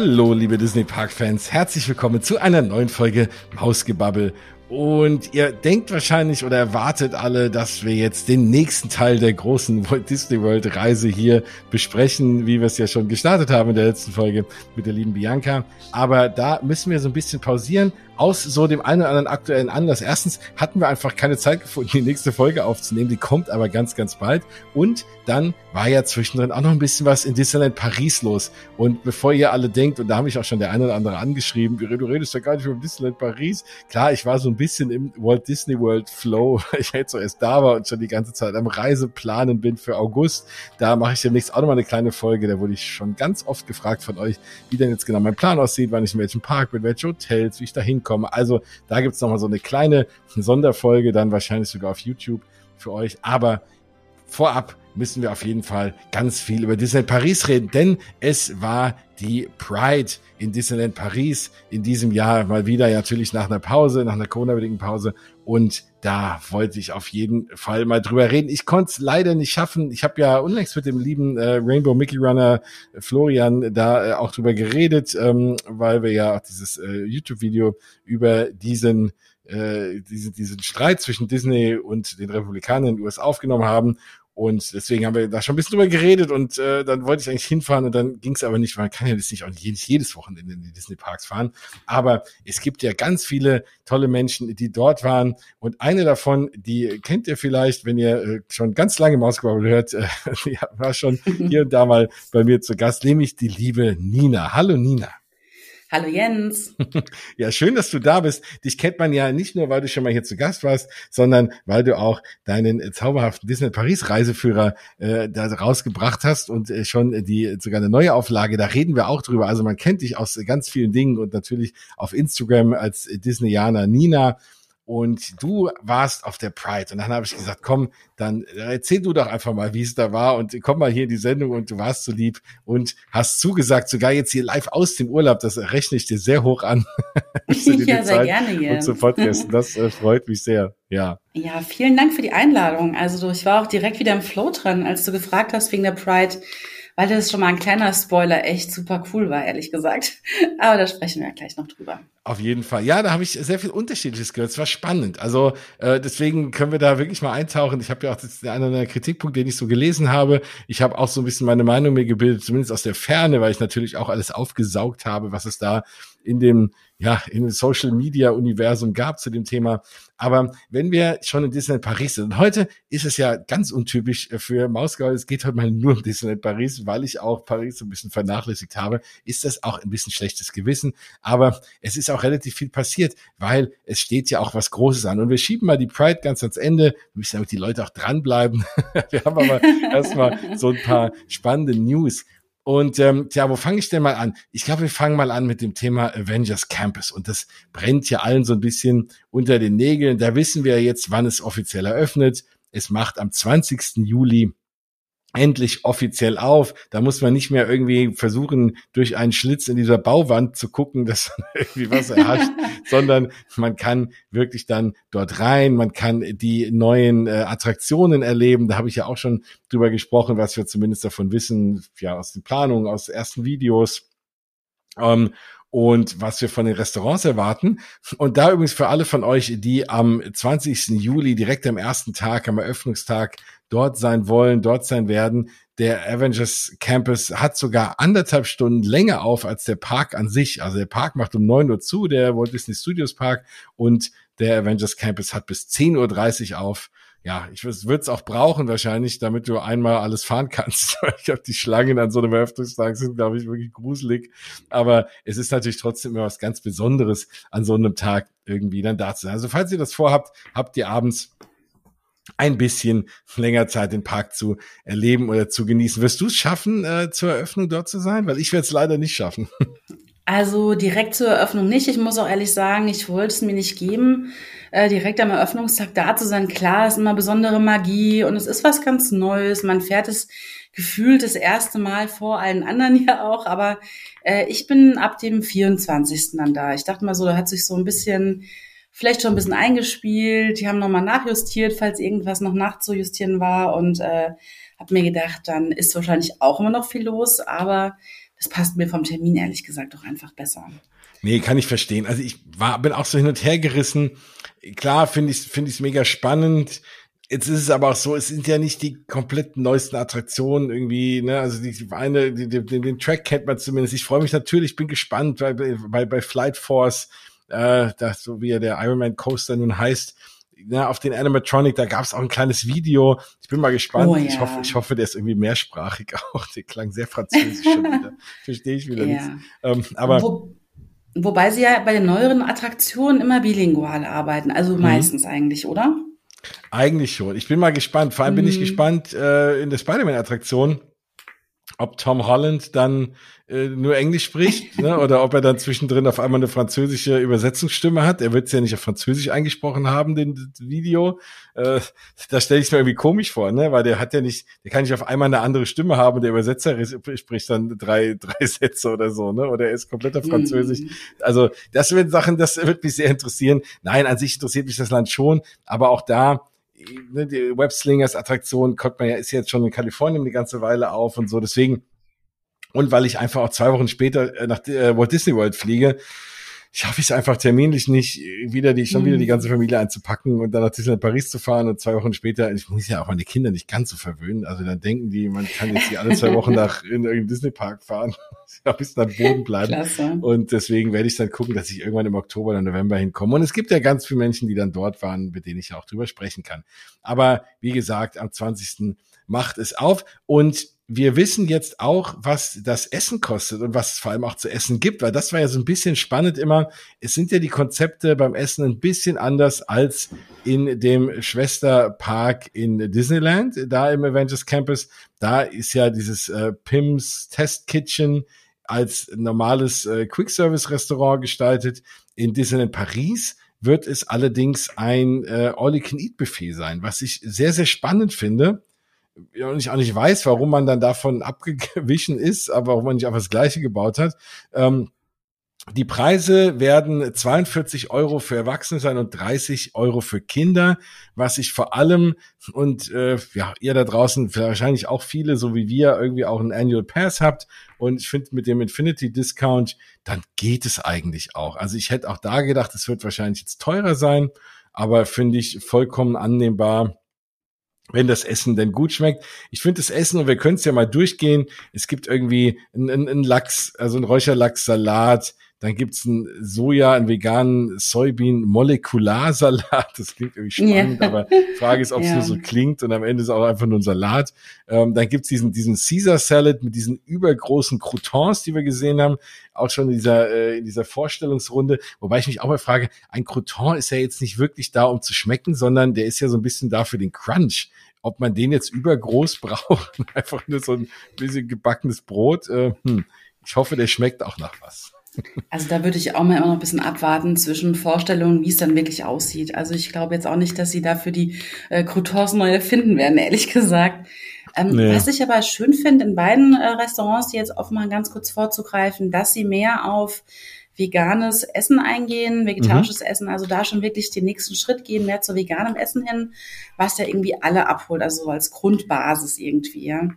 Hallo, liebe Disney Park Fans, herzlich willkommen zu einer neuen Folge Mausgebabbel. Und ihr denkt wahrscheinlich oder erwartet alle, dass wir jetzt den nächsten Teil der großen Walt Disney World Reise hier besprechen, wie wir es ja schon gestartet haben in der letzten Folge mit der lieben Bianca. Aber da müssen wir so ein bisschen pausieren aus so dem einen oder anderen aktuellen Anlass. Erstens hatten wir einfach keine Zeit gefunden, die nächste Folge aufzunehmen. Die kommt aber ganz, ganz bald. Und dann war ja zwischendrin auch noch ein bisschen was in Disneyland Paris los. Und bevor ihr alle denkt, und da habe ich auch schon der eine oder andere angeschrieben, du redest ja gar nicht über Disneyland Paris. Klar, ich war so ein bisschen im Walt Disney World Flow, weil ich jetzt so erst da war und schon die ganze Zeit am Reiseplanen bin für August. Da mache ich demnächst auch noch mal eine kleine Folge. Da wurde ich schon ganz oft gefragt von euch, wie denn jetzt genau mein Plan aussieht, wann ich in welchem Park bin, welche Hotels, wie ich da hinkomme komme. Also da gibt's noch mal so eine kleine Sonderfolge, dann wahrscheinlich sogar auf YouTube für euch. Aber vorab müssen wir auf jeden Fall ganz viel über Disneyland Paris reden, denn es war die Pride in Disneyland Paris in diesem Jahr mal wieder natürlich nach einer Pause, nach einer Corona-bedingten Pause und da wollte ich auf jeden Fall mal drüber reden. Ich konnte es leider nicht schaffen. Ich habe ja unlängst mit dem lieben äh, Rainbow Mickey Runner Florian da äh, auch drüber geredet, ähm, weil wir ja auch dieses äh, YouTube-Video über diesen äh, diesen, diesen Streit zwischen Disney und den Republikanern in den USA aufgenommen haben. Und deswegen haben wir da schon ein bisschen drüber geredet und äh, dann wollte ich eigentlich hinfahren und dann ging es aber nicht, weil man kann ja das nicht auch nicht jedes Wochenende in die Disney Parks fahren. Aber es gibt ja ganz viele tolle Menschen, die dort waren und eine davon, die kennt ihr vielleicht, wenn ihr äh, schon ganz lange Mausgebabbel hört, äh, die war schon hier und da mal bei mir zu Gast, nämlich die liebe Nina. Hallo Nina. Hallo Jens. Ja, schön, dass du da bist. Dich kennt man ja nicht nur, weil du schon mal hier zu Gast warst, sondern weil du auch deinen äh, zauberhaften Disney Paris Reiseführer äh, da rausgebracht hast und äh, schon die sogar eine neue Auflage. Da reden wir auch drüber. Also man kennt dich aus ganz vielen Dingen und natürlich auf Instagram als Disneyaner Nina und du warst auf der Pride. Und dann habe ich gesagt, komm, dann erzähl du doch einfach mal, wie es da war und komm mal hier in die Sendung und du warst so lieb und hast zugesagt, sogar jetzt hier live aus dem Urlaub, das rechne ich dir sehr hoch an. ja, sehr gerne, Jens. Und zu Podcasten, das äh, freut mich sehr, ja. Ja, vielen Dank für die Einladung. Also ich war auch direkt wieder im Flow dran, als du gefragt hast wegen der Pride weil das schon mal ein kleiner Spoiler echt super cool war, ehrlich gesagt. Aber da sprechen wir ja gleich noch drüber. Auf jeden Fall. Ja, da habe ich sehr viel Unterschiedliches gehört. Es war spannend. Also äh, deswegen können wir da wirklich mal eintauchen. Ich habe ja auch das, der eine Kritikpunkt, den ich so gelesen habe. Ich habe auch so ein bisschen meine Meinung mir gebildet, zumindest aus der Ferne, weil ich natürlich auch alles aufgesaugt habe, was es da in dem ja, in dem Social Media Universum gab zu dem Thema. Aber wenn wir schon in Disneyland Paris sind, und heute ist es ja ganz untypisch für Mausgaul, es geht heute mal nur um Disneyland Paris, weil ich auch Paris so ein bisschen vernachlässigt habe, ist das auch ein bisschen schlechtes Gewissen. Aber es ist auch relativ viel passiert, weil es steht ja auch was Großes an. Und wir schieben mal die Pride ganz ans Ende, müssen damit die Leute auch dranbleiben. wir haben aber erstmal so ein paar spannende News. Und ähm, tja, wo fange ich denn mal an? Ich glaube, wir fangen mal an mit dem Thema Avengers Campus. Und das brennt ja allen so ein bisschen unter den Nägeln. Da wissen wir jetzt, wann es offiziell eröffnet. Es macht am 20. Juli endlich offiziell auf. Da muss man nicht mehr irgendwie versuchen, durch einen Schlitz in dieser Bauwand zu gucken, dass irgendwie was erhascht, sondern man kann wirklich dann dort rein, man kann die neuen äh, Attraktionen erleben. Da habe ich ja auch schon drüber gesprochen, was wir zumindest davon wissen, ja, aus den Planungen, aus ersten Videos. Ähm, und was wir von den Restaurants erwarten. Und da übrigens für alle von euch, die am 20. Juli direkt am ersten Tag, am Eröffnungstag dort sein wollen, dort sein werden. Der Avengers Campus hat sogar anderthalb Stunden länger auf als der Park an sich. Also der Park macht um neun Uhr zu, der Walt Disney Studios Park und der Avengers Campus hat bis zehn Uhr dreißig auf. Ja, ich würde es auch brauchen wahrscheinlich, damit du einmal alles fahren kannst. ich glaube, die Schlangen an so einem Eröffnungstag sind, glaube ich, wirklich gruselig. Aber es ist natürlich trotzdem immer was ganz Besonderes, an so einem Tag irgendwie dann da zu sein. Also falls ihr das vorhabt, habt ihr abends ein bisschen länger Zeit den Park zu erleben oder zu genießen. Wirst du es schaffen, äh, zur Eröffnung dort zu sein? Weil ich werde es leider nicht schaffen. Also direkt zur Eröffnung nicht. Ich muss auch ehrlich sagen, ich wollte es mir nicht geben, äh, direkt am Eröffnungstag da zu sein. Klar, ist immer besondere Magie und es ist was ganz Neues. Man fährt es gefühlt das erste Mal vor allen anderen ja auch, aber äh, ich bin ab dem 24. dann da. Ich dachte mal so, da hat sich so ein bisschen vielleicht schon ein bisschen eingespielt. Die haben nochmal nachjustiert, falls irgendwas noch nachzujustieren war und äh, habe mir gedacht, dann ist wahrscheinlich auch immer noch viel los, aber das passt mir vom Termin ehrlich gesagt doch einfach besser. Nee, kann ich verstehen. Also ich war, bin auch so hin und her gerissen. Klar finde ich finde ich es mega spannend. Jetzt ist es aber auch so, es sind ja nicht die komplett neuesten Attraktionen irgendwie, ne? Also die, die eine, die, die, den Track kennt man zumindest. Ich freue mich natürlich, bin gespannt, weil bei, bei Flight Force, äh, das, so wie er der Ironman Coaster nun heißt, ne, auf den Animatronic, da gab es auch ein kleines Video. Ich bin mal gespannt. Oh, ja. Ich hoffe, ich hoffe, der ist irgendwie mehrsprachig auch. Der klang sehr französisch schon wieder. Verstehe ich wieder ja. nichts. Ähm, aber Wo, wobei sie ja bei den neueren Attraktionen immer bilingual arbeiten, also mhm. meistens eigentlich, oder? Eigentlich schon. Ich bin mal gespannt. Vor allem bin ich mhm. gespannt äh, in der Spider-Man-Attraktion, ob Tom Holland dann äh, nur Englisch spricht ne, oder ob er dann zwischendrin auf einmal eine französische Übersetzungsstimme hat. Er wird es ja nicht auf Französisch eingesprochen haben, den Video. Äh, da stelle ich mir irgendwie komisch vor, ne, weil der hat ja nicht, der kann nicht auf einmal eine andere Stimme haben und der Übersetzer spricht dann drei, drei Sätze oder so, ne, oder er ist komplett auf Französisch. Mhm. Also das sind Sachen, das wird mich sehr interessieren. Nein, an sich interessiert mich das Land schon, aber auch da ne, die Webslingers Attraktion kommt man ja, ist jetzt schon in Kalifornien die ganze Weile auf und so. Deswegen, und weil ich einfach auch zwei Wochen später äh, nach äh, Walt Disney World fliege, schaffe ich es einfach terminlich nicht, wieder die, schon wieder die mhm. ganze Familie einzupacken und dann nach Disneyland Paris zu fahren und zwei Wochen später, ich muss ja auch meine Kinder nicht ganz so verwöhnen. Also dann denken die, man kann jetzt hier alle zwei Wochen nach in irgendeinen Disney Park fahren, ja, bis dann Boden bleiben. Klasse. Und deswegen werde ich dann gucken, dass ich irgendwann im Oktober oder November hinkomme. Und es gibt ja ganz viele Menschen, die dann dort waren, mit denen ich auch drüber sprechen kann. Aber wie gesagt, am 20. macht es auf und wir wissen jetzt auch, was das Essen kostet und was es vor allem auch zu essen gibt, weil das war ja so ein bisschen spannend immer. Es sind ja die Konzepte beim Essen ein bisschen anders als in dem Schwesterpark in Disneyland, da im Avengers Campus. Da ist ja dieses äh, Pims Test Kitchen als normales äh, Quick Service Restaurant gestaltet. In Disneyland Paris wird es allerdings ein äh, All-You-Can-Eat-Buffet sein, was ich sehr, sehr spannend finde und ich auch nicht weiß, warum man dann davon abgewichen ist, aber warum man nicht einfach das Gleiche gebaut hat. Ähm, die Preise werden 42 Euro für Erwachsene sein und 30 Euro für Kinder, was ich vor allem und äh, ja, ihr da draußen wahrscheinlich auch viele, so wie wir, irgendwie auch einen Annual Pass habt. Und ich finde, mit dem Infinity Discount, dann geht es eigentlich auch. Also ich hätte auch da gedacht, es wird wahrscheinlich jetzt teurer sein, aber finde ich vollkommen annehmbar wenn das Essen denn gut schmeckt. Ich finde das Essen, und wir können es ja mal durchgehen, es gibt irgendwie einen, einen Lachs, also einen Räucherlachssalat, dann gibt's ein Soja, einen veganen Soybean-Molekularsalat. Das klingt irgendwie spannend, ja. aber Frage ist, ob es ja. nur so klingt und am Ende ist auch einfach nur ein Salat. Ähm, dann gibt's diesen, diesen Caesar Salad mit diesen übergroßen Croutons, die wir gesehen haben, auch schon in dieser, äh, in dieser Vorstellungsrunde. Wobei ich mich auch mal frage, ein Crouton ist ja jetzt nicht wirklich da, um zu schmecken, sondern der ist ja so ein bisschen da für den Crunch ob man den jetzt übergroß braucht, einfach nur so ein bisschen gebackenes Brot. Äh, hm. Ich hoffe, der schmeckt auch nach was. Also da würde ich auch mal immer noch ein bisschen abwarten zwischen Vorstellungen, wie es dann wirklich aussieht. Also ich glaube jetzt auch nicht, dass sie dafür die äh, Croutons neu erfinden werden, ehrlich gesagt. Ähm, nee. Was ich aber schön finde in beiden äh, Restaurants, die jetzt offen mal ganz kurz vorzugreifen, dass sie mehr auf veganes Essen eingehen, vegetarisches mhm. Essen, also da schon wirklich den nächsten Schritt gehen, mehr zu veganem Essen hin, was ja irgendwie alle abholt, also so als Grundbasis irgendwie, ja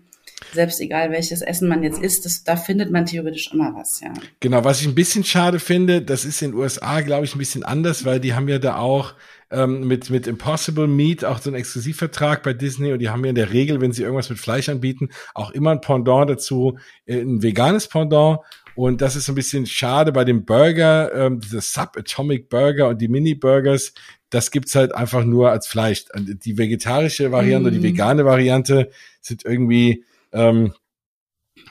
selbst egal welches Essen man jetzt isst, das, da findet man theoretisch immer was, ja. Genau, was ich ein bisschen schade finde, das ist in den USA, glaube ich, ein bisschen anders, weil die haben ja da auch ähm, mit, mit Impossible Meat auch so einen Exklusivvertrag bei Disney und die haben ja in der Regel, wenn sie irgendwas mit Fleisch anbieten, auch immer ein Pendant dazu, äh, ein veganes Pendant. Und das ist so ein bisschen schade bei dem Burger, ähm, diese Subatomic Burger und die Mini-Burgers, das gibt's halt einfach nur als Fleisch. Die vegetarische Variante mm. die mhm. vegane Variante sind irgendwie ähm,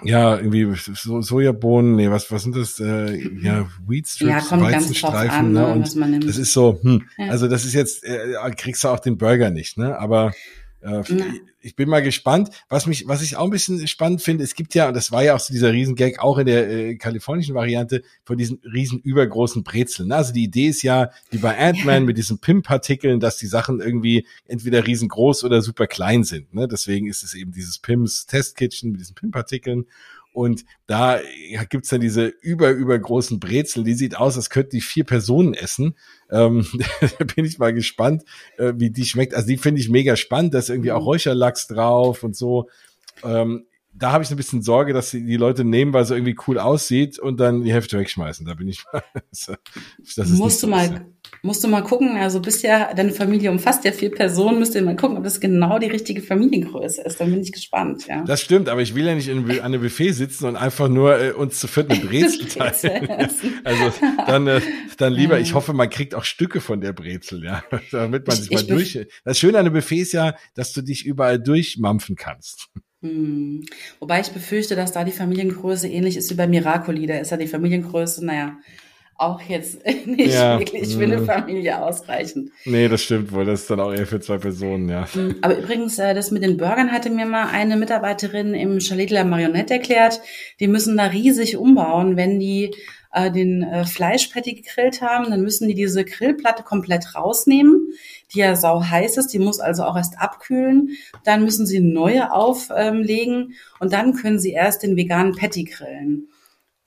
ja, irgendwie so Sojabohnen, nee, was, was sind das? Äh, ja, Wheatstrips, ja, Weizenstreifen, an, ne? Und das ist so, hm, ja. also das ist jetzt, äh, kriegst du auch den Burger nicht, ne? Aber äh, ich bin mal gespannt. Was mich, was ich auch ein bisschen spannend finde, es gibt ja, und das war ja auch so dieser Riesengag, auch in der äh, kalifornischen Variante, von diesen riesen übergroßen Brezeln. Ne? Also die Idee ist ja, wie bei Ant-Man mit diesen Pim-Partikeln, dass die Sachen irgendwie entweder riesengroß oder super klein sind. Ne? Deswegen ist es eben dieses Pims Testkitchen mit diesen Pim-Partikeln. Und da gibt's dann diese über, übergroßen Brezel, die sieht aus, als könnten die vier Personen essen. Ähm, da bin ich mal gespannt, äh, wie die schmeckt. Also die finde ich mega spannend. Da ist irgendwie auch mhm. Räucherlachs drauf und so. Ähm, da habe ich ein bisschen Sorge, dass die Leute nehmen, weil sie irgendwie cool aussieht und dann die Hälfte wegschmeißen. Da bin ich mal. das ist musst du mal. Musst du mal gucken. Also bisher deine Familie umfasst ja vier Personen. Müsst ihr mal gucken, ob das genau die richtige Familiengröße ist. Dann bin ich gespannt. Ja. Das stimmt, aber ich will ja nicht in, an einem Buffet sitzen und einfach nur äh, uns zu viert eine Brezel teilen. also dann, äh, dann lieber. Ich hoffe, man kriegt auch Stücke von der Brezel, ja, damit man sich ich, mal durch. Das Schöne an einem Buffet ist ja, dass du dich überall durchmampfen kannst. Hm. Wobei ich befürchte, dass da die Familiengröße ähnlich ist wie bei Miracoli. Da ist ja die Familiengröße, naja, auch jetzt nicht ja. wirklich für eine hm. Familie ausreichend. Nee, das stimmt wohl. Das ist dann auch eher für zwei Personen, ja. Hm. Aber übrigens, äh, das mit den Burgern hatte mir mal eine Mitarbeiterin im Chalet de la Marionnette erklärt. Die müssen da riesig umbauen, wenn die äh, den äh, Fleischpatty gegrillt haben, dann müssen die diese Grillplatte komplett rausnehmen, die ja sau heiß ist, die muss also auch erst abkühlen. Dann müssen sie neue auflegen und dann können sie erst den veganen Patty grillen.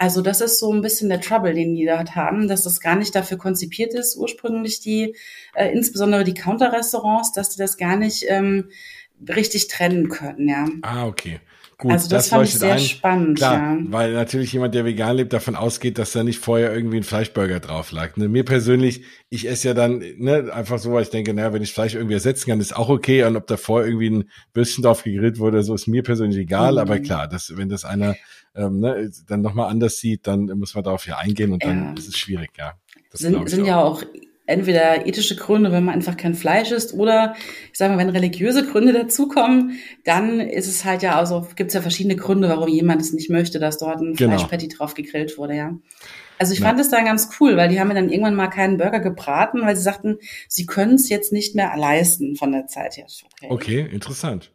Also das ist so ein bisschen der Trouble, den die da haben, dass das gar nicht dafür konzipiert ist, ursprünglich die, äh, insbesondere die Counter-Restaurants, dass die das gar nicht ähm, richtig trennen können, ja. Ah, okay. Gut, also das, das fand ich sehr ein. spannend, Klar, ja. Weil natürlich jemand, der vegan lebt, davon ausgeht, dass da nicht vorher irgendwie ein Fleischburger drauf lag. Ne? Mir persönlich, ich esse ja dann ne, einfach so, weil ich denke, naja, wenn ich Fleisch irgendwie ersetzen kann, ist auch okay. Und ob da vorher irgendwie ein Würstchen drauf gegrillt wurde, so ist mir persönlich egal. Mhm. Aber klar, dass, wenn das einer ähm, ne, dann nochmal anders sieht, dann muss man darauf ja eingehen und ja. dann ist es schwierig, ja. Das sind, sind ja auch entweder ethische Gründe, wenn man einfach kein Fleisch isst, oder ich sage mal, wenn religiöse Gründe dazukommen, dann ist es halt ja, also gibt es ja verschiedene Gründe, warum jemand es nicht möchte, dass dort ein genau. Fleischpatty drauf gegrillt wurde, ja. Also ich ja. fand es dann ganz cool, weil die haben mir dann irgendwann mal keinen Burger gebraten, weil sie sagten, sie können es jetzt nicht mehr leisten von der Zeit her. Okay, okay interessant.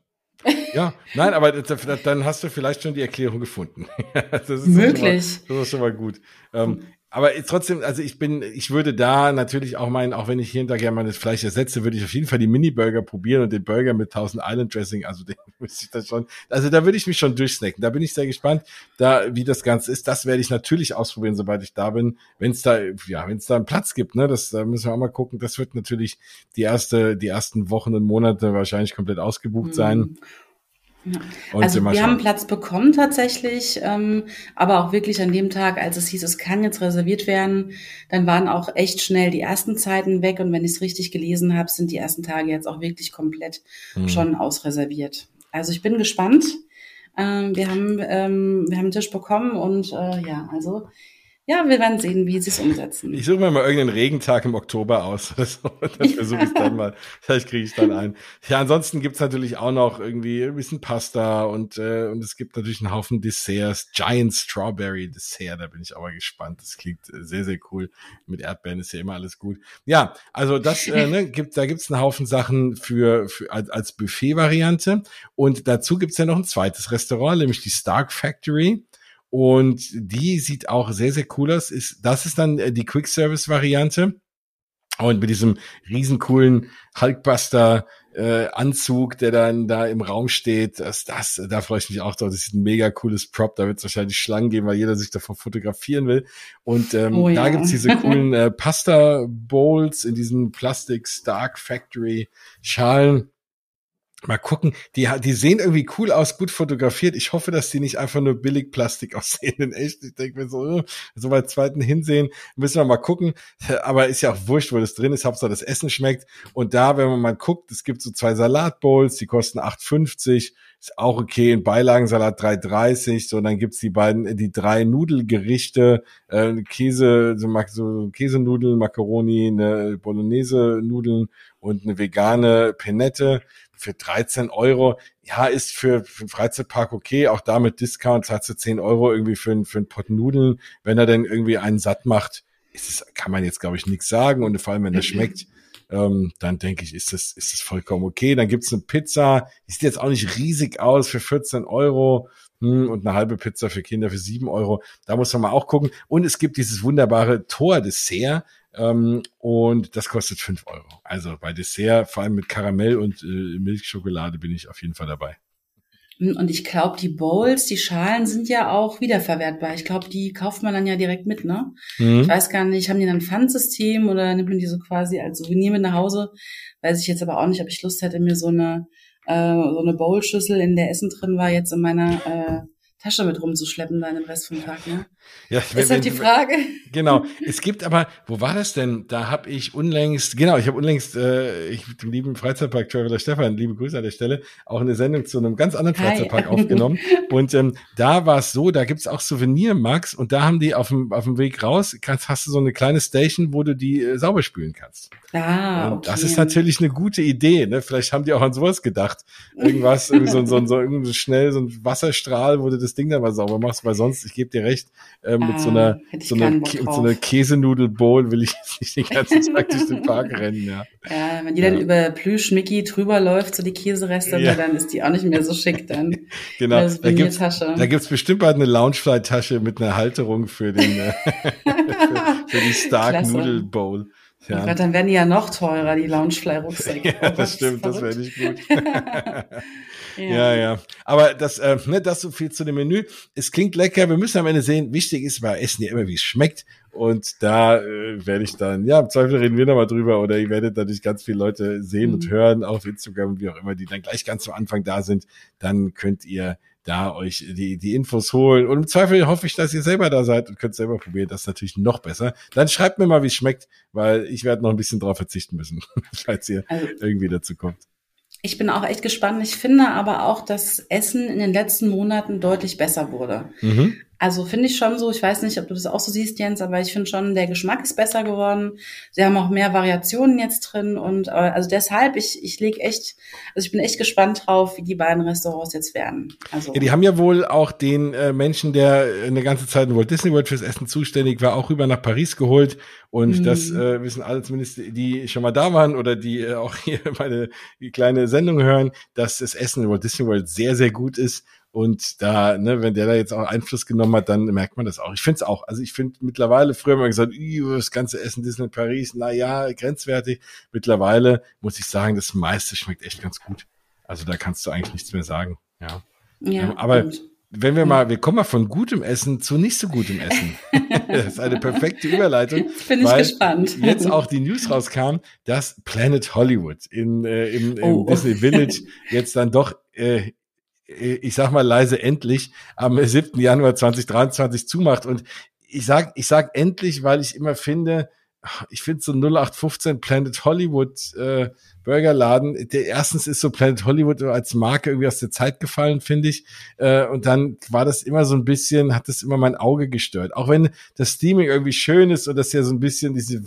ja, nein, aber dann hast du vielleicht schon die Erklärung gefunden. das ist Möglich. Mal, das ist schon mal gut. Ähm, aber trotzdem, also ich bin, ich würde da natürlich auch meinen, auch wenn ich hier und da gerne mal das Fleisch ersetze, würde ich auf jeden Fall die Mini-Burger probieren und den Burger mit 1000 Island Dressing, also den müsste ich das schon, also da würde ich mich schon durchsnacken. Da bin ich sehr gespannt, da, wie das Ganze ist. Das werde ich natürlich ausprobieren, sobald ich da bin. Wenn es da, ja, wenn es da einen Platz gibt, ne, das, da müssen wir auch mal gucken. Das wird natürlich die erste, die ersten Wochen und Monate wahrscheinlich komplett ausgebucht mhm. sein. Ja. Also wir haben Platz bekommen tatsächlich, ähm, aber auch wirklich an dem Tag, als es hieß, es kann jetzt reserviert werden, dann waren auch echt schnell die ersten Zeiten weg und wenn ich es richtig gelesen habe, sind die ersten Tage jetzt auch wirklich komplett mhm. schon ausreserviert. Also ich bin gespannt. Ähm, wir haben ähm, wir haben einen Tisch bekommen und äh, ja, also ja, wir werden sehen, wie sie es umsetzen. Ich suche mir mal irgendeinen Regentag im Oktober aus. dann versuche ich dann mal. Vielleicht kriege ich dann ein. Ja, ansonsten gibt's natürlich auch noch irgendwie ein bisschen Pasta und, äh, und es gibt natürlich einen Haufen Desserts. Giant Strawberry Dessert, da bin ich aber gespannt. Das klingt sehr, sehr cool. Mit Erdbeeren ist ja immer alles gut. Ja, also das äh, ne, gibt, da gibt's einen Haufen Sachen für, für als, als Buffet-Variante. Und dazu gibt's ja noch ein zweites Restaurant, nämlich die Stark Factory. Und die sieht auch sehr, sehr cool aus. Ist, das ist dann äh, die Quick Service Variante. Und mit diesem riesen coolen Hulkbuster äh, Anzug, der dann da im Raum steht, das, das, da freue ich mich auch drauf. Das ist ein mega cooles Prop. Da wird es wahrscheinlich Schlangen geben, weil jeder sich davon fotografieren will. Und ähm, oh, ja. da gibt's diese coolen äh, Pasta Bowls in diesen Plastic Stark Factory Schalen. Mal gucken, die, die sehen irgendwie cool aus, gut fotografiert. Ich hoffe, dass die nicht einfach nur billig Plastik aussehen. In echt, ich denke mir so, so bei zweiten Hinsehen müssen wir mal gucken. Aber ist ja auch wurscht, wo das drin ist. Hauptsache das Essen schmeckt. Und da, wenn man mal guckt, es gibt so zwei Salatbowls, die kosten 8,50. Ist auch okay. In Beilagensalat 3,30. So, und dann gibt's die beiden, die drei Nudelgerichte, äh, Käse, so, so Käsenudeln, Macaroni, eine Bolognese-Nudeln und eine vegane Penette für 13 Euro, ja, ist für, für einen Freizeitpark okay, auch da mit Discount zahlst du 10 Euro irgendwie für, für einen Pott Nudeln. Wenn er dann irgendwie einen satt macht, ist es, kann man jetzt, glaube ich, nichts sagen. Und vor allem, wenn der schmeckt, ähm, dann denke ich, ist das, ist das vollkommen okay. Dann gibt's eine Pizza, die sieht jetzt auch nicht riesig aus für 14 Euro. Hm, und eine halbe Pizza für Kinder für 7 Euro. Da muss man mal auch gucken. Und es gibt dieses wunderbare Tor-Dessert, ähm, und das kostet fünf Euro. Also bei Dessert, vor allem mit Karamell und äh, Milchschokolade, bin ich auf jeden Fall dabei. Hm, und ich glaube, die Bowls, die Schalen sind ja auch wiederverwertbar. Ich glaube, die kauft man dann ja direkt mit, ne? Mhm. Ich weiß gar nicht, haben die dann ein Pfandsystem oder nimmt man die so quasi als Souvenir mit nach Hause? Weiß ich jetzt aber auch nicht, ob ich Lust hätte, mir so eine äh, so eine Bowlschüssel, in der Essen drin war, jetzt in meiner äh, Tasche mit rumzuschleppen dann den Rest vom Tag, ne? Ja, ist wenn, halt die Frage. Genau. Es gibt aber, wo war das denn? Da habe ich unlängst, genau, ich habe unlängst, äh, ich dem lieben Freizeitpark-Traveler Stefan, liebe Grüße an der Stelle, auch eine Sendung zu einem ganz anderen Freizeitpark Hi. aufgenommen. Und ähm, da war es so, da gibt's auch Souvenir, Max, und da haben die auf dem, auf dem Weg raus, kannst, hast du so eine kleine Station, wo du die äh, sauber spülen kannst. Ah, okay. Das ist natürlich eine gute Idee, ne? Vielleicht haben die auch an sowas gedacht. Irgendwas, irgendwie so, so, so, irgendwie schnell so ein Wasserstrahl, wo du das Ding dann mal sauber machst, weil sonst, ich gebe dir recht, äh, mit ah, so einer, so einer, so einer Käsenudel-Bowl will ich jetzt nicht den ganzen Tag durch den Park rennen, ja. Ja, wenn die dann über Plüsch-Mickey drüber läuft, so die Käsereste, ja. dann ist die auch nicht mehr so schick dann. genau. Da gibt's, da gibt's bestimmt bald eine Loungefly-Tasche mit einer Halterung für den, äh, für, die Stark Noodle Bowl. Ja. Oh Gott, dann werden die ja noch teurer, die Loungefly-Rucksäcke. ja, das stimmt, das wäre nicht gut. Ja. ja. Aber das, äh, ne, das so viel zu dem Menü. Es klingt lecker. Wir müssen am Ende sehen, wichtig ist bei Essen ja immer, wie es schmeckt. Und da äh, werde ich dann, ja, im Zweifel reden wir nochmal drüber oder ihr werdet natürlich ganz viele Leute sehen mhm. und hören auf Instagram und wie auch immer, die dann gleich ganz am Anfang da sind. Dann könnt ihr da euch die, die Infos holen. Und im Zweifel hoffe ich, dass ihr selber da seid und könnt selber probieren. Das ist natürlich noch besser. Dann schreibt mir mal, wie es schmeckt, weil ich werde noch ein bisschen drauf verzichten müssen, falls ihr also, irgendwie dazu kommt. Ich bin auch echt gespannt. Ich finde aber auch, dass Essen in den letzten Monaten deutlich besser wurde. Mhm. Also finde ich schon so, ich weiß nicht, ob du das auch so siehst, Jens, aber ich finde schon, der Geschmack ist besser geworden. Sie haben auch mehr Variationen jetzt drin und äh, also deshalb, ich, ich lege echt, also ich bin echt gespannt drauf, wie die beiden Restaurants jetzt werden. Also, ja, die haben ja wohl auch den äh, Menschen, der eine ganze Zeit in Walt Disney World fürs Essen zuständig war, auch rüber nach Paris geholt. Und mhm. das äh, wissen alle zumindest, die schon mal da waren oder die äh, auch hier meine kleine Sendung hören, dass das Essen in Walt Disney World sehr, sehr gut ist. Und da, ne, wenn der da jetzt auch Einfluss genommen hat, dann merkt man das auch. Ich finde es auch. Also ich finde mittlerweile, früher haben wir gesagt, das ganze Essen Disney Paris, na ja, grenzwertig. Mittlerweile muss ich sagen, das meiste schmeckt echt ganz gut. Also da kannst du eigentlich nichts mehr sagen. Ja. ja aber und wenn wir mal, wir kommen mal von gutem Essen zu nicht so gutem Essen. das ist eine perfekte Überleitung. Jetzt bin ich gespannt. Jetzt auch die News rauskam, dass Planet Hollywood in, äh, im, im oh. Disney Village jetzt dann doch äh, ich sag mal leise endlich am 7. Januar 2023 zumacht. Und ich sag, ich sag endlich, weil ich immer finde, ich finde so 0815 Planet Hollywood äh, Burgerladen, der erstens ist so Planet Hollywood als Marke irgendwie aus der Zeit gefallen, finde ich. Äh, und dann war das immer so ein bisschen, hat das immer mein Auge gestört. Auch wenn das Steaming irgendwie schön ist und das ja so ein bisschen diese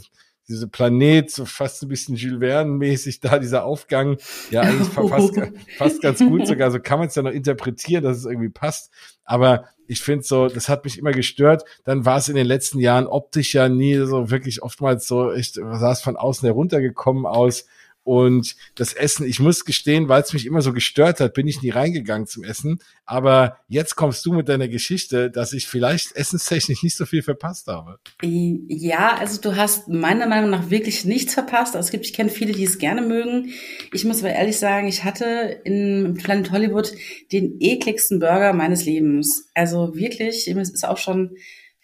diese Planet, so fast ein bisschen Jules Verne-mäßig da, dieser Aufgang, ja, eigentlich fast, fast ganz gut sogar, so kann man es ja noch interpretieren, dass es irgendwie passt. Aber ich finde so, das hat mich immer gestört. Dann war es in den letzten Jahren optisch ja nie so wirklich oftmals so echt, sah es von außen heruntergekommen aus. Und das Essen, ich muss gestehen, weil es mich immer so gestört hat, bin ich nie reingegangen zum Essen. Aber jetzt kommst du mit deiner Geschichte, dass ich vielleicht essenstechnisch nicht so viel verpasst habe. Ja, also du hast meiner Meinung nach wirklich nichts verpasst. Also es gibt, ich kenne viele, die es gerne mögen. Ich muss aber ehrlich sagen, ich hatte in Planet Hollywood den ekligsten Burger meines Lebens. Also wirklich, es ist auch schon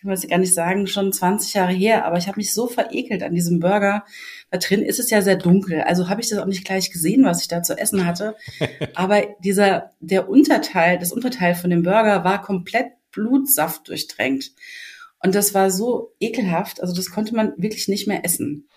ich will es gar nicht sagen, schon 20 Jahre her, aber ich habe mich so verekelt an diesem Burger. Da drin ist es ja sehr dunkel, also habe ich das auch nicht gleich gesehen, was ich da zu essen hatte. aber dieser, der Unterteil, das Unterteil von dem Burger war komplett Blutsaft durchtränkt. Und das war so ekelhaft, also das konnte man wirklich nicht mehr essen.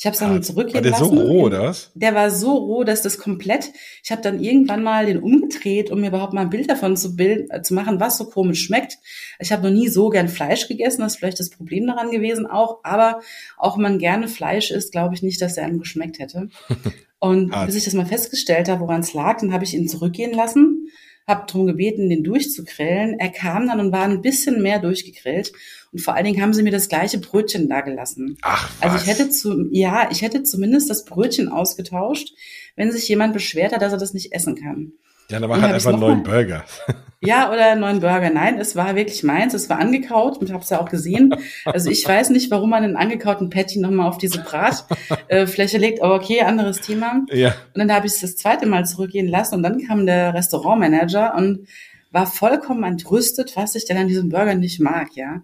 Ich habe es dann ah, zurückgehen lassen. War der so roh, oder was? Der war so roh, dass das komplett. Ich habe dann irgendwann mal den umgedreht, um mir überhaupt mal ein Bild davon zu, bild, äh, zu machen, was so komisch schmeckt. Ich habe noch nie so gern Fleisch gegessen, das ist vielleicht das Problem daran gewesen auch. Aber auch wenn man gerne Fleisch isst, glaube ich nicht, dass er einem geschmeckt hätte. Und bis ich das mal festgestellt habe, woran es lag, dann habe ich ihn zurückgehen lassen habe darum gebeten, den durchzugrillen. Er kam dann und war ein bisschen mehr durchgegrillt. Und vor allen Dingen haben sie mir das gleiche Brötchen da gelassen. Ach, was? Also ich hätte zu, ja, ich hätte zumindest das Brötchen ausgetauscht, wenn sich jemand beschwert hat, dass er das nicht essen kann. Ja, dann mach halt einfach einen neuen Burger. Ja, oder einen neuen Burger. Nein, es war wirklich meins. Es war angekaut und habe es ja auch gesehen. Also ich weiß nicht, warum man einen angekauten Patty nochmal auf diese Bratfläche legt, aber okay, anderes Thema. Ja. Und dann habe ich es das zweite Mal zurückgehen lassen und dann kam der Restaurantmanager und war vollkommen entrüstet, was ich denn an diesem Burger nicht mag, ja.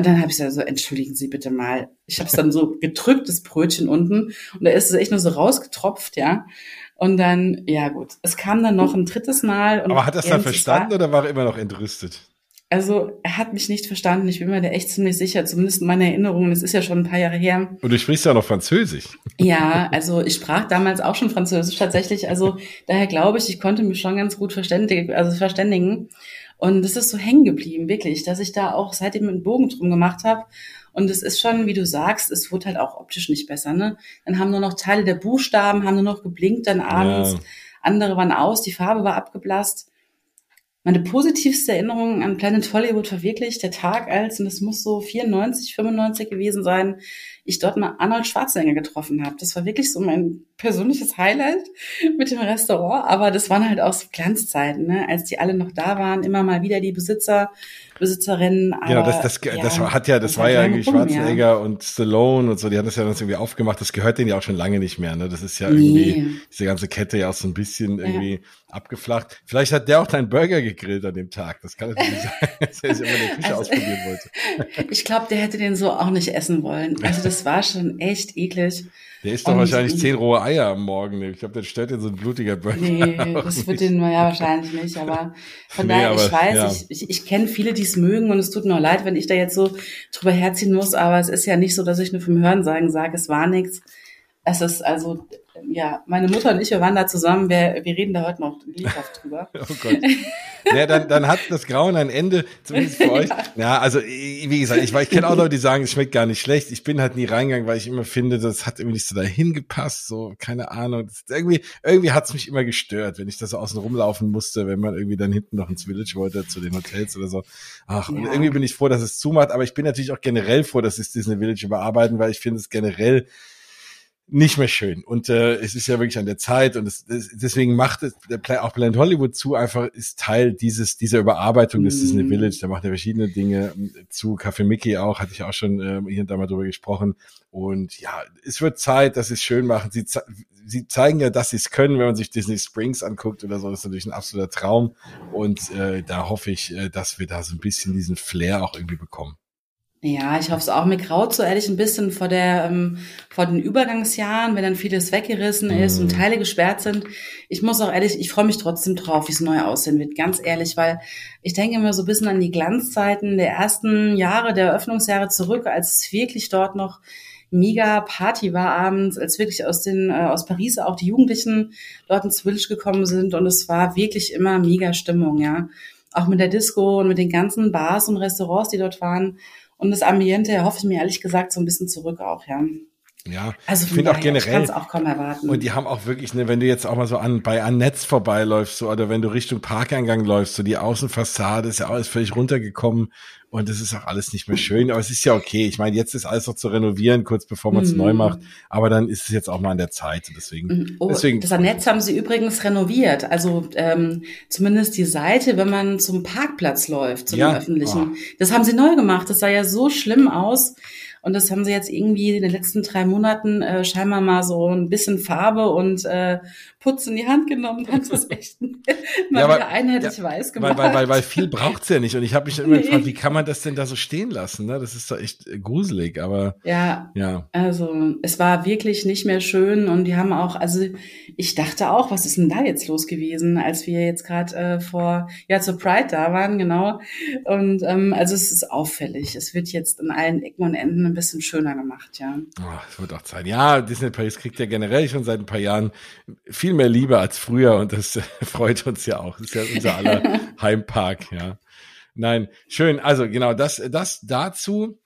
Und dann habe ich so, entschuldigen Sie bitte mal. Ich habe es dann so gedrückt, das Brötchen unten. Und da ist es echt nur so rausgetropft, ja. Und dann, ja gut, es kam dann noch ein drittes Mal. Aber hat er es dann verstanden war, oder war er immer noch entrüstet? Also er hat mich nicht verstanden. Ich bin mir da echt ziemlich sicher, zumindest in meiner Erinnerung. Das ist ja schon ein paar Jahre her. Und du sprichst ja noch Französisch. Ja, also ich sprach damals auch schon Französisch tatsächlich. Also daher glaube ich, ich konnte mich schon ganz gut verständigen. Also verständigen. Und das ist so hängen geblieben, wirklich, dass ich da auch seitdem einen Bogen drum gemacht habe. Und es ist schon, wie du sagst, es wurde halt auch optisch nicht besser. Ne? Dann haben nur noch Teile der Buchstaben, haben nur noch geblinkt dann abends. Ja. Andere waren aus, die Farbe war abgeblasst meine positivste Erinnerung an Planet Hollywood war wirklich der Tag, als, und das muss so 94, 95 gewesen sein, ich dort mal Arnold Schwarzenegger getroffen habe. Das war wirklich so mein persönliches Highlight mit dem Restaurant, aber das waren halt auch so Glanzzeiten, ne? als die alle noch da waren, immer mal wieder die Besitzer Besitzerin. Aber, genau, das, das, ja, das hat ja, das, das war ja irgendwie Schwarzenegger ja. und Stallone und so, die haben das ja dann irgendwie aufgemacht. Das gehört denen ja auch schon lange nicht mehr. Ne? Das ist ja irgendwie nee. diese ganze Kette ja auch so ein bisschen irgendwie ja. abgeflacht. Vielleicht hat der auch deinen Burger gegrillt an dem Tag. Das kann natürlich sein, dass er sich immer in der Küche also, ausprobieren wollte. ich glaube, der hätte den so auch nicht essen wollen. Also das war schon echt eklig. Der isst doch wahrscheinlich zehn rohe Eier am Morgen. Ich glaube, der stellt dir so ein blutiger Burger. Nee, das wird den ja wahrscheinlich nicht. Aber von nee, daher, aber, ich weiß, ja. ich, ich, ich kenne viele, die es mögen und es tut mir auch leid, wenn ich da jetzt so drüber herziehen muss. Aber es ist ja nicht so, dass ich nur vom Hörensagen sage, es war nichts. Es ist also, ja, meine Mutter und ich, wir waren da zusammen, wir, wir reden da heute noch lebhaft drüber. oh Gott. Ja, dann, dann hat das Grauen ein Ende, zumindest für euch. Ja, ja also wie gesagt, ich, ich kenne auch Leute, die sagen, es schmeckt gar nicht schlecht. Ich bin halt nie reingegangen, weil ich immer finde, das hat irgendwie nicht so dahin gepasst, so, keine Ahnung. Das, irgendwie irgendwie hat's mich immer gestört, wenn ich das so außen rumlaufen musste, wenn man irgendwie dann hinten noch ins Village wollte, zu den Hotels oder so. Ach, ja. und irgendwie bin ich froh, dass es zumacht, aber ich bin natürlich auch generell froh, dass es Disney Village überarbeiten, weil ich finde es generell nicht mehr schön. Und äh, es ist ja wirklich an der Zeit und es, es, deswegen macht es der, auch Planet Hollywood zu einfach ist Teil dieses dieser Überarbeitung des mm. Disney Village. Da macht er verschiedene Dinge ähm, zu. Café Mickey auch hatte ich auch schon äh, hier und da mal drüber gesprochen. Und ja, es wird Zeit, dass sie es schön machen. Sie, sie zeigen ja, dass sie es können, wenn man sich Disney Springs anguckt oder so. Das ist natürlich ein absoluter Traum. Und äh, da hoffe ich, äh, dass wir da so ein bisschen diesen Flair auch irgendwie bekommen. Ja, ich hoffe es auch. Mir graut so ehrlich ein bisschen vor der, ähm, vor den Übergangsjahren, wenn dann vieles weggerissen ist mm. und mhm. Teile gesperrt sind. Ich muss auch ehrlich, ich freue mich trotzdem drauf, wie es neu aussehen wird, ganz ehrlich, weil ich denke immer so ein bisschen an die Glanzzeiten der ersten Jahre, der Eröffnungsjahre zurück, als es wirklich dort noch mega Party war abends, als wirklich aus den, äh, aus Paris auch die Jugendlichen dort ins Village gekommen sind und es war wirklich immer mega Stimmung, ja. Auch mit der Disco und mit den ganzen Bars und Restaurants, die dort waren und das Ambiente hoffe ich mir ehrlich gesagt so ein bisschen zurück auch, ja. Ja, also ich finde auch generell. Ich auch kaum erwarten. Und die haben auch wirklich, ne, wenn du jetzt auch mal so an bei Annetz vorbeiläufst, so, oder wenn du Richtung Parkeingang läufst, so die Außenfassade ist ja alles völlig runtergekommen und es ist auch alles nicht mehr schön. Aber es ist ja okay. Ich meine, jetzt ist alles noch zu renovieren, kurz bevor man es mm. neu macht. Aber dann ist es jetzt auch mal an der Zeit. Deswegen. Mhm. Oh, deswegen das Netz haben sie übrigens renoviert. Also ähm, zumindest die Seite, wenn man zum Parkplatz läuft, zum ja? öffentlichen. Oh. Das haben sie neu gemacht. Das sah ja so schlimm aus. Und das haben sie jetzt irgendwie in den letzten drei Monaten äh, scheinbar mal so ein bisschen Farbe und äh, Putz in die Hand genommen und haben das echt mal ja, wieder einheitlich ja, weiß gemacht. Weil, weil, weil, weil viel braucht's ja nicht. Und ich habe mich immer nee. gefragt, wie kann man das denn da so stehen lassen? Ne? Das ist doch echt gruselig, aber ja, ja. Also es war wirklich nicht mehr schön und die haben auch, also ich dachte auch, was ist denn da jetzt los gewesen, als wir jetzt gerade äh, vor, ja, zur Pride da waren, genau. Und ähm, also es ist auffällig. Es wird jetzt an allen Ecken und Enden ein bisschen schöner gemacht, ja. Oh, es wird auch Zeit. Ja, Disney Paris kriegt ja generell schon seit ein paar Jahren viel mehr Liebe als früher und das freut uns ja auch. Das ist ja unser aller Heimpark, ja. Nein, schön. Also genau, das, das dazu.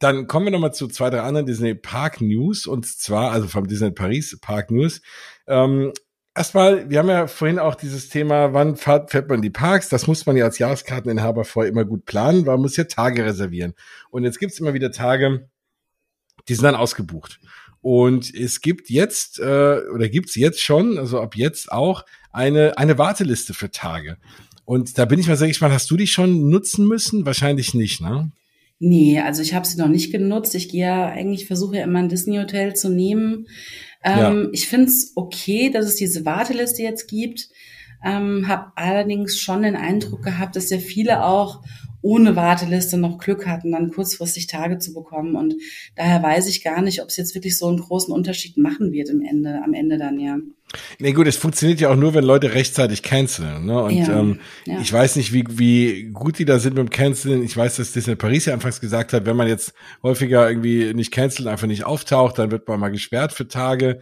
Dann kommen wir nochmal zu zwei, drei anderen Disney Park News und zwar, also vom Disney Paris Park News. Ähm, erstmal, wir haben ja vorhin auch dieses Thema, wann fährt, fährt man in die Parks? Das muss man ja als Jahreskarteninhaber vorher immer gut planen, weil man muss ja Tage reservieren. Und jetzt gibt's immer wieder Tage, die sind dann ausgebucht. Und es gibt jetzt, äh, oder gibt's jetzt schon, also ab jetzt auch, eine, eine Warteliste für Tage. Und da bin ich mal, sag ich mal, hast du die schon nutzen müssen? Wahrscheinlich nicht, ne? Nee, also ich habe sie noch nicht genutzt. Ich gehe ja eigentlich, versuche ja immer ein Disney-Hotel zu nehmen. Ähm, ja. Ich finde es okay, dass es diese Warteliste jetzt gibt. Ähm, habe allerdings schon den Eindruck gehabt, dass ja viele auch ohne Warteliste noch Glück hatten, dann kurzfristig Tage zu bekommen. Und daher weiß ich gar nicht, ob es jetzt wirklich so einen großen Unterschied machen wird im Ende, am Ende dann, ja. Nee, gut, es funktioniert ja auch nur, wenn Leute rechtzeitig canceln. Ne? Und ja, ähm, ja. ich weiß nicht, wie, wie gut die da sind mit dem Canceln. Ich weiß, dass Disney Paris ja anfangs gesagt hat, wenn man jetzt häufiger irgendwie nicht cancelt, einfach nicht auftaucht, dann wird man mal gesperrt für Tage.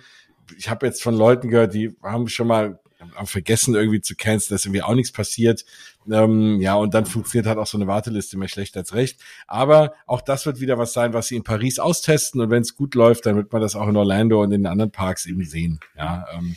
Ich habe jetzt von Leuten gehört, die haben schon mal haben vergessen irgendwie zu canceln, dass irgendwie auch nichts passiert. Ähm, ja, und dann funktioniert halt auch so eine Warteliste mehr schlecht als recht. Aber auch das wird wieder was sein, was sie in Paris austesten. Und wenn es gut läuft, dann wird man das auch in Orlando und in den anderen Parks eben sehen. Ja, ähm,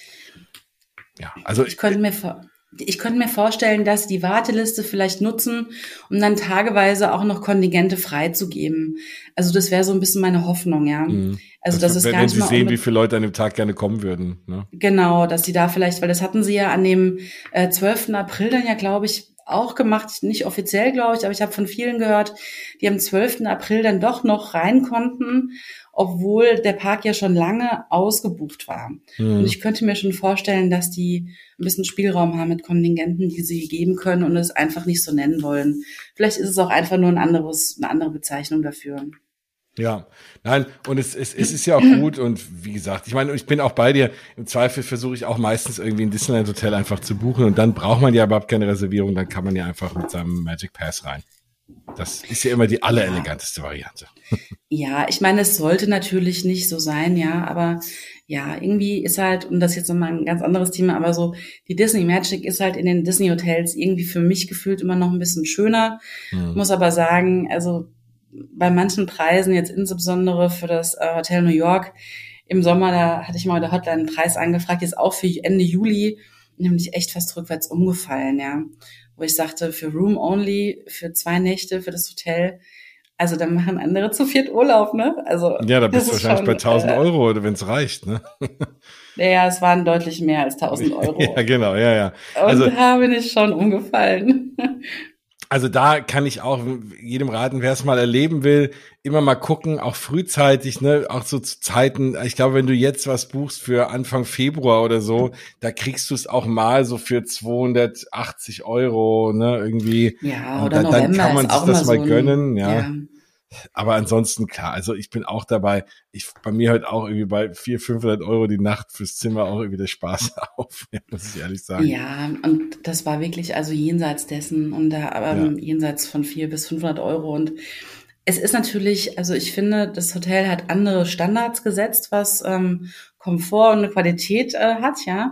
ja also ich könnte mir vor ich könnte mir vorstellen, dass die Warteliste vielleicht nutzen, um dann tageweise auch noch Kontingente freizugeben. Also das wäre so ein bisschen meine Hoffnung, ja. Mhm. Also das, das ist wenn, gar nicht wenn sie sehen, wie viele Leute an dem Tag gerne kommen würden. Ne? Genau, dass sie da vielleicht, weil das hatten sie ja an dem äh, 12. April dann ja, glaube ich, auch gemacht, nicht offiziell, glaube ich, aber ich habe von vielen gehört, die am 12. April dann doch noch rein konnten obwohl der Park ja schon lange ausgebucht war. Mhm. Und ich könnte mir schon vorstellen, dass die ein bisschen Spielraum haben mit Kontingenten, die sie geben können und es einfach nicht so nennen wollen. Vielleicht ist es auch einfach nur ein anderes, eine andere Bezeichnung dafür. Ja, nein, und es, es, es ist ja auch gut und wie gesagt, ich meine, ich bin auch bei dir. Im Zweifel versuche ich auch meistens irgendwie ein Disneyland Hotel einfach zu buchen und dann braucht man ja überhaupt keine Reservierung, dann kann man ja einfach mit seinem Magic Pass rein. Das ist ja immer die allereleganteste Variante. Ja, ich meine, es sollte natürlich nicht so sein, ja, aber ja, irgendwie ist halt, und das ist jetzt nochmal ein ganz anderes Thema, aber so, die Disney Magic ist halt in den Disney Hotels irgendwie für mich gefühlt immer noch ein bisschen schöner. Hm. Muss aber sagen, also bei manchen Preisen, jetzt insbesondere für das äh, Hotel New York, im Sommer, da hatte ich mal der Hotline einen Preis angefragt, jetzt auch für Ende Juli, nämlich echt fast rückwärts umgefallen, ja wo ich sagte, für Room Only, für zwei Nächte, für das Hotel, also da machen andere zu viert Urlaub, ne? Also ja, da bist du wahrscheinlich schon, bei 1000 äh, Euro, wenn es reicht, ne? Ja, es waren deutlich mehr als 1000 Euro. ja, genau, ja, ja. Also, Und da bin ich schon umgefallen. Also da kann ich auch jedem raten, wer es mal erleben will, immer mal gucken, auch frühzeitig, ne, auch so zu Zeiten. Ich glaube, wenn du jetzt was buchst für Anfang Februar oder so, da kriegst du es auch mal so für 280 Euro, ne, irgendwie. Ja, oder da, dann kann man sich das mal so gönnen, ja. ja. Aber ansonsten klar, also ich bin auch dabei. Ich bei mir halt auch irgendwie bei 400, 500 Euro die Nacht fürs Zimmer auch irgendwie der Spaß auf, muss ich ehrlich sagen. Ja, und das war wirklich also jenseits dessen und da aber ähm, ja. jenseits von 400 bis 500 Euro und es ist natürlich, also ich finde, das Hotel hat andere Standards gesetzt, was ähm, Komfort und Qualität äh, hat, ja.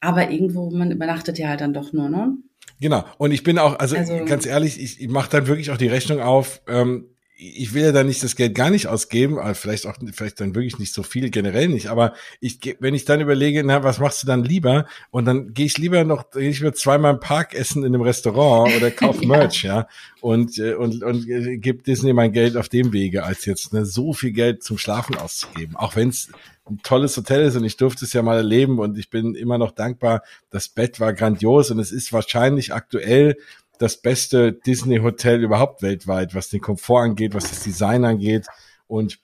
Aber irgendwo, man übernachtet ja halt dann doch nur, ne? Genau. Und ich bin auch, also, also ganz ehrlich, ich, ich mache dann wirklich auch die Rechnung auf. Ähm, ich will ja da nicht das Geld gar nicht ausgeben, aber vielleicht auch, vielleicht dann wirklich nicht so viel, generell nicht, aber ich, wenn ich dann überlege, na, was machst du dann lieber? Und dann gehe ich lieber noch, gehe ich mir zweimal im Park essen in einem Restaurant oder kauf ja. Merch, ja, und, äh, und, und äh, gib Disney mein Geld auf dem Wege, als jetzt ne, so viel Geld zum Schlafen auszugeben. Auch wenn es ein tolles Hotel ist und ich durfte es ja mal erleben und ich bin immer noch dankbar. Das Bett war grandios und es ist wahrscheinlich aktuell das beste Disney-Hotel überhaupt weltweit, was den Komfort angeht, was das Design angeht. Und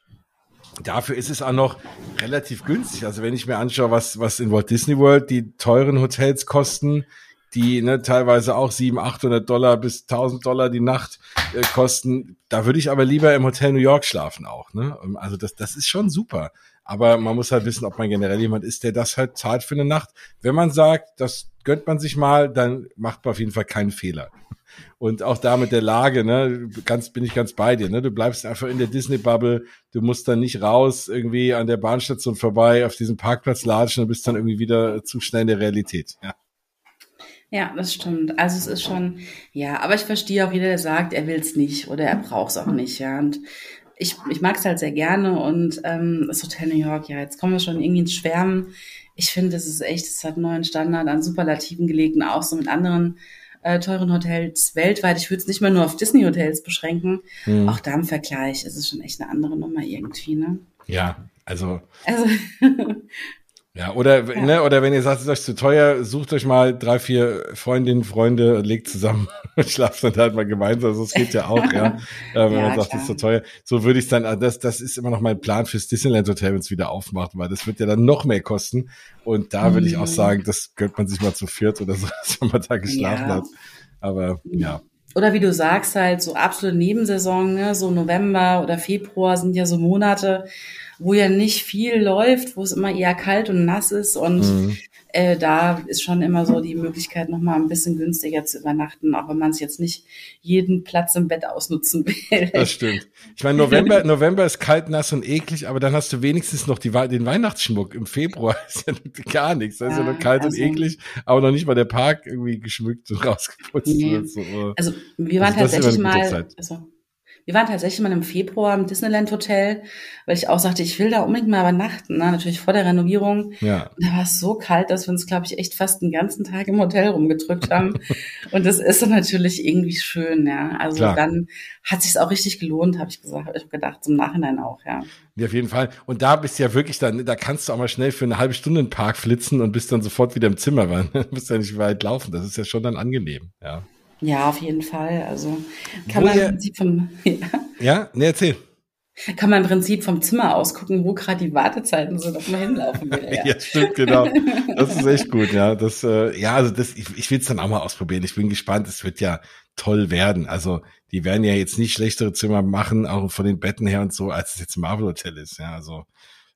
dafür ist es auch noch relativ günstig. Also wenn ich mir anschaue, was, was in Walt Disney World die teuren Hotels kosten, die ne, teilweise auch 700, 800 Dollar bis 1000 Dollar die Nacht äh, kosten. Da würde ich aber lieber im Hotel New York schlafen auch. Ne? Also das, das ist schon super. Aber man muss halt wissen, ob man generell jemand ist, der das halt zahlt für eine Nacht. Wenn man sagt, das gönnt man sich mal, dann macht man auf jeden Fall keinen Fehler. Und auch da mit der Lage, ne, ganz, bin ich ganz bei dir, ne? Du bleibst einfach in der Disney-Bubble, du musst dann nicht raus, irgendwie an der Bahnstation vorbei, auf diesem Parkplatz latschen und bist dann irgendwie wieder zu schnell in der Realität, ja. Ja, das stimmt. Also es ist schon, ja, aber ich verstehe auch jeder, der sagt, er will es nicht oder er braucht es auch nicht, ja. Und ich, ich mag es halt sehr gerne und ähm, das Hotel New York, ja, jetzt kommen wir schon irgendwie ins Schwärmen. Ich finde, es ist echt, es hat einen neuen Standard an Superlativen gelegt und auch so mit anderen äh, teuren Hotels weltweit. Ich würde es nicht mehr nur auf Disney-Hotels beschränken. Mhm. Auch da im Vergleich ist es schon echt eine andere Nummer irgendwie, ne? Ja, also. Also. Ja, oder, ja. Ne, oder wenn ihr sagt, es ist euch zu teuer, sucht euch mal drei, vier Freundinnen, Freunde, legt zusammen und schlaft dann halt mal gemeinsam. Also, es geht ja auch, ja. äh, wenn ja, man sagt, es ist zu teuer. So würde ich dann, also das, das ist immer noch mein Plan fürs Disneyland Hotel, wenn es wieder aufmacht, weil das wird ja dann noch mehr kosten. Und da würde ich auch mhm. sagen, das gönnt man sich mal zu viert oder so, dass man da geschlafen ja. hat. Aber ja. Oder wie du sagst, halt so absolute Nebensaison, ne? so November oder Februar sind ja so Monate, wo ja nicht viel läuft, wo es immer eher kalt und nass ist und mhm äh, da ist schon immer so die Möglichkeit, noch mal ein bisschen günstiger zu übernachten, auch wenn man es jetzt nicht jeden Platz im Bett ausnutzen will. Das stimmt. Ich meine, November, November ist kalt, nass und eklig, aber dann hast du wenigstens noch die, den Weihnachtsschmuck. Im Februar ist ja gar nichts. Da ist ja, ja nur kalt also, und eklig, aber noch nicht mal der Park irgendwie geschmückt und rausgeputzt nee. wird. So. Also wir waren also tatsächlich mal, also wir waren tatsächlich mal im Februar im Disneyland Hotel, weil ich auch sagte, ich will da unbedingt mal übernachten, ne? natürlich vor der Renovierung. Ja. Da war es so kalt, dass wir uns, glaube ich, echt fast den ganzen Tag im Hotel rumgedrückt haben. und das ist dann natürlich irgendwie schön, ja. Also Klar. dann hat sich auch richtig gelohnt, habe ich gesagt, habe ich gedacht, zum Nachhinein auch, ja. Ja, auf jeden Fall. Und da bist du ja wirklich dann, da kannst du auch mal schnell für eine halbe Stunde in den Park flitzen und bist dann sofort wieder im Zimmer, weil du musst ja nicht weit laufen. Das ist ja schon dann angenehm, ja. Ja, auf jeden Fall. Also kann wo man im Prinzip vom ja, ja ne, erzähl. Kann man im Prinzip vom Zimmer aus gucken, wo gerade die Wartezeiten sind, ob man hinlaufen will. Ja. ja, stimmt, genau. Das ist echt gut, ja. Das, äh, ja, also das, ich, ich will es dann auch mal ausprobieren. Ich bin gespannt, es wird ja toll werden. Also die werden ja jetzt nicht schlechtere Zimmer machen, auch von den Betten her und so, als es jetzt Marvel Hotel ist. Ja, also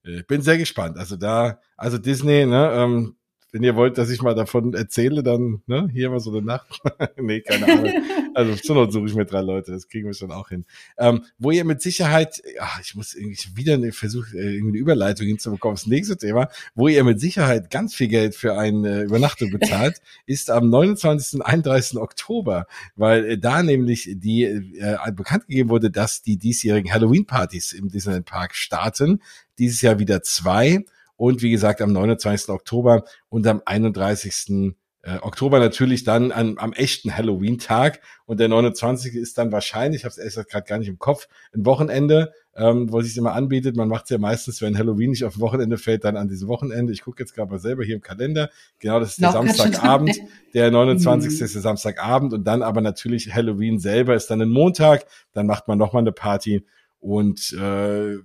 äh, ich bin sehr gespannt. Also da, also Disney, ne, ähm, wenn ihr wollt, dass ich mal davon erzähle, dann ne, hier mal so eine Nacht. nee, keine Ahnung. Also zur Not suche ich mir drei Leute, das kriegen wir schon auch hin. Ähm, wo ihr mit Sicherheit, ach, ich muss irgendwie wieder eine Versuch, äh, irgendwie eine Überleitung hinzubekommen, das nächste Thema, wo ihr mit Sicherheit ganz viel Geld für eine Übernachtung bezahlt, ist am 29. und 31. Oktober, weil äh, da nämlich die äh, bekannt gegeben wurde, dass die diesjährigen Halloween-Partys im Disneyland Park starten. Dieses Jahr wieder zwei und wie gesagt am 29. Oktober und am 31. Äh, Oktober natürlich dann an, am echten Halloween-Tag und der 29. ist dann wahrscheinlich, ich habe es erst gerade gar nicht im Kopf, ein Wochenende, ähm, wo sich immer anbietet. Man macht es ja meistens, wenn Halloween nicht auf Wochenende fällt, dann an diesem Wochenende. Ich gucke jetzt gerade mal selber hier im Kalender. Genau, das ist der Samstagabend. Der 29. Mhm. ist der Samstagabend und dann aber natürlich Halloween selber ist dann ein Montag. Dann macht man nochmal eine Party und äh,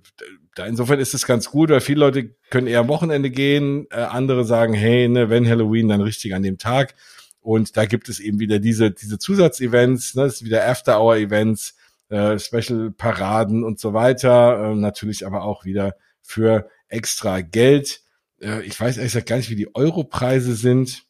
da insofern ist es ganz gut, weil viele Leute können eher am Wochenende gehen, äh, andere sagen, hey, ne, wenn Halloween, dann richtig an dem Tag. Und da gibt es eben wieder diese, diese Zusatzevents, ne, das ist wieder After-Hour-Events, äh, Special-Paraden und so weiter. Äh, natürlich aber auch wieder für extra Geld. Äh, ich weiß ehrlich gesagt gar nicht, wie die Europreise sind.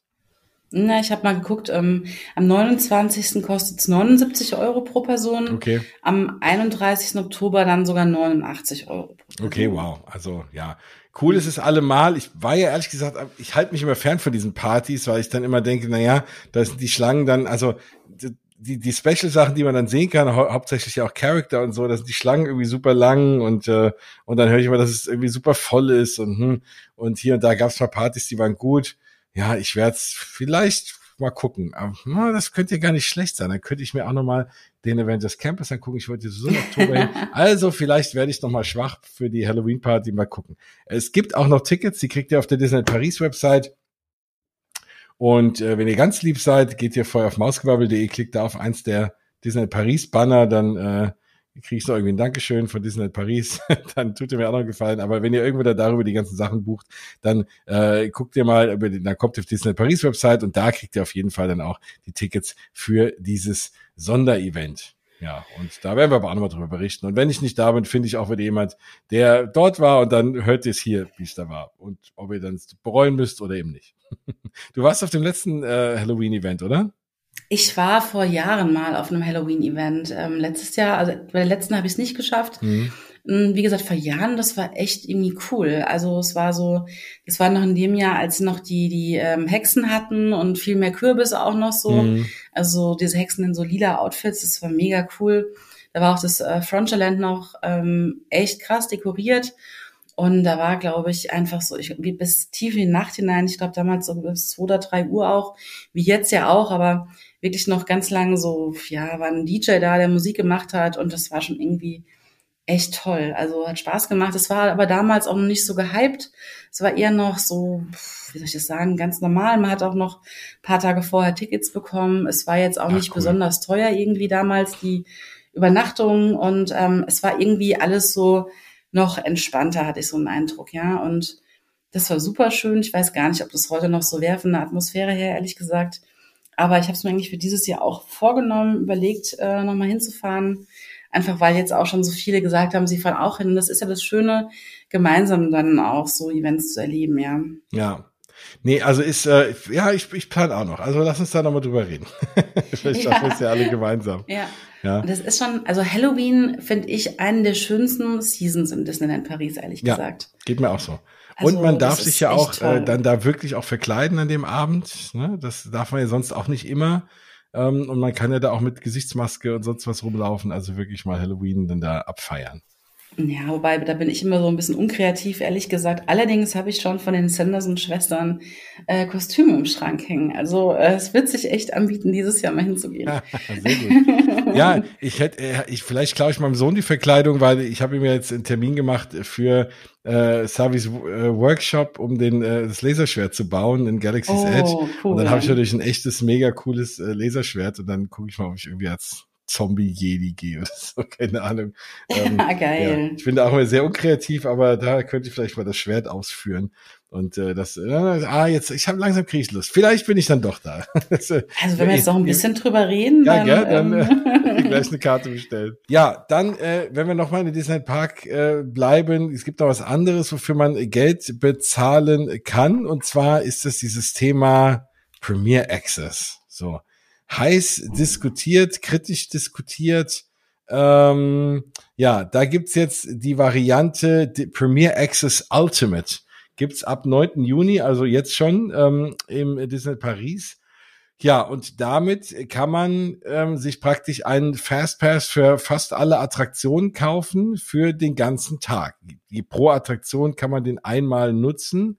Na, ich habe mal geguckt, ähm, am 29. kostet es 79 Euro pro Person. Okay. Am 31. Oktober dann sogar 89 Euro. Okay, wow. Also ja, cool ist es allemal. Ich war ja ehrlich gesagt, ich halte mich immer fern von diesen Partys, weil ich dann immer denke, na ja, da sind die Schlangen dann, also die, die Special-Sachen, die man dann sehen kann, hau hauptsächlich ja auch Character und so, da sind die Schlangen irgendwie super lang und, äh, und dann höre ich immer, dass es irgendwie super voll ist und, hm, und hier und da gab es mal Partys, die waren gut ja, ich werde es vielleicht mal gucken. Aber das könnte ja gar nicht schlecht sein. Dann könnte ich mir auch nochmal den Avengers Campus angucken. Ich wollte so im Oktober hin. Also vielleicht werde ich nochmal schwach für die Halloween Party mal gucken. Es gibt auch noch Tickets, die kriegt ihr auf der Disney Paris Website. Und äh, wenn ihr ganz lieb seid, geht ihr vorher auf mausgewabbel.de, klickt da auf eins der Disney Paris Banner, dann äh, kriegst du irgendwie ein Dankeschön von Disneyland Paris, dann tut ihr mir auch noch Gefallen. Aber wenn ihr irgendwo da darüber die ganzen Sachen bucht, dann äh, guckt ihr mal, über den, dann kommt ihr auf Disneyland Paris Website und da kriegt ihr auf jeden Fall dann auch die Tickets für dieses Sonderevent. Ja, und da werden wir aber auch nochmal drüber berichten. Und wenn ich nicht da bin, finde ich auch wieder jemand, der dort war und dann hört ihr es hier, wie es da war. Und ob ihr dann bereuen müsst oder eben nicht. Du warst auf dem letzten äh, Halloween-Event, oder? Ich war vor Jahren mal auf einem Halloween-Event. Ähm, letztes Jahr, also bei der letzten habe ich es nicht geschafft. Mhm. Mm, wie gesagt, vor Jahren, das war echt irgendwie cool. Also es war so, es war noch in dem Jahr, als noch die die ähm, Hexen hatten und viel mehr Kürbisse auch noch so. Mhm. Also diese Hexen in so lila Outfits, das war mega cool. Da war auch das äh, Frontierland noch ähm, echt krass dekoriert. Und da war, glaube ich, einfach so, ich bis tief in die Nacht hinein, ich glaube damals so bis zwei oder drei Uhr auch, wie jetzt ja auch, aber wirklich noch ganz lang so, ja, war ein DJ da, der Musik gemacht hat und das war schon irgendwie echt toll. Also hat Spaß gemacht. Es war aber damals auch noch nicht so gehypt. Es war eher noch so, wie soll ich das sagen, ganz normal. Man hat auch noch paar Tage vorher Tickets bekommen. Es war jetzt auch Ach, nicht cool. besonders teuer irgendwie damals, die Übernachtung. Und ähm, es war irgendwie alles so noch entspannter, hatte ich so einen Eindruck, ja. Und das war super schön. Ich weiß gar nicht, ob das heute noch so wäre von der Atmosphäre her, ehrlich gesagt. Aber ich habe es mir eigentlich für dieses Jahr auch vorgenommen, überlegt, äh, nochmal hinzufahren. Einfach weil jetzt auch schon so viele gesagt haben, sie fahren auch hin. Und das ist ja das Schöne, gemeinsam dann auch so Events zu erleben, ja. Ja, Nee, also ist, äh, ja, ich, ich plane auch noch. Also lass uns da nochmal drüber reden. Vielleicht schaffen wir es ja alle gemeinsam. Ja. ja. Und das ist schon, also Halloween finde ich einen der schönsten Seasons im Disneyland Paris, ehrlich ja, gesagt. Geht mir auch so. Also, und man darf sich ja auch äh, dann da wirklich auch verkleiden an dem Abend. Ne? Das darf man ja sonst auch nicht immer. Ähm, und man kann ja da auch mit Gesichtsmaske und sonst was rumlaufen. Also wirklich mal Halloween dann da abfeiern. Ja, wobei, da bin ich immer so ein bisschen unkreativ, ehrlich gesagt. Allerdings habe ich schon von den Sanderson-Schwestern äh, Kostüme im Schrank hängen. Also äh, es wird sich echt anbieten, dieses Jahr mal hinzugehen. Sehr gut. Ja, ich hätte, äh, ich, vielleicht klaue ich meinem Sohn die Verkleidung, weil ich habe ihm jetzt einen Termin gemacht für äh, Savis äh, Workshop, um den äh, das Laserschwert zu bauen in Galaxy's oh, Edge. Cool. Und dann habe ich natürlich ein echtes, mega cooles äh, Laserschwert und dann gucke ich mal, ob ich irgendwie als Zombie-Jedi gehe oder so, keine Ahnung. Ähm, Geil. Ja, ich bin da auch immer sehr unkreativ, aber da könnte ich vielleicht mal das Schwert ausführen. Und äh, das, äh, ah, jetzt, ich habe langsam Kriegslust. Vielleicht bin ich dann doch da. also wenn wir jetzt noch ein bisschen drüber reden, ja, dann, gell, dann ähm. äh, gleich eine Karte bestellen. Ja, dann, äh, wenn wir nochmal in Disneyland Park äh, bleiben, es gibt noch was anderes, wofür man Geld bezahlen kann. Und zwar ist das dieses Thema Premier Access. So heiß diskutiert, kritisch diskutiert. Ähm, ja, da gibt's jetzt die Variante die Premier Access Ultimate. Gibt's ab 9. Juni, also jetzt schon ähm, im Disney Paris. Ja, und damit kann man ähm, sich praktisch einen Fastpass für fast alle Attraktionen kaufen für den ganzen Tag. Die pro Attraktion kann man den einmal nutzen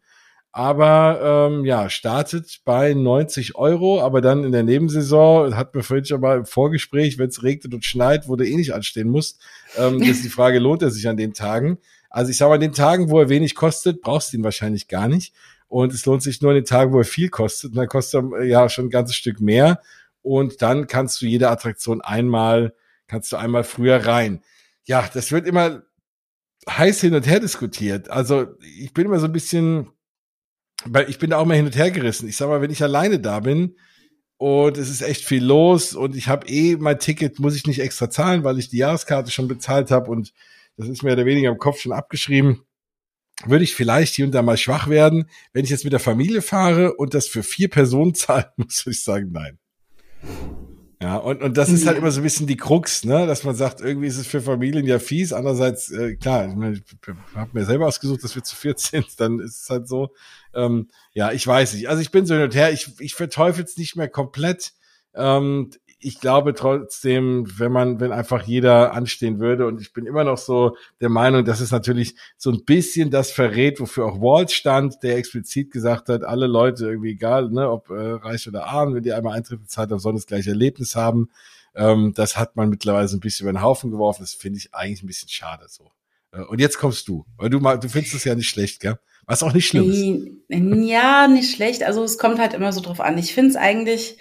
aber ähm, ja, startet bei 90 Euro, aber dann in der Nebensaison, hat mir vorhin schon mal im Vorgespräch, wenn es regnet und schneit, wo du eh nicht anstehen musst, ähm, ist die Frage, lohnt er sich an den Tagen? Also ich sage mal, an den Tagen, wo er wenig kostet, brauchst du ihn wahrscheinlich gar nicht. Und es lohnt sich nur an den Tagen, wo er viel kostet. Und dann kostet er ja schon ein ganzes Stück mehr. Und dann kannst du jede Attraktion einmal, kannst du einmal früher rein. Ja, das wird immer heiß hin und her diskutiert. Also ich bin immer so ein bisschen, weil ich bin da auch mal hin und her gerissen. Ich sag mal, wenn ich alleine da bin und es ist echt viel los und ich habe eh mein Ticket, muss ich nicht extra zahlen, weil ich die Jahreskarte schon bezahlt habe und das ist mehr oder weniger im Kopf schon abgeschrieben, würde ich vielleicht hier und da mal schwach werden. Wenn ich jetzt mit der Familie fahre und das für vier Personen zahlen muss, würde ich sagen, nein. Ja, und, und das ist halt immer so ein bisschen die Krux, ne, dass man sagt, irgendwie ist es für Familien ja fies. Andererseits, äh, klar, ich, meine, ich habe mir selber ausgesucht, dass wir zu viert sind, dann ist es halt so. Ähm, ja, ich weiß nicht. Also ich bin so hin und her, ich, ich verteufel es nicht mehr komplett. Ähm, ich glaube trotzdem, wenn man, wenn einfach jeder anstehen würde, und ich bin immer noch so der Meinung, dass es natürlich so ein bisschen das verrät, wofür auch Walt stand, der explizit gesagt hat, alle Leute irgendwie egal, ne, ob äh, reich oder arm, wenn die einmal Eintritt bezahlt haben, sollen das gleiche Erlebnis haben. Ähm, das hat man mittlerweile so ein bisschen über den Haufen geworfen. Das finde ich eigentlich ein bisschen schade so. Äh, und jetzt kommst du, weil du mal, du findest es ja nicht schlecht, gell? Was auch nicht schlimm ist. Ja, nicht schlecht. Also es kommt halt immer so drauf an. Ich finde es eigentlich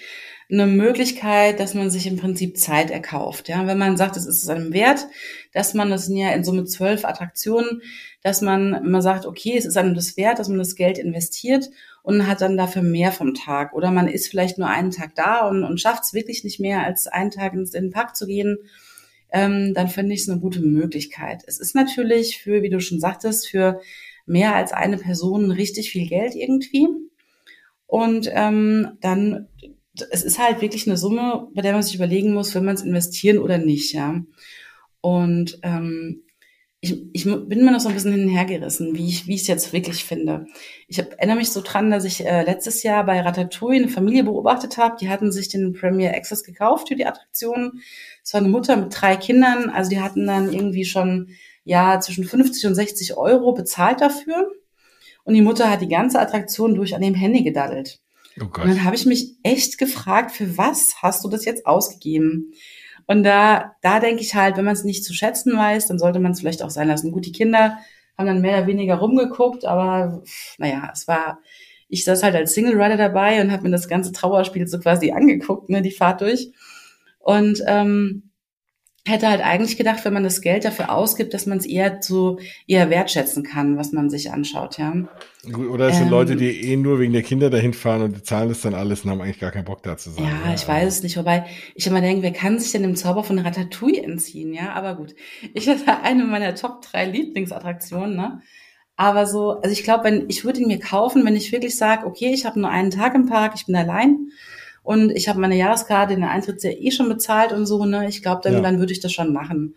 eine Möglichkeit, dass man sich im Prinzip Zeit erkauft. Ja, wenn man sagt, es ist einem wert, dass man, das sind ja in Summe zwölf Attraktionen, dass man man sagt, okay, es ist einem das wert, dass man das Geld investiert und hat dann dafür mehr vom Tag. Oder man ist vielleicht nur einen Tag da und, und schafft es wirklich nicht mehr, als einen Tag in den Park zu gehen. Ähm, dann finde ich es eine gute Möglichkeit. Es ist natürlich für, wie du schon sagtest, für mehr als eine Person richtig viel Geld irgendwie. Und ähm, dann es ist halt wirklich eine Summe, bei der man sich überlegen muss, will man es investieren oder nicht, ja. Und ähm, ich, ich bin mir noch so ein bisschen hinhergerissen, wie ich wie ich es jetzt wirklich finde. Ich hab, erinnere mich so dran, dass ich äh, letztes Jahr bei Ratatouille eine Familie beobachtet habe. Die hatten sich den Premier Access gekauft für die Attraktion. Es war eine Mutter mit drei Kindern, also die hatten dann irgendwie schon ja zwischen 50 und 60 Euro bezahlt dafür. Und die Mutter hat die ganze Attraktion durch an dem Handy gedaddelt. Oh Gott. Und dann habe ich mich echt gefragt, für was hast du das jetzt ausgegeben? Und da, da denke ich halt, wenn man es nicht zu schätzen weiß, dann sollte man es vielleicht auch sein lassen. Gut, die Kinder haben dann mehr oder weniger rumgeguckt, aber naja, es war, ich saß halt als Single Rider dabei und habe mir das ganze Trauerspiel so quasi angeguckt, ne, die Fahrt durch. Und ähm, hätte halt eigentlich gedacht, wenn man das Geld dafür ausgibt, dass man es eher so eher wertschätzen kann, was man sich anschaut, ja. Oder es sind ähm, Leute, die eh nur wegen der Kinder dahin fahren und zahlen das dann alles und haben eigentlich gar keinen Bock da zu sein. Ja, ja ich weiß es nicht, wobei ich immer denke, wer kann sich denn dem Zauber von Ratatouille entziehen, ja? Aber gut, ich hatte eine meiner Top drei Lieblingsattraktionen, ne? Aber so, also ich glaube, wenn ich würde ihn mir kaufen, wenn ich wirklich sage, okay, ich habe nur einen Tag im Park, ich bin allein und ich habe meine Jahreskarte, den Eintritt ja eh schon bezahlt und so, ne? Ich glaube, dann, ja. dann würde ich das schon machen.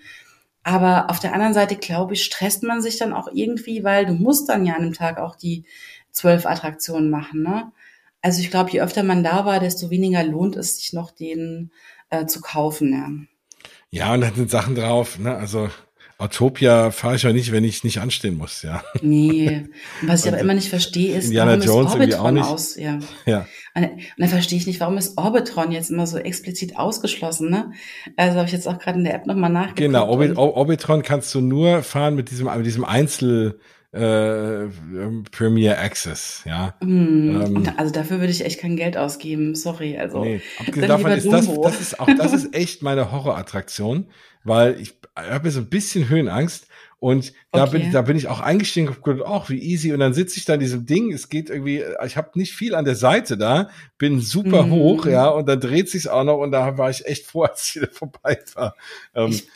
Aber auf der anderen Seite, glaube ich, stresst man sich dann auch irgendwie, weil du musst dann ja an einem Tag auch die zwölf Attraktionen machen, ne? Also ich glaube, je öfter man da war, desto weniger lohnt es sich noch, den äh, zu kaufen, ja. Ja, und da sind Sachen drauf, ne? Also Autopia fahre ich ja nicht, wenn ich nicht anstehen muss, ja. Nee. Und was ich aber immer nicht verstehe, ist, Indiana warum Jones ist Orbitron aus, ja. ja. Und, und dann verstehe ich nicht, warum ist Orbitron jetzt immer so explizit ausgeschlossen, ne? Also habe ich jetzt auch gerade in der App nochmal nachgeguckt. Genau, Orbit Orbitron kannst du nur fahren mit diesem, mit diesem Einzel, äh, Premier Access, ja. Mm, ähm, also dafür würde ich echt kein Geld ausgeben, sorry. Also nee, abgesehen davon ist das, das ist auch das ist echt meine Horrorattraktion, weil ich habe so ein bisschen Höhenangst und da okay. bin da bin ich auch eingestiegen und gedacht, ach wie easy und dann sitze ich da in diesem Ding, es geht irgendwie, ich habe nicht viel an der Seite da, bin super mm. hoch, ja und dann dreht sich's auch noch und da war ich echt froh, als ich wieder vorbei war. Ähm, ich,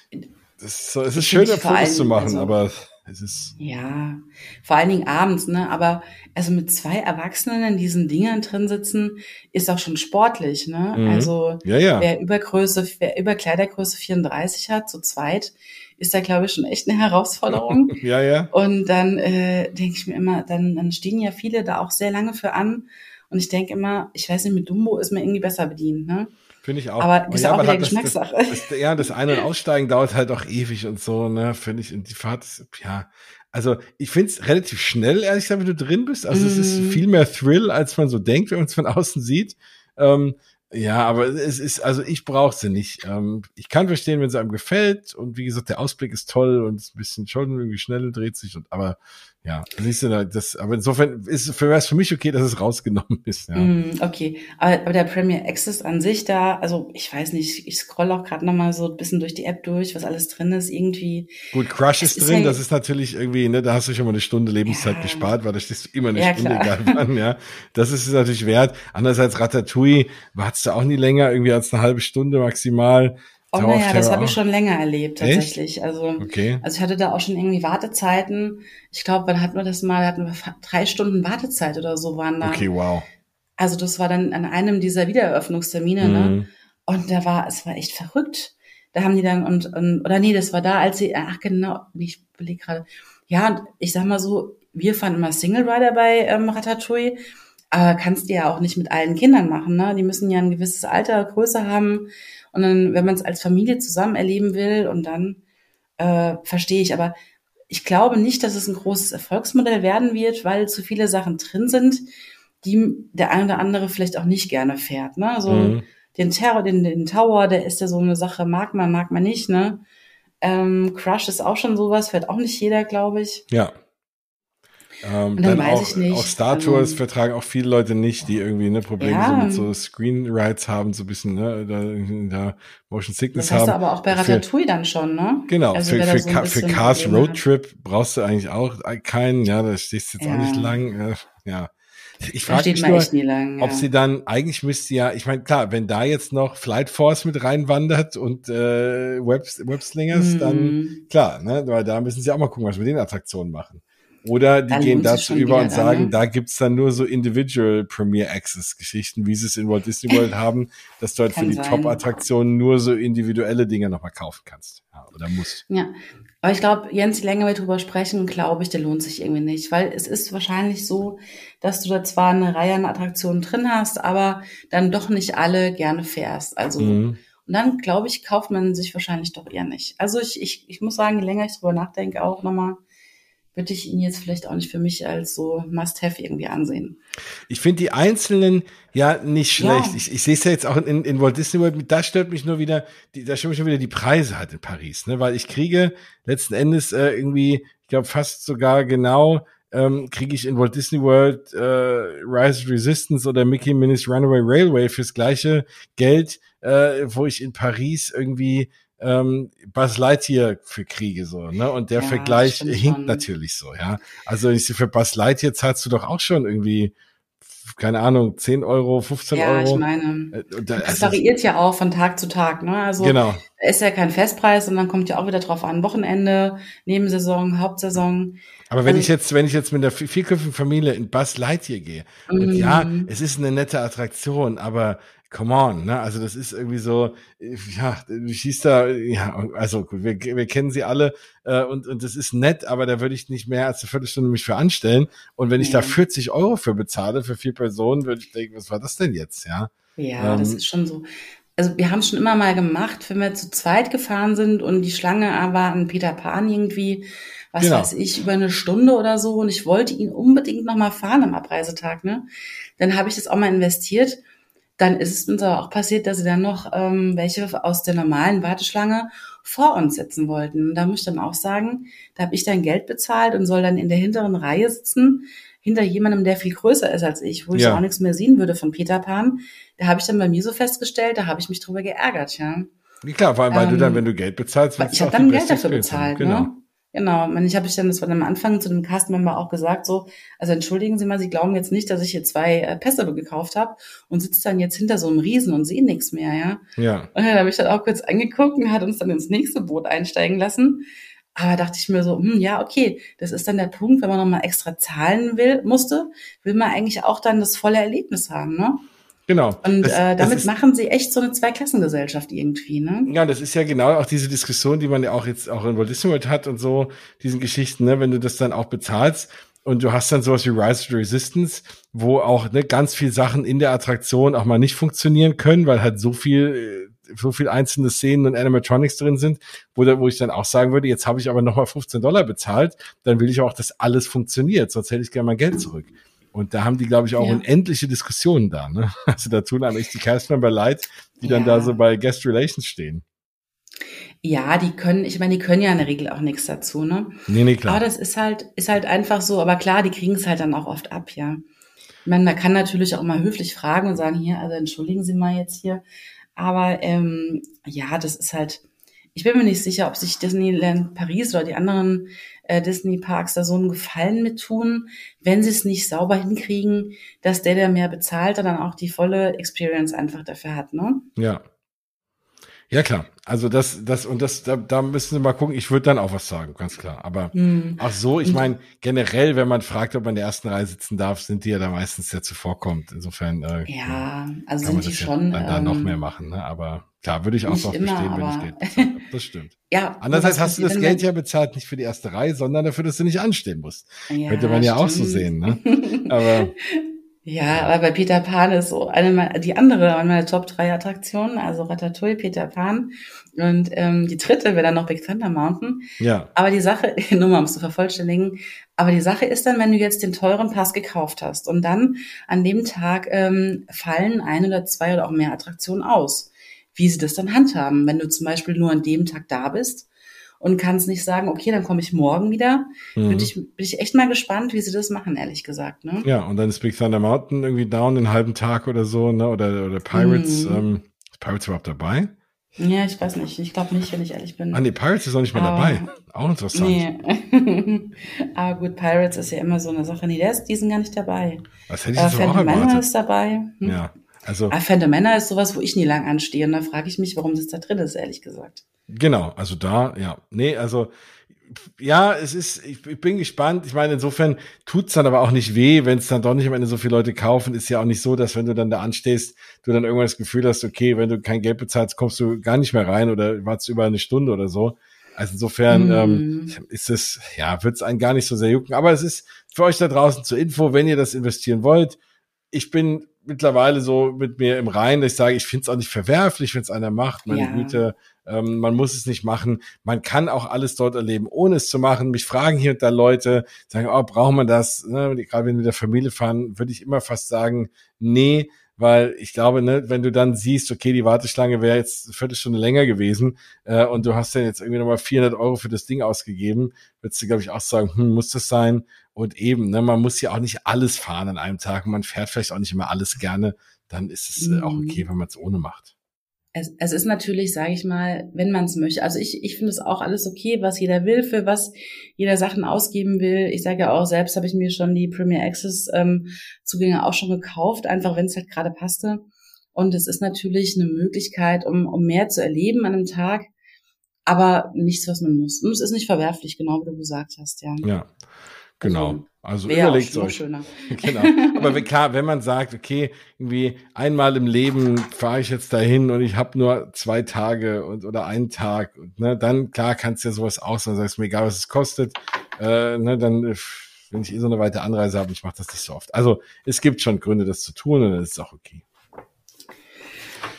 das ist so, es ist schön, Fotos zu machen, also, aber es ist ja, vor allen Dingen abends, ne? Aber also mit zwei Erwachsenen in diesen Dingern drin sitzen, ist auch schon sportlich, ne? Mhm. Also ja, ja. wer Übergröße, wer über Kleidergröße 34 hat, zu zweit, ist da glaube ich schon echt eine Herausforderung. ja, ja. Und dann äh, denke ich mir immer, dann, dann stehen ja viele da auch sehr lange für an. Und ich denke immer, ich weiß nicht, mit Dumbo ist man irgendwie besser bedient, ne? Finde ich auch. Aber ist ja, auch wieder Geschmackssache. Das, das, ja, das Ein- und Aussteigen dauert halt auch ewig und so, ne, finde ich. Und die Fahrt ist, ja, also ich finde es relativ schnell, ehrlich gesagt, wenn du drin bist. Also mm. es ist mhm. viel mehr Thrill, als man so denkt, wenn man es von außen sieht. Ähm, ja, aber es ist, also ich brauche sie nicht. Ähm, ich kann verstehen, wenn es einem gefällt und wie gesagt, der Ausblick ist toll und ist ein bisschen schon irgendwie schnell dreht sich und aber ja, siehst du, das, aber insofern ist für, es für mich okay, dass es rausgenommen ist. Ja. Mm, okay, aber, aber der Premier Access an sich da, also ich weiß nicht, ich scroll auch gerade nochmal so ein bisschen durch die App durch, was alles drin ist, irgendwie. Gut, Crush ist drin, ist das ist natürlich irgendwie, ne, da hast du schon mal eine Stunde Lebenszeit ja. gespart, weil da stehst du immer eine ja, Stunde, egal wann, ja. Das ist es natürlich wert. Andererseits Ratatouille, wartest du auch nie länger, irgendwie als eine halbe Stunde maximal. Oh, naja, das habe ich schon länger erlebt, tatsächlich. Echt? Also, okay. also ich hatte da auch schon irgendwie Wartezeiten. Ich glaube, wann hatten wir das mal? Hatten wir drei Stunden Wartezeit oder so waren da. Okay, wow. Also das war dann an einem dieser Wiedereröffnungstermine, ne? mhm. ne? Und da war, es war echt verrückt. Da haben die dann und, und oder nee, das war da, als sie, ach genau, ich überlege gerade. Ja, und ich sag mal so, wir fahren immer Single Rider bei ähm, Ratatouille, aber kannst du ja auch nicht mit allen Kindern machen, ne? Die müssen ja ein gewisses Alter, Größe haben. Und dann, wenn man es als Familie zusammen erleben will, und dann äh, verstehe ich. Aber ich glaube nicht, dass es ein großes Erfolgsmodell werden wird, weil zu viele Sachen drin sind, die der eine oder andere vielleicht auch nicht gerne fährt. Ne? Also mhm. den Terror, den, den Tower, der ist ja so eine Sache, mag man, mag man nicht. Ne? Ähm, Crush ist auch schon sowas, fährt auch nicht jeder, glaube ich. Ja. Ähm, dann, dann auch, auch, Star Tours also, vertragen auch viele Leute nicht, die irgendwie ne Probleme ja. so mit so Screenwrites haben, so ein bisschen ne, da, da Motion Sickness haben. Das hast haben. du aber auch bei Ratatouille dann schon, ne? Genau, also, für, für, so für Cars Road Trip brauchst du eigentlich auch keinen, ja, da stehst du jetzt ja. auch nicht lang, äh, ja. Ich frage mich nur, lang, ja. ob sie dann, eigentlich müsste ja, ich meine, klar, wenn da jetzt noch Flight Force mit reinwandert und äh, Web, Webslingers, mm. dann klar, ne, weil da müssen sie auch mal gucken, was wir den Attraktionen machen. Oder die dann gehen dazu über und sagen, dann, ne? da gibt's dann nur so Individual Premier Access Geschichten, wie sie es in Walt Disney World haben, dass du halt für die Top-Attraktionen nur so individuelle Dinge nochmal kaufen kannst. Ja, oder musst. Ja. Aber ich glaube, Jens, je länger wir drüber sprechen, glaube ich, der lohnt sich irgendwie nicht, weil es ist wahrscheinlich so, dass du da zwar eine Reihe an Attraktionen drin hast, aber dann doch nicht alle gerne fährst. Also, mhm. und dann, glaube ich, kauft man sich wahrscheinlich doch eher nicht. Also ich, ich, ich muss sagen, je länger ich drüber nachdenke, auch nochmal, würde ich ihn jetzt vielleicht auch nicht für mich als so Must-Have irgendwie ansehen. Ich finde die einzelnen ja nicht schlecht. Ja. Ich, ich sehe es ja jetzt auch in, in Walt Disney World. Da stört mich nur wieder, die, da stört mich nur wieder die Preise halt in Paris, ne? Weil ich kriege letzten Endes äh, irgendwie, ich glaube fast sogar genau ähm, kriege ich in Walt Disney World äh, Rise of Resistance oder Mickey Minnie's Runaway Railway fürs gleiche Geld, äh, wo ich in Paris irgendwie ähm, Buzz Lightyear für Kriege so, ne? Und der Ja, Vergleich hinkt schon. natürlich so, ja. Also ich für Buzz Lightyear zahlst du doch auch schon irgendwie, keine Ahnung, 10 Euro, 15 Ja, ich Euro. meine, Äh, und da- das also, variiert ja auch von Tag zu Tag, ne? Also genau. ist ja kein Festpreis und dann kommt ja auch wieder drauf an, Wochenende, Nebensaison, Hauptsaison. Aber wenn Also- ich jetzt, wenn ich jetzt mit der vi- vierköpfigen Familie in Buzz Lightyear gehe, und ja, Mhm. es ist eine nette Attraktion, aber come on, ne? Also das ist irgendwie so, äh, ja, du schießt da, ja, also gut, wir, wir kennen sie alle äh, und, und das ist nett, aber da würde ich nicht mehr als eine Viertelstunde mich für anstellen. Und wenn ich da Nee. 40 Euro für bezahle, für vier Personen, würde ich denken, was war das denn jetzt, ja? Ja, das Ähm, ist schon so. Also wir haben es schon immer mal gemacht, wenn wir zu zweit gefahren sind und die Schlange war an Peter Pan irgendwie, was Genau. weiß ich, über eine Stunde oder so und ich wollte ihn unbedingt noch mal fahren am Abreisetag, ne? Dann habe ich das auch mal investiert. Dann ist es uns aber auch passiert, dass sie dann noch ähm, welche aus der normalen Warteschlange vor uns setzen wollten. Und da muss ich dann auch sagen, da habe ich dann Geld bezahlt und soll dann in der hinteren Reihe sitzen, hinter jemandem, der viel größer ist als ich, wo ich Ja. auch nichts mehr sehen würde von Peter Pan. Da habe ich dann bei mir so festgestellt, da habe ich mich drüber geärgert, ja. Klar, vor allem, weil du Ähm, dann, wenn du Geld bezahlst, ich du habe dann Geld dafür bezahlt, Genau. ne? Genau. Ich habe ich dann, das war am Anfang zu dem Cast-Member auch gesagt, so, also entschuldigen Sie mal, Sie glauben jetzt nicht, dass ich hier zwei äh, Pässe gekauft habe und sitze dann jetzt hinter so einem Riesen und sehe nichts mehr, ja. Ja. Und dann habe ich dann auch kurz angeguckt und hat uns dann ins nächste Boot einsteigen lassen. Aber dachte ich mir so, hm, ja, okay, das ist dann der Punkt, wenn man nochmal extra zahlen will, musste, will man eigentlich auch dann das volle Erlebnis haben, ne? Genau. Und Das- äh, damit ist- machen sie echt so eine Zweiklassengesellschaft irgendwie, ne? Ja, das ist ja genau auch diese Diskussion, die man ja auch jetzt auch in Walt Disney World hat und so, diesen Geschichten, ne, wenn du das dann auch bezahlst und du hast dann sowas wie Rise of the Resistance, wo auch ne, ganz viel Sachen in der Attraktion auch mal nicht funktionieren können, weil halt so viel äh, so viel einzelne Szenen und Animatronics drin sind, wo, da, wo ich dann auch sagen würde, jetzt habe ich aber nochmal 15 Dollar bezahlt, dann will ich auch, dass alles funktioniert, sonst hätte ich gerne mein Geld zurück. Und da haben die, glaube ich, auch Ja. unendliche Diskussionen da. Ne? Also da tun einem echt die Castmember leid, die dann Ja. da so bei Guest Relations stehen. Ja, die können, ich meine, die können ja in der Regel auch nichts dazu, ne? Nee, nee, klar. Aber das ist halt, ist halt einfach so, aber klar, die kriegen es halt dann auch oft ab, ja. Ich meine, man kann natürlich auch mal höflich fragen und sagen, hier, also entschuldigen Sie mal jetzt hier. Aber ähm, ja, das ist halt, ich bin mir nicht sicher, ob sich Disneyland Paris oder die anderen äh, Disney-Parks da so einen Gefallen mit tun, wenn sie es nicht sauber hinkriegen, dass der, der mehr bezahlt, dann auch die volle Experience einfach dafür hat, ne? Ja. Ja, klar. Also das, das, und das, da, da müssen wir mal gucken. Ich würde dann auch was sagen, ganz klar. Aber Hm. auch so, ich meine, generell, wenn man fragt, ob man in der ersten Reihe sitzen darf, sind die ja da meistens sehr zuvorkommt. Insofern äh, Ja, also kann man sind die das ja schon. dann da noch ähm, mehr machen. Ne? Aber klar, würde ich auch noch immer, verstehen, wenn ich Geld. Das stimmt. Ja, Andererseits hast du das Geld ja bezahlt, nicht für die erste Reihe, sondern dafür, dass du nicht anstehen musst. wenn- Könnte man ja auch so stimmt. sehen, ne? Aber Ja, aber bei Peter Pan ist so eine meiner, die andere eine meiner Top 3 Attraktionen, also Ratatouille, Peter Pan und ähm, die dritte wäre dann noch Big Thunder Mountain. ja, Aber die Sache, nur mal um es zu vervollständigen, aber die Sache ist dann, wenn du jetzt den teuren Pass gekauft hast und dann an dem Tag ähm, fallen ein oder zwei oder auch mehr Attraktionen aus, wie sie das dann handhaben, wenn du zum Beispiel nur an dem Tag da bist und kannst nicht sagen, okay, dann komme ich morgen wieder, mhm. bin, ich, bin ich echt mal gespannt, wie sie das machen, ehrlich gesagt. Ne? ja, und dann ist Big Thunder Mountain irgendwie down den halben Tag oder so, ne? Oder, oder Pirates, Mhm. ähm, ist Pirates überhaupt dabei? Ja, ich weiß nicht. Ich glaube nicht, wenn ich ehrlich bin. Ah, nee, Pirates ist auch nicht Aber- dabei. Auch interessant. nee. Aber gut, Pirates ist ja immer so eine Sache. Nee, der ist, die sind gar nicht dabei. Das hätte ich Äh, jetzt auch erwartet. ist dabei. Hm. Ja, also Ah, Phantom Manor ist sowas, wo ich nie lang anstehe. Und da frage ich mich, warum das da drin ist, ehrlich gesagt. genau, also da, ja. Nee, also ja, es ist, ich, ich bin gespannt. Ich meine, insofern tut's dann aber auch nicht weh, wenn es dann doch nicht am Ende so viele Leute kaufen. Ist ja auch nicht so, dass wenn du dann da anstehst, du dann irgendwann das Gefühl hast, okay, wenn du kein Geld bezahlst, kommst du gar nicht mehr rein oder wartest über eine Stunde oder so. Also insofern ähm, Mhm. ist es, ja, wird's einen gar nicht so sehr jucken. Aber es ist für euch da draußen zur Info, wenn ihr das investieren wollt. Ich bin mittlerweile so mit mir im Reinen, dass ich sage, ich finde es auch nicht verwerflich, wenn es einer macht. Meine Ja. Güte, ähm, man muss es nicht machen. Man kann auch alles dort erleben, ohne es zu machen. Mich fragen hier und da Leute, sagen, oh, braucht man das? Ne? Gerade wenn wir mit der Familie fahren, würde ich immer fast sagen, nee, weil ich glaube, ne, wenn du dann siehst, okay, die Warteschlange wäre jetzt eine Viertelstunde länger gewesen äh, und du hast dann jetzt irgendwie nochmal 400 Euro für das Ding ausgegeben, würdest du, glaube ich, auch sagen, hm, muss das sein? Und eben, ne, man muss ja auch nicht alles fahren an einem Tag man fährt vielleicht auch nicht immer alles gerne, dann ist es äh, auch Mhm. okay, wenn man es ohne macht. es, es ist natürlich, sage ich mal, wenn man es möchte. Also ich, ich finde es auch alles okay, was jeder will, für was jeder Sachen ausgeben will. Ich sage ja auch, selbst habe ich mir schon die Premier Access ähm, Zugänge auch schon gekauft, einfach wenn es halt gerade passte. Und es ist natürlich eine Möglichkeit, um, um mehr zu erleben an einem Tag, aber nichts, was man muss. Und es ist nicht verwerflich, genau wie du gesagt hast, ja. Ja. Genau. Also, also überlegt euch. Schöner. genau. Aber klar, wenn man sagt, okay, irgendwie einmal im Leben fahre ich jetzt dahin und ich habe nur zwei Tage und oder einen Tag, und, ne, dann klar kannst du ja sowas auch sagen, sagst mir egal, was es kostet, äh, ne, dann äh, wenn ich eh so eine weite Anreise habe, ich mache das nicht so oft. Also es gibt schon Gründe, das zu tun und dann ist es auch okay.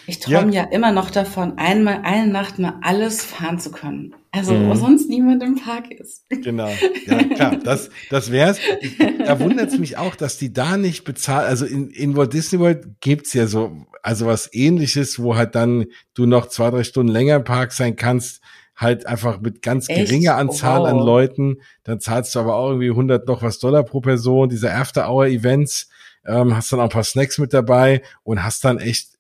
Ich träume ja. ja. immer noch davon, einmal eine Nacht mal alles fahren zu können. Also mhm. wo sonst niemand im Park ist. Genau. Ja, klar, das, das wär's. Da wundert es mich auch, dass die da nicht bezahlen. Also in, in Walt Disney World gibt's ja so, also was ähnliches, wo halt dann du noch zwei, drei Stunden länger im Park sein kannst, halt einfach mit ganz geringer Anzahl wow. an Leuten. Dann zahlst du aber auch irgendwie 100 noch was Dollar pro Person, diese After-Hour-Events. Ähm, hast dann auch ein paar Snacks mit dabei und hast dann echt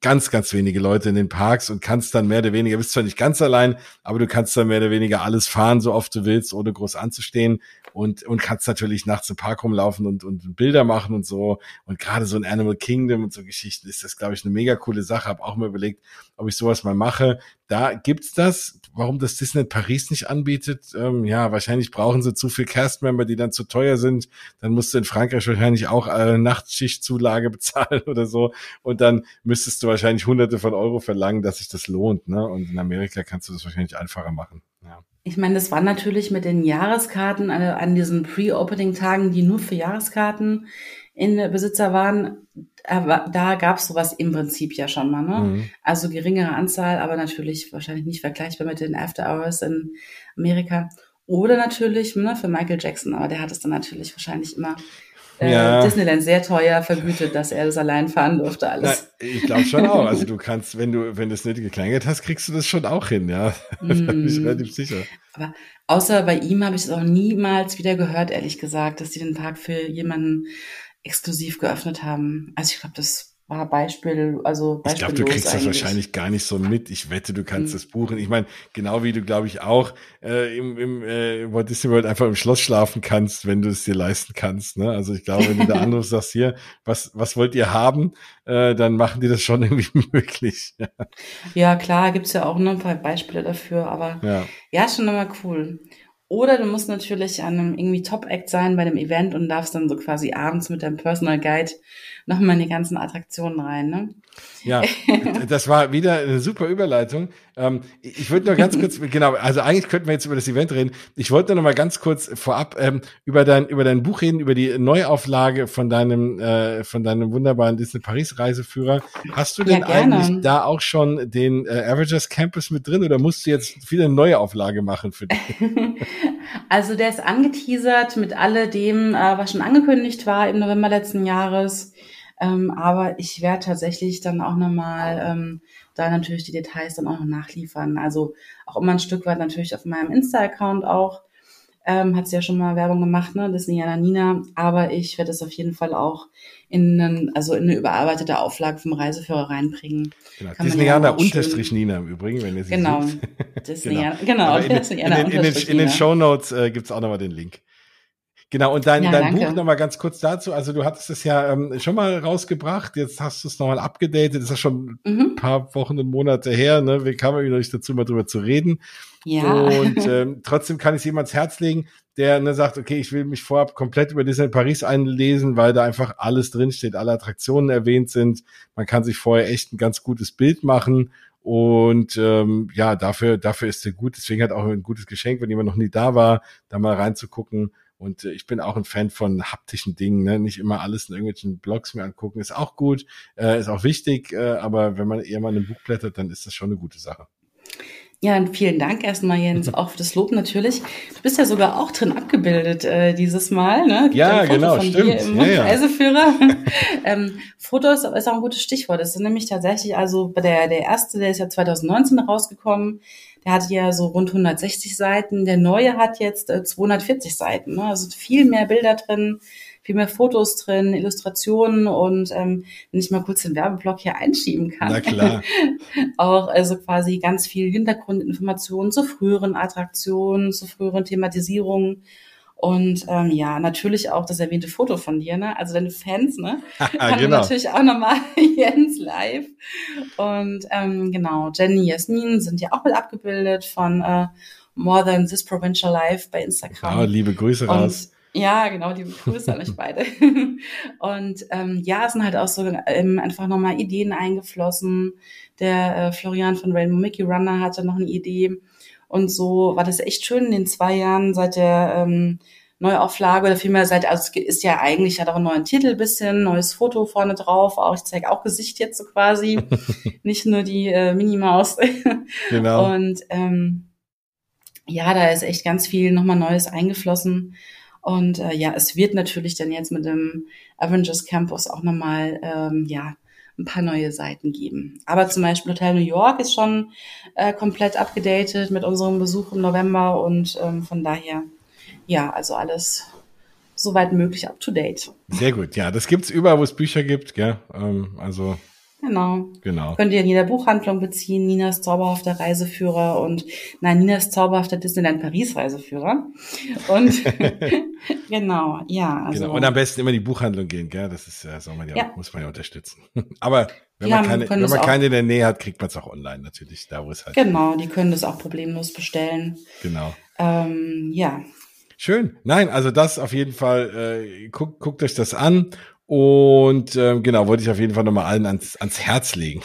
ganz, ganz wenige Leute in den Parks und kannst dann mehr oder weniger, bist zwar nicht ganz allein, aber du kannst dann mehr oder weniger alles fahren, so oft du willst, ohne groß anzustehen und, und kannst natürlich nachts im Park rumlaufen und, und Bilder machen und so. Und gerade so ein Animal Kingdom und so Geschichten ist das, glaube ich, eine mega coole Sache. Hab auch mal überlegt, ob ich sowas mal mache. Da gibt's das. Warum das Disneyland Paris nicht anbietet? Ähm, ja, wahrscheinlich brauchen sie zu viel Castmember, die dann zu teuer sind. Dann musst du in Frankreich wahrscheinlich auch äh, Nachtschichtzulage bezahlen oder so. Und dann müsstest du wahrscheinlich hunderte von Euro verlangen, dass sich das lohnt. Ne? Und in Amerika kannst du das wahrscheinlich einfacher machen. Ja. Ich meine, das war natürlich mit den Jahreskarten an, an diesen Pre-Opening-Tagen, die nur für Jahreskarten in Besitzer waren, da gab es sowas im Prinzip ja schon mal. Ne? Mhm. Also geringere Anzahl, aber natürlich wahrscheinlich nicht vergleichbar mit den After Hours in Amerika. Oder natürlich ne, für Michael Jackson, aber der hat es dann natürlich wahrscheinlich immer äh, ja. Disneyland sehr teuer vergütet, dass er das allein fahren durfte, alles. Na, ich glaube schon auch. Also du kannst, wenn du, wenn du das nötige Kleingeld hast, kriegst du das schon auch hin, ja. Mm. da bin ich mm. relativ sicher. Aber außer bei ihm habe ich es auch niemals wieder gehört, ehrlich gesagt, dass die den Park für jemanden exklusiv geöffnet haben. Also ich glaube, das war Beispiel, also Ich glaube, du kriegst eigentlich. das wahrscheinlich gar nicht so mit. Ich wette, du kannst mhm. das buchen. Ich meine, genau wie du, glaube ich, auch äh, im, im äh, Walt Disney World einfach im Schloss schlafen kannst, wenn du es dir leisten kannst. Ne? Also ich glaube, wenn du da anrufst, sagst hier, was, was wollt ihr haben, äh, dann machen die das schon irgendwie möglich. ja, ja klar, gibt's ja auch noch ein paar Beispiele dafür, aber ja, ja schon nochmal cool. Oder du musst natürlich an einem irgendwie Top-Act sein bei dem Event und darfst dann so quasi abends mit deinem Personal Guide nochmal in die ganzen Attraktionen rein. Ne? Ja, das war wieder eine super Überleitung. Ähm, ich würde nur ganz kurz, genau, also eigentlich könnten wir jetzt über das Event reden. Ich wollte nur noch mal ganz kurz vorab ähm, über dein über dein Buch reden, über die Neuauflage von deinem äh, von deinem wunderbaren Disney Paris Reiseführer. Hast du denn ja, eigentlich da auch schon den äh, Avengers Campus mit drin oder musst du jetzt wieder eine neue Auflage machen für dich? Also der ist angeteasert mit alledem, äh, was schon angekündigt war im November letzten Jahres. Ähm, aber ich werde tatsächlich dann auch nochmal ähm, da natürlich die Details dann auch noch nachliefern. Also auch immer ein Stück weit natürlich auf meinem Insta-Account auch. Ähm, hat sie ja schon mal Werbung gemacht, ne? Disney Jana Nina. Aber ich werde es auf jeden Fall auch in, einen, also in eine überarbeitete Auflage vom Reiseführer reinbringen. Genau. Disneyana unterstrich Nina im Übrigen, wenn ihr sie genau. sucht. Disney genau, genau. In, in, in, in, den, in den Show Notes äh, gibt's auch nochmal den Link. Genau, und dein, ja, dein Buch nochmal ganz kurz dazu. Also du hattest es ja ähm, schon mal rausgebracht, jetzt hast du es nochmal abgedatet, das ist ja schon mhm. ein paar Wochen und Monate her, ne? Wir kamen wieder nicht dazu, mal drüber zu reden. Ja. Und ähm, trotzdem kann ich es jemand ans Herz legen, der ne, sagt, okay, ich will mich vorab komplett über Disney Paris einlesen, weil da einfach alles drinsteht, alle Attraktionen erwähnt sind. Man kann sich vorher echt ein ganz gutes Bild machen. Und ähm, ja, dafür, dafür ist er gut. Deswegen hat auch ein gutes Geschenk, wenn jemand noch nie da war, da mal reinzugucken. Und äh, ich bin auch ein Fan von haptischen Dingen, ne? nicht immer alles in irgendwelchen Blogs mir angucken. Ist auch gut, äh, ist auch wichtig, äh, aber wenn man eher mal in ein Buch blättert, dann ist das schon eine gute Sache. Ja, und vielen Dank erstmal, Jens, auch für das Lob natürlich. Du bist ja sogar auch drin abgebildet äh, dieses Mal. Ne? Gibt ja, genau, stimmt. Im ja, ja. Reiseführer. ähm, Fotos ist auch ein gutes Stichwort. Das sind nämlich tatsächlich, also der, der erste, der ist ja 2019 rausgekommen. Der hat ja so rund 160 Seiten. Der neue hat jetzt äh, 240 Seiten. Ne? Also viel mehr Bilder drin, viel mehr Fotos drin, Illustrationen und ähm, wenn ich mal kurz den Werbeblock hier einschieben kann. Na klar. auch also quasi ganz viel Hintergrundinformationen zu früheren Attraktionen, zu früheren Thematisierungen und ähm, ja, natürlich auch das erwähnte Foto von dir, ne? Also deine Fans, ne? Haben genau. natürlich auch nochmal Jens live. Und ähm, genau, Jenny, Jasmin sind ja auch mit abgebildet von äh, More Than This Provincial Life bei Instagram. Oh, liebe Grüße raus. Und, ja, genau, liebe Grüße an euch beide. Und ähm, ja, es sind halt auch so ähm, einfach nochmal Ideen eingeflossen. Der äh, Florian von Rainbow Mickey Runner hatte noch eine Idee und so war das echt schön in den zwei Jahren seit der ähm, Neuauflage oder vielmehr seit, also es ist ja eigentlich, hat auch einen neuen Titel bisschen, neues Foto vorne drauf, auch ich zeige auch Gesicht jetzt so quasi, nicht nur die äh, Minimaus. genau. Und ähm, ja, da ist echt ganz viel nochmal Neues eingeflossen. Und äh, ja, es wird natürlich dann jetzt mit dem Avengers Campus auch nochmal, ähm, ja, ein paar neue Seiten geben. Aber zum Beispiel Hotel New York ist schon äh, komplett abgedatet mit unserem Besuch im November und ähm, von daher, ja, also alles soweit möglich up to date. Sehr gut, ja, das gibt's überall, wo es Bücher gibt, gell? Ähm, also Genau. Genau. Könnt ihr in jeder Buchhandlung beziehen. Ninas zauberhafter Reiseführer und nein, Ninas zauberhafter Disneyland Paris Reiseführer. Und genau, ja. Also, genau. Und am besten immer in die Buchhandlung gehen, gell? Das ist ja, soll man ja, ja. muss man ja unterstützen. Aber wenn man, keine, wenn man keine in der Nähe hat, kriegt man es auch online natürlich, da wo es halt. Genau, die können das auch problemlos bestellen. Genau. Ähm, ja. Schön. Nein, also das auf jeden Fall, äh, guckt, guckt euch das an und ähm, genau, wollte ich auf jeden Fall nochmal allen ans, ans Herz legen.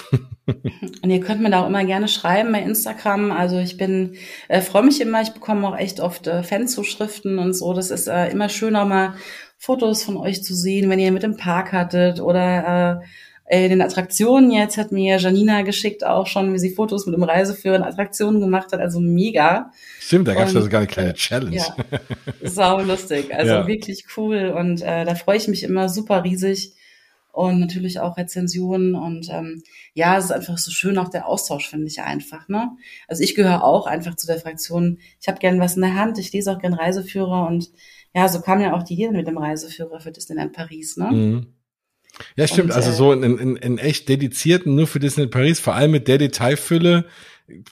Und ihr könnt mir da auch immer gerne schreiben bei Instagram. Also ich bin, äh, freue mich immer, ich bekomme auch echt oft äh, Fanzuschriften und so. Das ist äh, immer schön, auch mal Fotos von euch zu sehen, wenn ihr mit dem Park hattet oder äh, äh, den Attraktionen jetzt hat mir Janina geschickt auch schon, wie sie Fotos mit dem Reiseführer in Attraktionen gemacht hat. Also mega. Stimmt, da gab es also gar eine kleine äh, Challenge. Ja, sau lustig. Also ja. wirklich cool. Und äh, da freue ich mich immer super riesig. Und natürlich auch Rezensionen. Und ähm, ja, es ist einfach so schön, auch der Austausch, finde ich einfach. Ne? Also ich gehöre auch einfach zu der Fraktion, ich habe gern was in der Hand, ich lese auch gern Reiseführer und ja, so kam ja auch die Idee mit dem Reiseführer für Disneyland Paris. Ne? Mhm. Ja, stimmt. Und, also äh, so in, in, in echt dedizierten, nur für Disney Paris, vor allem mit der Detailfülle,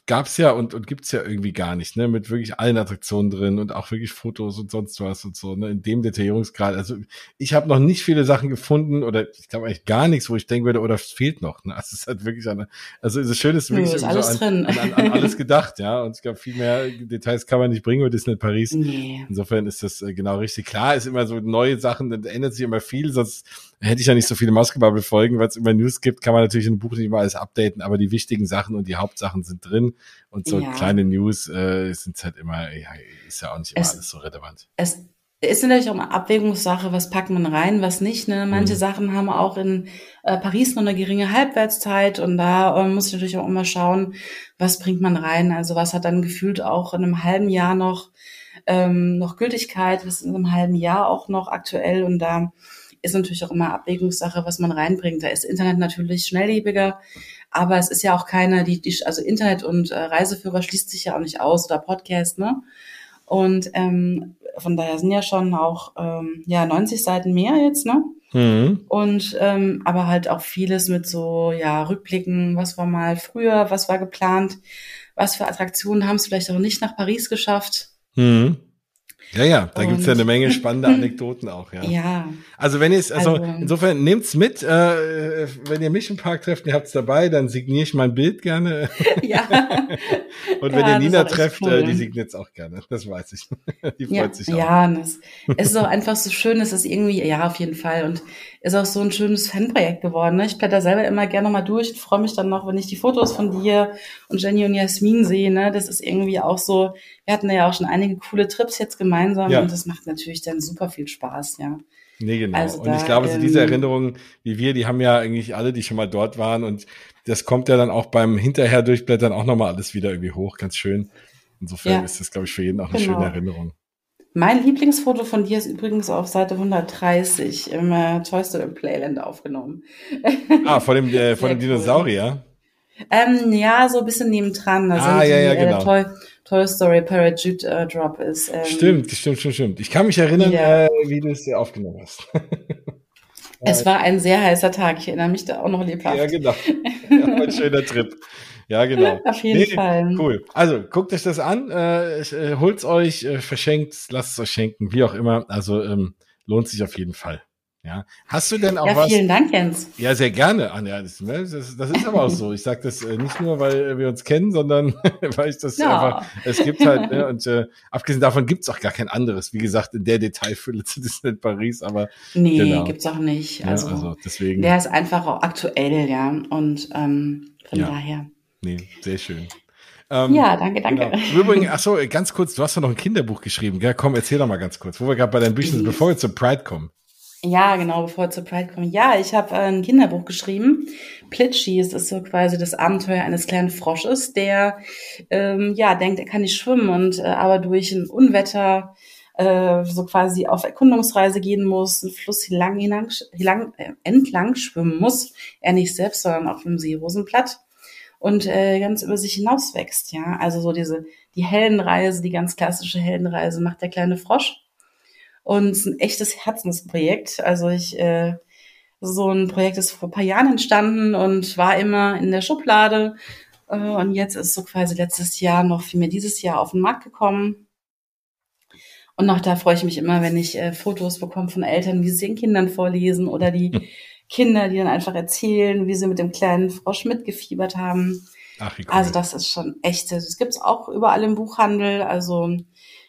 gab's ja und, und gibt's ja irgendwie gar nicht, ne, mit wirklich allen Attraktionen drin und auch wirklich Fotos und sonst was und so, ne, in dem Detaillierungsgrad. Also ich habe noch nicht viele Sachen gefunden oder ich glaube eigentlich gar nichts, wo ich denken würde, oder es fehlt noch. Ne? Also es ist halt wirklich eine, also das Schöne ist wirklich ist alles so an, an, an, an, alles gedacht, ja. Und ich glaube, viel mehr Details kann man nicht bringen über Disney Paris. Nee. Insofern ist das äh, genau richtig. Klar ist immer so neue Sachen, dann ändert sich immer viel, sonst hätte ich ja nicht so viele Maskebubble-Folgen, weil es immer News gibt, kann man natürlich in einem Buch nicht immer alles updaten, aber die wichtigen Sachen und die Hauptsachen sind drin. Und so ja. kleine News äh, sind halt immer, ja, ist ja auch nicht immer es, alles so relevant. Es ist natürlich auch eine Abwägungssache, was packt man rein, was nicht. Ne? Manche mhm. Sachen haben auch in äh, Paris nur eine geringe Halbwertszeit und da äh, muss ich natürlich auch immer schauen, was bringt man rein. Also was hat dann gefühlt auch in einem halben Jahr noch ähm, noch Gültigkeit, was ist in einem halben Jahr auch noch aktuell und da ist natürlich auch immer Abwägungssache, was man reinbringt. Da ist Internet natürlich schnelllebiger, aber es ist ja auch keine, die, die also Internet und äh, Reiseführer schließt sich ja auch nicht aus oder Podcast, ne? Und ähm, von daher sind ja schon auch ähm, ja 90 Seiten mehr jetzt, ne? Mhm. Und ähm, aber halt auch vieles mit so ja Rückblicken, was war mal früher, was war geplant, was für Attraktionen haben es vielleicht auch nicht nach Paris geschafft. Mhm. Ja, ja, da und gibt's ja eine Menge spannende Anekdoten auch, ja. Ja. Also wenn ihr es, also, also, insofern nehmt's mit, äh, wenn ihr mich im Park trefft, ihr habt's dabei, dann signiere ich mein Bild gerne. Ja. und wenn ja, ihr Nina trefft, cool. äh, die signiert's auch gerne, das weiß ich. die freut ja, sich auch. Ja, es ist auch einfach so schön, es ist irgendwie, ja, auf jeden Fall und ist auch so ein schönes Fanprojekt geworden. Ne? Ich blätter selber immer gerne mal durch und freue mich dann noch, wenn ich die Fotos von dir und Jenny und Jasmin sehe. Ne? Das ist irgendwie auch so, wir hatten ja auch schon einige coole Trips jetzt gemeinsam ja. und das macht natürlich dann super viel Spaß, ja. Nee, genau. Also und ich glaube, so diese ähm, Erinnerungen wie wir, die haben ja eigentlich alle, die schon mal dort waren und das kommt ja dann auch beim hinterher durchblättern auch nochmal alles wieder irgendwie hoch, ganz schön. Insofern ja. ist das, glaube ich, für jeden auch eine genau. schöne Erinnerung. Mein Lieblingsfoto von dir ist übrigens auf Seite 130 im äh, Toy Story Playland aufgenommen. Ah, von dem, äh, von dem Dinosaurier? Ähm, ja, so ein bisschen nebendran. Da ah, sind ja, die, ja, äh, genau. Toy, Toy Story Parachute äh, Drop ist. Ähm, stimmt, stimmt, stimmt, stimmt. Ich kann mich erinnern, äh, wie du es dir aufgenommen hast. es war ein sehr heißer Tag. Ich erinnere mich da auch noch lebhaft. Ja, genau. Ja, ein schöner Trip. Ja, genau. Auf jeden nee, Fall. Cool. Also guckt euch das an, äh, äh, holt's euch, äh, verschenkt, lasst es euch schenken, wie auch immer. Also ähm, lohnt sich auf jeden Fall. Ja. Hast du denn auch ja, was? Vielen Dank, Jens. Ja, sehr gerne, Anja. Das, ne, das, das ist aber auch so. Ich sage das äh, nicht nur, weil wir uns kennen, sondern weil ich das ja. einfach, es gibt halt, ne, und äh, abgesehen davon gibt's auch gar kein anderes. Wie gesagt, in der Detailfülle zu Disneyland Paris, aber. Nee, genau. gibt's auch nicht. Also, ja, also deswegen. Der ist einfach auch aktuell, ja. Und ähm, von daher. Nee, sehr schön. Ähm, ja, danke, danke. Genau. Übrigens, ach so, ganz kurz, du hast doch noch ein Kinderbuch geschrieben, gell? Komm, erzähl doch mal ganz kurz, wo wir gerade bei deinen Büchern sind, bevor wir zur Pride kommen. Ja, genau, bevor wir zur Pride kommen. Ja, ich habe äh, ein Kinderbuch geschrieben. Plitschi, es ist so quasi das Abenteuer eines kleinen Frosches, der ähm, ja denkt, er kann nicht schwimmen und äh, aber durch ein Unwetter äh, so quasi auf Erkundungsreise gehen muss, einen Fluss hilang, hilang, hilang, äh, entlang schwimmen muss. Er nicht selbst, sondern auf dem See Rosenblatt und äh, ganz über sich hinaus wächst. Ja, also so diese die Heldenreise, die ganz klassische Heldenreise macht der kleine Frosch und ist ein echtes Herzensprojekt. Also ich, äh, so ein Projekt ist vor ein paar Jahren entstanden und war immer in der Schublade. Äh, und jetzt ist so quasi letztes Jahr, noch vielmehr dieses Jahr auf den Markt gekommen. Und noch da freue ich mich immer, wenn ich äh, Fotos bekomme von Eltern, die sie ihren Kindern vorlesen oder die. Kinder, die dann einfach erzählen, wie sie mit dem kleinen Frosch mitgefiebert haben. Ach, wie cool. Also das ist schon echt. Das gibt's auch überall im Buchhandel. Also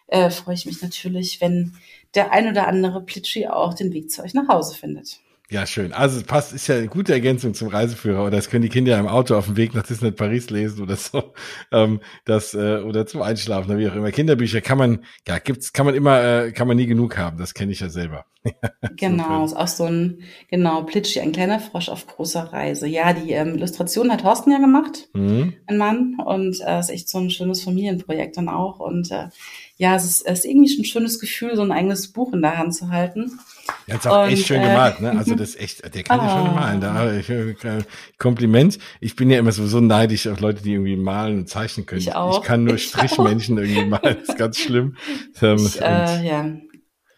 äh, freue ich mich natürlich, wenn der ein oder andere Plitschi auch den Weg zu euch nach Hause findet. Ja, schön. Also es passt, ist ja eine gute Ergänzung zum Reiseführer. Oder das können die Kinder im Auto auf dem Weg nach Disneyland Paris lesen oder so. Ähm, das, äh, oder zum Einschlafen oder wie auch immer. Kinderbücher kann man, ja, gibt's, kann man immer, äh, kann man nie genug haben. Das kenne ich ja selber. genau, ist auch so ein, genau, Plitschi, ein kleiner Frosch auf großer Reise. Ja, die ähm, Illustration hat Thorsten ja gemacht, mhm. ein Mann. Und äh, ist echt so ein schönes Familienprojekt dann auch. Und äh, ja, es ist, es ist irgendwie schon ein schönes Gefühl, so ein eigenes Buch in der Hand zu halten. Ja, ist auch und, echt schön äh, gemalt, ne? Also das ist echt, der kann oh. ja schon ah. malen. Da, ich, äh, Kompliment. Ich bin ja immer sowieso neidisch auf Leute, die irgendwie malen und zeichnen können. Ich, auch. ich kann nur ich Strichmännchen auch. irgendwie malen. Das ist ganz schlimm. Ähm, ich, äh, ja.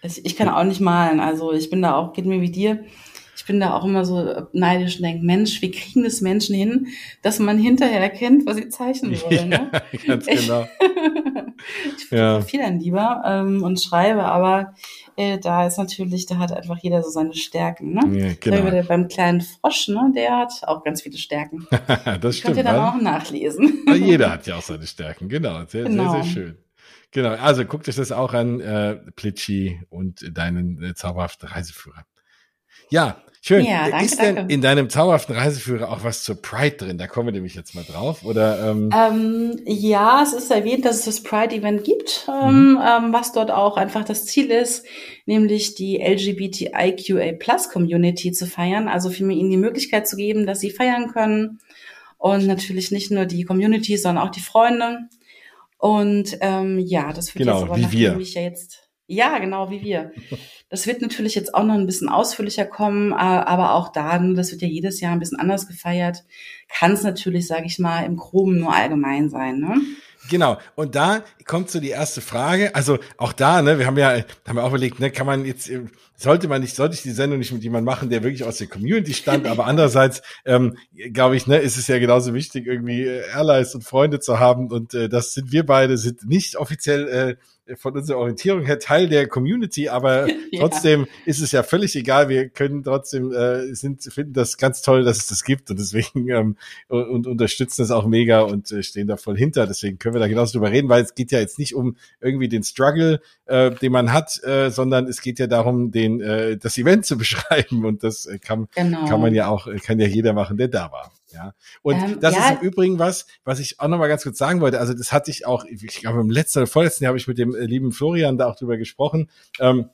Ich, ich kann auch nicht malen. Also ich bin da auch, geht mir wie dir ich bin da auch immer so neidisch und denke, Mensch, wie kriegen das Menschen hin, dass man hinterher erkennt, was sie zeichnen wollen. Ne? Ja, ganz genau. ich ja. viel dann lieber ähm, und schreibe, aber äh, da ist natürlich, da hat einfach jeder so seine Stärken. Ne? Ja, genau. Der, beim kleinen Frosch, ne, der hat auch ganz viele Stärken. das stimmt. Könnt ihr dann auch nachlesen. jeder hat ja auch seine Stärken, genau. Sehr, genau. sehr, sehr schön. Genau, also guckt euch das auch an, äh, Plitschi und deinen äh, zauberhaften Reiseführer. Ja, schön. Ja, danke, ist denn danke. in deinem zauberhaften Reiseführer auch was zur Pride drin? Da kommen wir nämlich jetzt mal drauf. Oder, ähm ähm, ja, es ist erwähnt, dass es das Pride-Event gibt, ähm, mhm. ähm, was dort auch einfach das Ziel ist, nämlich die LGBTIQA-Plus-Community zu feiern. Also für ihnen die Möglichkeit zu geben, dass sie feiern können. Und natürlich nicht nur die Community, sondern auch die Freunde. Und ähm, ja, das wird genau, jetzt aber wie wir. ja jetzt ja, genau wie wir. Das wird natürlich jetzt auch noch ein bisschen ausführlicher kommen, aber auch da, das wird ja jedes Jahr ein bisschen anders gefeiert, kann es natürlich, sage ich mal, im Groben nur allgemein sein. Ne? Genau. Und da kommt so die erste Frage. Also auch da, ne, wir haben ja, haben wir auch überlegt, ne, kann man jetzt, sollte man nicht, sollte ich die Sendung nicht mit jemandem machen, der wirklich aus der Community stammt, aber andererseits, ähm, glaube ich, ne, ist es ja genauso wichtig, irgendwie äh, Allies und Freunde zu haben. Und äh, das sind wir beide, sind nicht offiziell äh, von unserer Orientierung her Teil der Community, aber ja. trotzdem ist es ja völlig egal. Wir können trotzdem äh, sind finden das ganz toll, dass es das gibt und deswegen ähm, und, und unterstützen das auch mega und äh, stehen da voll hinter. Deswegen können wir da genauso drüber reden, weil es geht ja jetzt nicht um irgendwie den Struggle, äh, den man hat, äh, sondern es geht ja darum, den äh, das Event zu beschreiben und das äh, kann genau. kann man ja auch kann ja jeder machen, der da war. Ja. Und ähm, das ja. ist im Übrigen was, was ich auch nochmal ganz kurz sagen wollte. Also das hatte ich auch, ich glaube im letzten oder vorletzten Jahr habe ich mit dem äh, lieben Florian da auch drüber gesprochen. Ähm,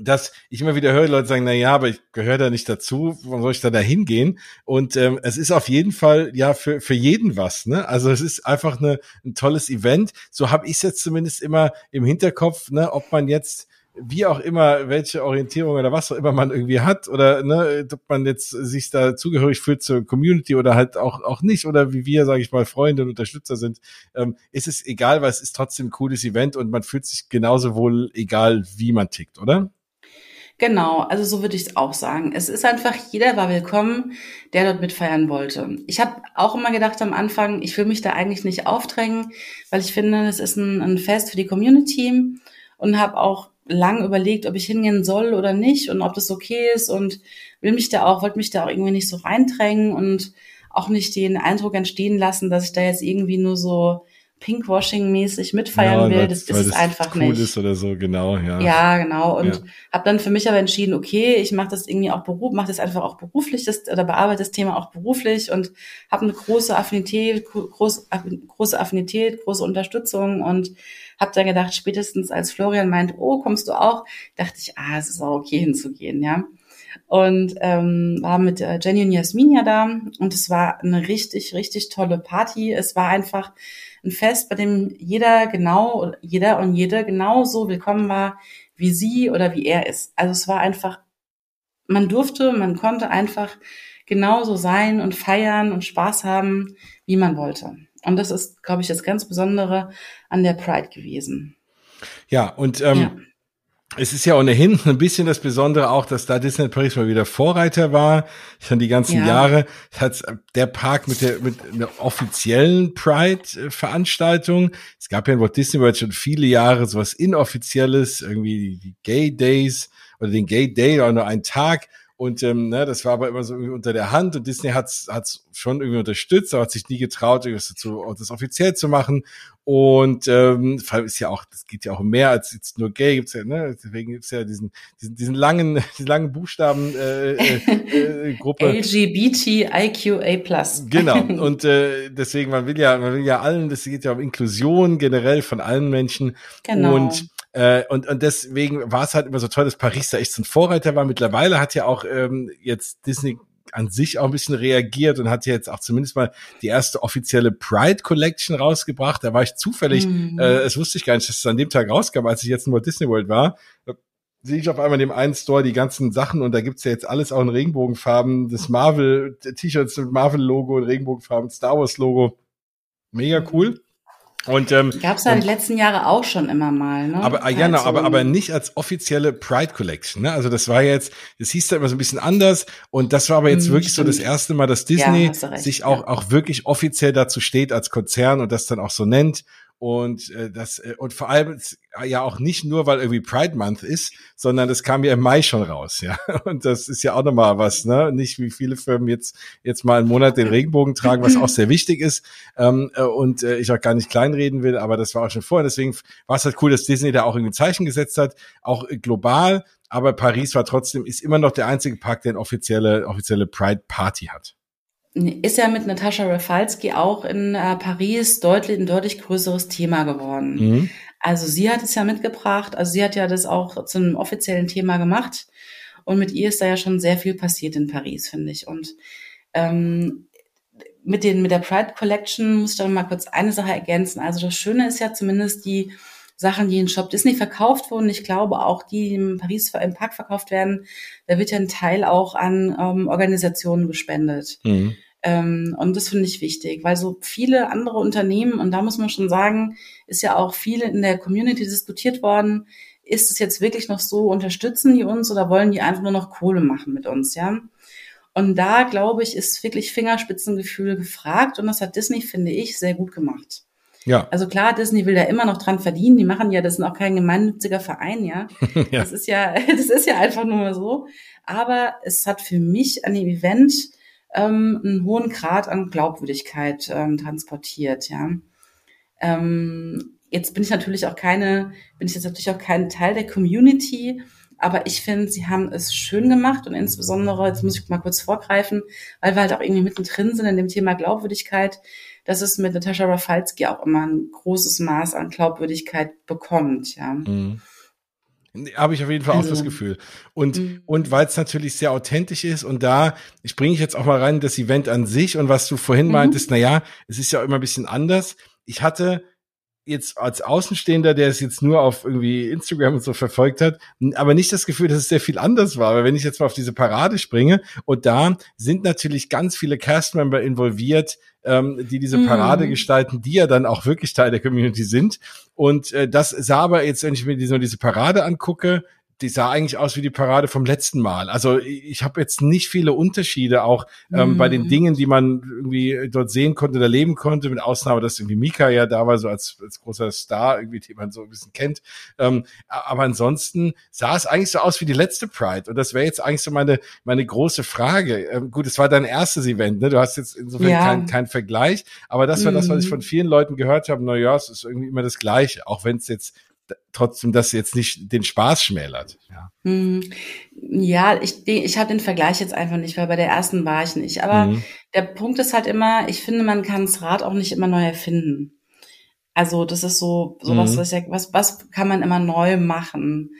dass ich immer wieder höre, Leute sagen, na ja, aber ich gehöre da nicht dazu, warum soll ich da da hingehen? Und ähm, es ist auf jeden Fall ja für, für jeden was, ne? Also es ist einfach eine, ein tolles Event. So habe ich es jetzt zumindest immer im Hinterkopf, ne, ob man jetzt wie auch immer, welche Orientierung oder was auch immer man irgendwie hat oder ne, ob man jetzt sich da zugehörig fühlt zur Community oder halt auch auch nicht oder wie wir, sage ich mal, Freunde und Unterstützer sind, ähm, ist es egal, weil es ist trotzdem ein cooles Event und man fühlt sich genauso wohl egal, wie man tickt, oder? Genau, also so würde ich es auch sagen. Es ist einfach, jeder war willkommen, der dort mitfeiern wollte. Ich habe auch immer gedacht am Anfang, ich will mich da eigentlich nicht aufdrängen, weil ich finde, es ist ein, ein Fest für die Community und habe auch lang überlegt, ob ich hingehen soll oder nicht und ob das okay ist und will mich da auch, wollte mich da auch irgendwie nicht so reindrängen und auch nicht den Eindruck entstehen lassen, dass ich da jetzt irgendwie nur so Pinkwashing-mäßig mitfeiern ja, will. Das, das ist es einfach cool nicht. ist oder so, genau, ja. Ja, genau. Und ja. habe dann für mich aber entschieden, okay, ich mache das irgendwie auch beruf, mache das einfach auch beruflich, das, oder bearbeite das Thema auch beruflich und habe eine große Affinität, groß, große Affinität, große Unterstützung und habe dann gedacht, spätestens als Florian meint, oh, kommst du auch, dachte ich, ah, es ist auch okay hinzugehen, ja. Und ähm, war mit äh, Jenny und Jasmin ja da und es war eine richtig, richtig tolle Party. Es war einfach ein Fest, bei dem jeder genau, jeder und jede genauso willkommen war, wie sie oder wie er ist. Also es war einfach, man durfte, man konnte einfach genauso sein und feiern und Spaß haben, wie man wollte. Und das ist, glaube ich, das ganz Besondere an der Pride gewesen. Ja, und ähm, ja es ist ja ohnehin ein bisschen das Besondere auch, dass da Disney Paris mal wieder Vorreiter war. Schon die ganzen ja. Jahre hat der Park mit der mit einer offiziellen Pride-Veranstaltung. Es gab ja in Walt Disney World schon viele Jahre sowas inoffizielles, irgendwie die Gay Days oder den Gay Day oder nur einen Tag. Und ähm, ne, das war aber immer so irgendwie unter der Hand und Disney hat's hat's schon irgendwie unterstützt, aber hat sich nie getraut, irgendwas dazu, das offiziell zu machen. Und ähm, vor allem ist ja auch, das geht ja auch mehr als jetzt nur gay, gibt's ja, ne? Deswegen gibt's ja diesen, diesen, diesen langen, diesen langen Buchstaben äh, äh, äh Gruppe. LGBTIQA+. Genau. Und äh, deswegen, man will ja, man will ja allen, das geht ja um Inklusion generell von allen Menschen. Genau. Und äh, und, und deswegen war es halt immer so toll, dass Paris da echt so ein Vorreiter war. Mittlerweile hat ja auch ähm, jetzt Disney an sich auch ein bisschen reagiert und hat jetzt auch zumindest mal die erste offizielle Pride Collection rausgebracht. Da war ich zufällig, mhm. äh, es wusste ich gar nicht, dass es an dem Tag rauskam, als ich jetzt nur Disney World war. Da sehe ich auf einmal in dem einen Store die ganzen Sachen und da gibt's ja jetzt alles auch in Regenbogenfarben. Das Marvel, T-Shirts mit Marvel-Logo und Regenbogenfarben, Star Wars-Logo. Mega cool. Und ähm, gab es ja die letzten Jahre auch schon immer mal, ne? Aber ja, genau, aber aber nicht als offizielle Pride Collection, ne? Also das war jetzt, das hieß da immer so ein bisschen anders und das war aber jetzt hm, wirklich stimmt. so das erste Mal, dass Disney ja, sich auch ja. auch wirklich offiziell dazu steht als Konzern und das dann auch so nennt und äh, das äh, und vor allem ja auch nicht nur, weil irgendwie Pride Month ist, sondern das kam ja im Mai schon raus, ja. Und das ist ja auch nochmal was, ne? Nicht wie viele Firmen jetzt jetzt mal einen Monat den Regenbogen tragen, was auch sehr wichtig ist ähm, äh, und äh, ich auch gar nicht kleinreden will, aber das war auch schon vorher. Deswegen war es halt cool, dass Disney da auch irgendwie Zeichen gesetzt hat, auch global. Aber Paris war trotzdem ist immer noch der einzige Park, der eine offizielle offizielle Pride Party hat ist ja mit Natascha Rafalski auch in äh, Paris deutlich ein deutlich größeres Thema geworden. Mhm. Also sie hat es ja mitgebracht, also sie hat ja das auch zu einem offiziellen Thema gemacht und mit ihr ist da ja schon sehr viel passiert in Paris, finde ich. Und ähm, mit den mit der Pride Collection muss ich dann mal kurz eine Sache ergänzen. Also das Schöne ist ja zumindest die Sachen, die in Shop Disney verkauft wurden. Ich glaube auch die, die in Paris im Park verkauft werden, da wird ja ein Teil auch an ähm, Organisationen gespendet. Mhm. Ähm, und das finde ich wichtig, weil so viele andere Unternehmen, und da muss man schon sagen, ist ja auch viel in der Community diskutiert worden, ist es jetzt wirklich noch so, unterstützen die uns oder wollen die einfach nur noch Kohle machen mit uns, ja? Und da, glaube ich, ist wirklich Fingerspitzengefühl gefragt und das hat Disney, finde ich, sehr gut gemacht. Ja. Also klar, Disney will da immer noch dran verdienen. Die machen ja, das ist auch kein gemeinnütziger Verein, ja. ja. Das ist ja, das ist ja einfach nur mal so. Aber es hat für mich an dem Event ähm, einen hohen Grad an Glaubwürdigkeit ähm, transportiert, ja. Ähm, jetzt bin ich natürlich auch keine, bin ich jetzt natürlich auch kein Teil der Community, aber ich finde, sie haben es schön gemacht und insbesondere, jetzt muss ich mal kurz vorgreifen, weil wir halt auch irgendwie mittendrin sind in dem Thema Glaubwürdigkeit, dass es mit Natascha Rafalski auch immer ein großes Maß an Glaubwürdigkeit bekommt, ja. Mhm. Habe ich auf jeden Fall also, auch das Gefühl. Und, mhm. und weil es natürlich sehr authentisch ist und da springe ich jetzt auch mal rein, das Event an sich und was du vorhin mhm. meintest, na ja, es ist ja immer ein bisschen anders. Ich hatte jetzt als Außenstehender, der es jetzt nur auf irgendwie Instagram und so verfolgt hat, aber nicht das Gefühl, dass es sehr viel anders war. Aber wenn ich jetzt mal auf diese Parade springe und da sind natürlich ganz viele Castmember involviert, ähm, die diese Parade mm. gestalten, die ja dann auch wirklich Teil der Community sind. Und äh, das sah aber jetzt, wenn ich mir diese, diese Parade angucke, die sah eigentlich aus wie die Parade vom letzten Mal. Also ich habe jetzt nicht viele Unterschiede auch ähm, mm. bei den mhm. Dingen, die man irgendwie dort sehen konnte oder leben konnte, mit Ausnahme, dass irgendwie Mika ja da war, so als, als großer Star, irgendwie, die man so ein bisschen kennt. Ähm, aber ansonsten sah es eigentlich so aus wie die letzte Pride. Und das wäre jetzt eigentlich so meine, meine große Frage. Ähm, gut, es war dein erstes Event, ne? Du hast jetzt insofern ja. keinen kein Vergleich. Aber das war mm. das, was ich von mhm. vielen Leuten gehört habe. Na ja, es ist irgendwie immer das Gleiche, auch wenn es jetzt trotzdem das jetzt nicht den Spaß schmälert. Ja, hm. ja ich, ich habe den Vergleich jetzt einfach nicht, weil bei der ersten war ich nicht. Aber mhm. der Punkt ist halt immer, ich finde, man kann das Rad auch nicht immer neu erfinden. Also das ist so, so mhm. was, was, was kann man immer neu machen?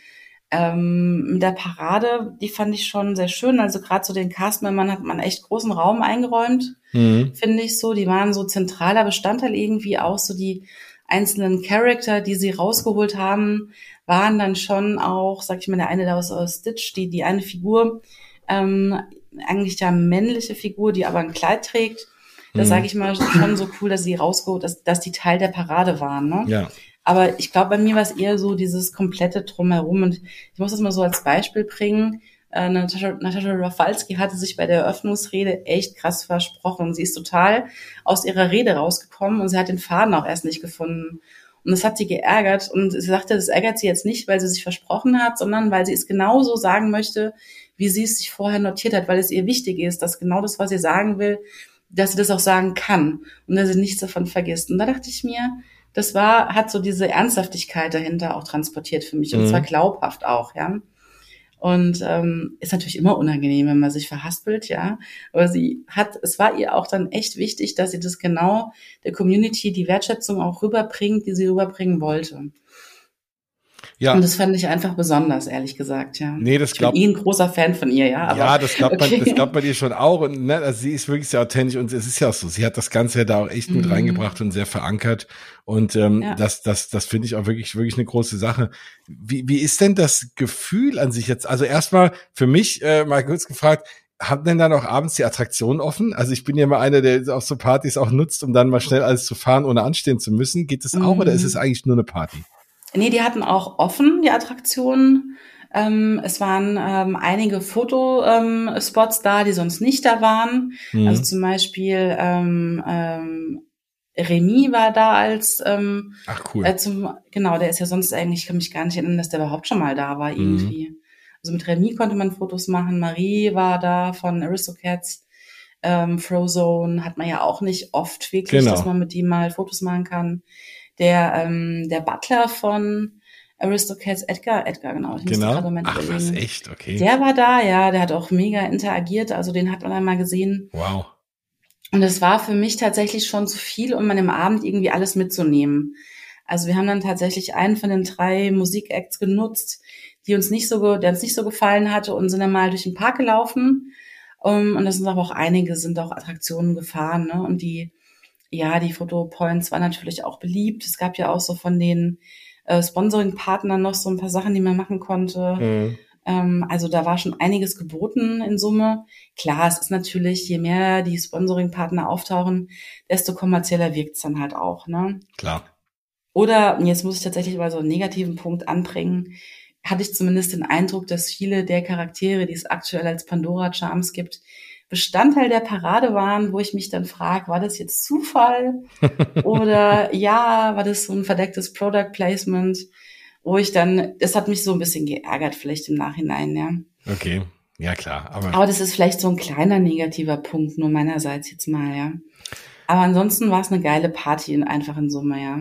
Ähm, mit der Parade, die fand ich schon sehr schön. Also gerade so den Castmembern hat man echt großen Raum eingeräumt, mhm. finde ich so. Die waren so zentraler Bestandteil irgendwie auch so die einzelnen Charakter, die sie rausgeholt haben, waren dann schon auch, sag ich mal, der eine da aus, aus Stitch, die, die eine Figur, ähm, eigentlich ja männliche Figur, die aber ein Kleid trägt. Das mhm. sage ich mal schon so cool, dass sie rausgeholt, dass, dass die Teil der Parade waren. Ne? Ja. Aber ich glaube, bei mir war es eher so dieses komplette Drumherum. Und ich muss das mal so als Beispiel bringen. Äh, Natascha, Natascha Rafalski hatte sich bei der Eröffnungsrede echt krass versprochen. Sie ist total aus ihrer Rede rausgekommen und sie hat den Faden auch erst nicht gefunden. Und das hat sie geärgert. Und sie sagte, das ärgert sie jetzt nicht, weil sie sich versprochen hat, sondern weil sie es genauso sagen möchte, wie sie es sich vorher notiert hat, weil es ihr wichtig ist, dass genau das, was sie sagen will, dass sie das auch sagen kann und dass sie nichts davon vergisst. Und da dachte ich mir, das war, hat so diese Ernsthaftigkeit dahinter auch transportiert für mich. Und mhm. zwar glaubhaft auch, ja. Und ähm, ist natürlich immer unangenehm, wenn man sich verhaspelt, ja. Aber sie hat, es war ihr auch dann echt wichtig, dass sie das genau der Community die Wertschätzung auch rüberbringt, die sie rüberbringen wollte. Ja. Und das fand ich einfach besonders, ehrlich gesagt, ja. Nee, das glaubt. Ich bin eh ein großer Fan von ihr, ja. Aber, ja, das glaubt okay. man, das glaubt man ihr schon auch. Und ne, also sie ist wirklich sehr authentisch und es ist ja auch so. Sie hat das Ganze ja da auch echt mhm. mit reingebracht und sehr verankert. Und ähm, ja. das, das, das finde ich auch wirklich, wirklich eine große Sache. Wie, wie ist denn das Gefühl an sich jetzt? Also erstmal für mich äh, mal kurz gefragt, haben denn dann auch abends die Attraktionen offen? Also ich bin ja mal einer, der auch so Partys auch nutzt, um dann mal schnell alles zu fahren, ohne anstehen zu müssen. Geht das auch mhm. oder ist es eigentlich nur eine Party? Nee, die hatten auch offen, die Attraktionen. Ähm, es waren ähm, einige Fotospots ähm, da, die sonst nicht da waren. Mhm. Also zum Beispiel ähm, ähm, Remy war da als ähm, Ach cool. Äh, zum, genau, der ist ja sonst eigentlich, ich kann mich gar nicht erinnern, dass der überhaupt schon mal da war mhm. irgendwie. Mhm. Also mit Remy konnte man Fotos machen, Marie war da von Aristocats, ähm, Frozone hat man ja auch nicht oft wirklich, genau. dass man mit ihm mal Fotos machen kann der, ähm, der Butler von Aristocats, Edgar, Edgar, genau. Ich genau. Ach, was, echt? Okay. Der war da, ja, der hat auch mega interagiert, also den hat man einmal gesehen. Wow. Und es war für mich tatsächlich schon zu viel, um an dem Abend irgendwie alles mitzunehmen. Also wir haben dann tatsächlich einen von den drei Musikacts genutzt, die uns nicht so, der uns nicht so gefallen hatte und sind dann mal durch den Park gelaufen. Um, und das sind aber auch einige, sind auch Attraktionen gefahren, ne? Und die ja, die Fotopoints waren natürlich auch beliebt. Es gab ja auch so von den äh, Sponsoring-Partnern noch so ein paar Sachen, die man machen konnte. Mhm. Ähm, also da war schon einiges geboten in Summe. Klar, es ist natürlich, je mehr die Sponsoring-Partner auftauchen, desto kommerzieller wirkt's dann halt auch. Ne? Klar. Oder, jetzt muss ich tatsächlich mal so einen negativen Punkt anbringen, hatte ich zumindest den Eindruck, dass viele der Charaktere, die es aktuell als Pandora Charms gibt, Bestandteil der Parade waren, wo ich mich dann frage, war das jetzt Zufall oder ja, war das so ein verdecktes Product Placement, wo ich dann, das hat mich so ein bisschen geärgert vielleicht im Nachhinein, ja. Okay, ja klar. Aber, aber das ist vielleicht so ein kleiner negativer Punkt nur meinerseits jetzt mal, ja. Aber ansonsten war es eine geile Party in einfachen Summe, ja.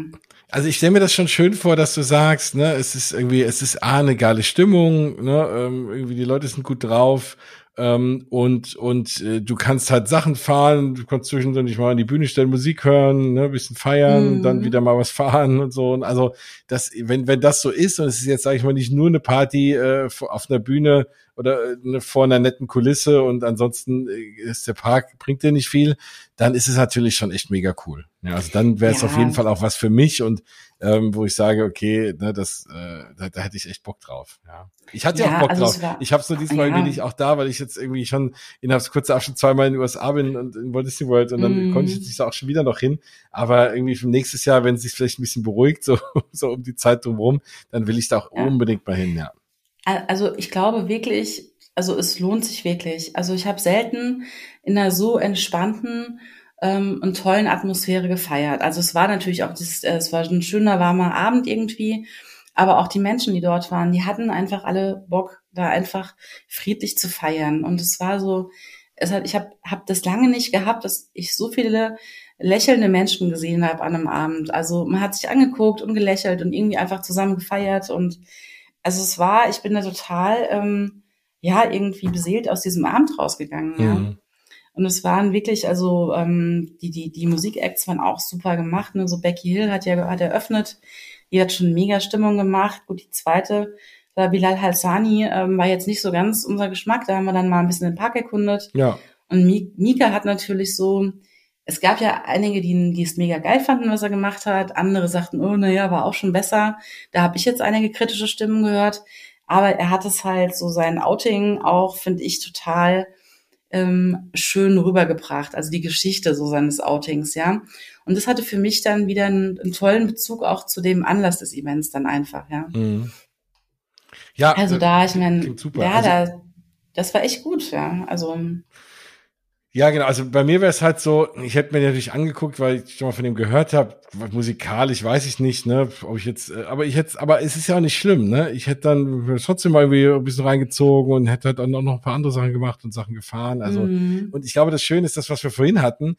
Also ich stelle mir das schon schön vor, dass du sagst, ne, es ist irgendwie, es ist A, eine geile Stimmung, ne, ähm, irgendwie die Leute sind gut drauf ähm, und und äh, du kannst halt Sachen fahren, du kannst zwischendurch mal an die Bühne stellen, Musik hören, ne, bisschen feiern, mhm. dann wieder mal was fahren und so. Und also das, wenn wenn das so ist und es ist jetzt sage ich mal nicht nur eine Party äh, auf einer Bühne oder äh, ne, vor einer netten Kulisse und ansonsten äh, ist der Park, bringt dir nicht viel, dann ist es natürlich schon echt mega cool. Ja, also dann wäre es ja. auf jeden Fall auch was für mich und ähm, wo ich sage, okay, ne, das, äh, da, da hätte ich echt Bock drauf. Ja. Ich hatte ja, auch Bock also drauf. War, ich habe so diesmal ja. nicht auch da, weil ich jetzt irgendwie schon innerhalb kurzer Abstand zweimal in den USA bin und in Walt Disney World und dann mm. konnte ich jetzt nicht auch schon wieder noch hin. Aber irgendwie für nächstes Jahr, wenn es sich vielleicht ein bisschen beruhigt, so, so um die Zeit drumherum, dann will ich da auch ja. unbedingt mal hin, ja. Also ich glaube wirklich, also es lohnt sich wirklich. Also ich habe selten in einer so entspannten ähm, und tollen Atmosphäre gefeiert. Also es war natürlich auch, das, äh, es war ein schöner warmer Abend irgendwie, aber auch die Menschen, die dort waren, die hatten einfach alle Bock, da einfach friedlich zu feiern. Und es war so, es hat, ich habe hab das lange nicht gehabt, dass ich so viele lächelnde Menschen gesehen habe an einem Abend. Also man hat sich angeguckt und gelächelt und irgendwie einfach zusammen gefeiert und also es war, ich bin da total, ähm, ja, irgendwie beseelt aus diesem Abend rausgegangen. Ja. Mhm. Und es waren wirklich, also ähm, die, die, die Musikacts waren auch super gemacht. Ne? So Becky Hill hat ja hat eröffnet, die hat schon mega Stimmung gemacht. Gut, die zweite, war Bilal Halsani, ähm, war jetzt nicht so ganz unser Geschmack. Da haben wir dann mal ein bisschen den Park erkundet. Ja. Und Mika hat natürlich so, es gab ja einige, die, die es mega geil fanden, was er gemacht hat. Andere sagten, oh, naja, war auch schon besser. Da habe ich jetzt einige kritische Stimmen gehört. Aber er hat es halt so sein Outing auch, finde ich, total ähm, schön rübergebracht. Also die Geschichte so seines Outings, ja. Und das hatte für mich dann wieder einen, einen tollen Bezug auch zu dem Anlass des Events dann einfach, ja. Mhm. Ja. Also da, ich meine, ja, also, da, das war echt gut, ja. Also ja, genau. Also bei mir wäre es halt so, ich hätte mir natürlich angeguckt, weil ich schon mal von dem gehört habe, musikalisch weiß ich nicht, ne, ob ich jetzt, äh, aber ich hätte, aber es ist ja auch nicht schlimm, ne? Ich hätte dann trotzdem mal irgendwie ein bisschen reingezogen und hätte halt dann auch noch ein paar andere Sachen gemacht und Sachen gefahren. Also, mhm. und ich glaube, das Schöne ist das, was wir vorhin hatten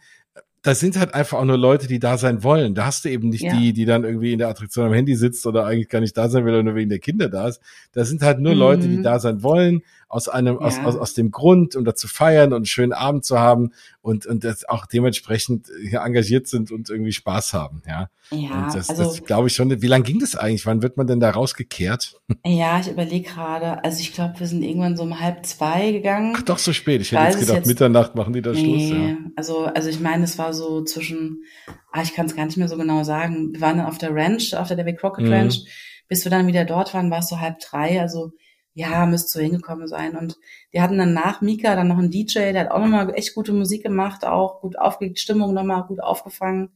da sind halt einfach auch nur Leute, die da sein wollen. Da hast du eben nicht ja. die, die dann irgendwie in der Attraktion am Handy sitzt oder eigentlich gar nicht da sein will oder nur wegen der Kinder da ist. Da sind halt nur mhm. Leute, die da sein wollen, aus einem, ja. aus, aus, aus dem Grund, um da zu feiern und einen schönen Abend zu haben und, und das auch dementsprechend engagiert sind und irgendwie Spaß haben, ja. Ja, und das, also, das glaube ich schon. Wie lange ging das eigentlich? Wann wird man denn da rausgekehrt? Ja, ich überlege gerade. Also ich glaube, wir sind irgendwann so um halb zwei gegangen. Ach doch, so spät. Ich hätte jetzt gedacht, jetzt, Mitternacht machen die da nee, Schluss. Ja. Also, also ich meine, es war so zwischen, ah, ich kann es gar nicht mehr so genau sagen. Wir waren dann auf der Ranch, auf der David Crockett mhm. Ranch. Bis wir dann wieder dort waren, war es so halb drei. Also ja, müsste so hingekommen sein. Und die hatten dann nach Mika dann noch einen DJ, der hat auch nochmal echt gute Musik gemacht, auch gut aufgelegt, Stimmung nochmal gut aufgefangen.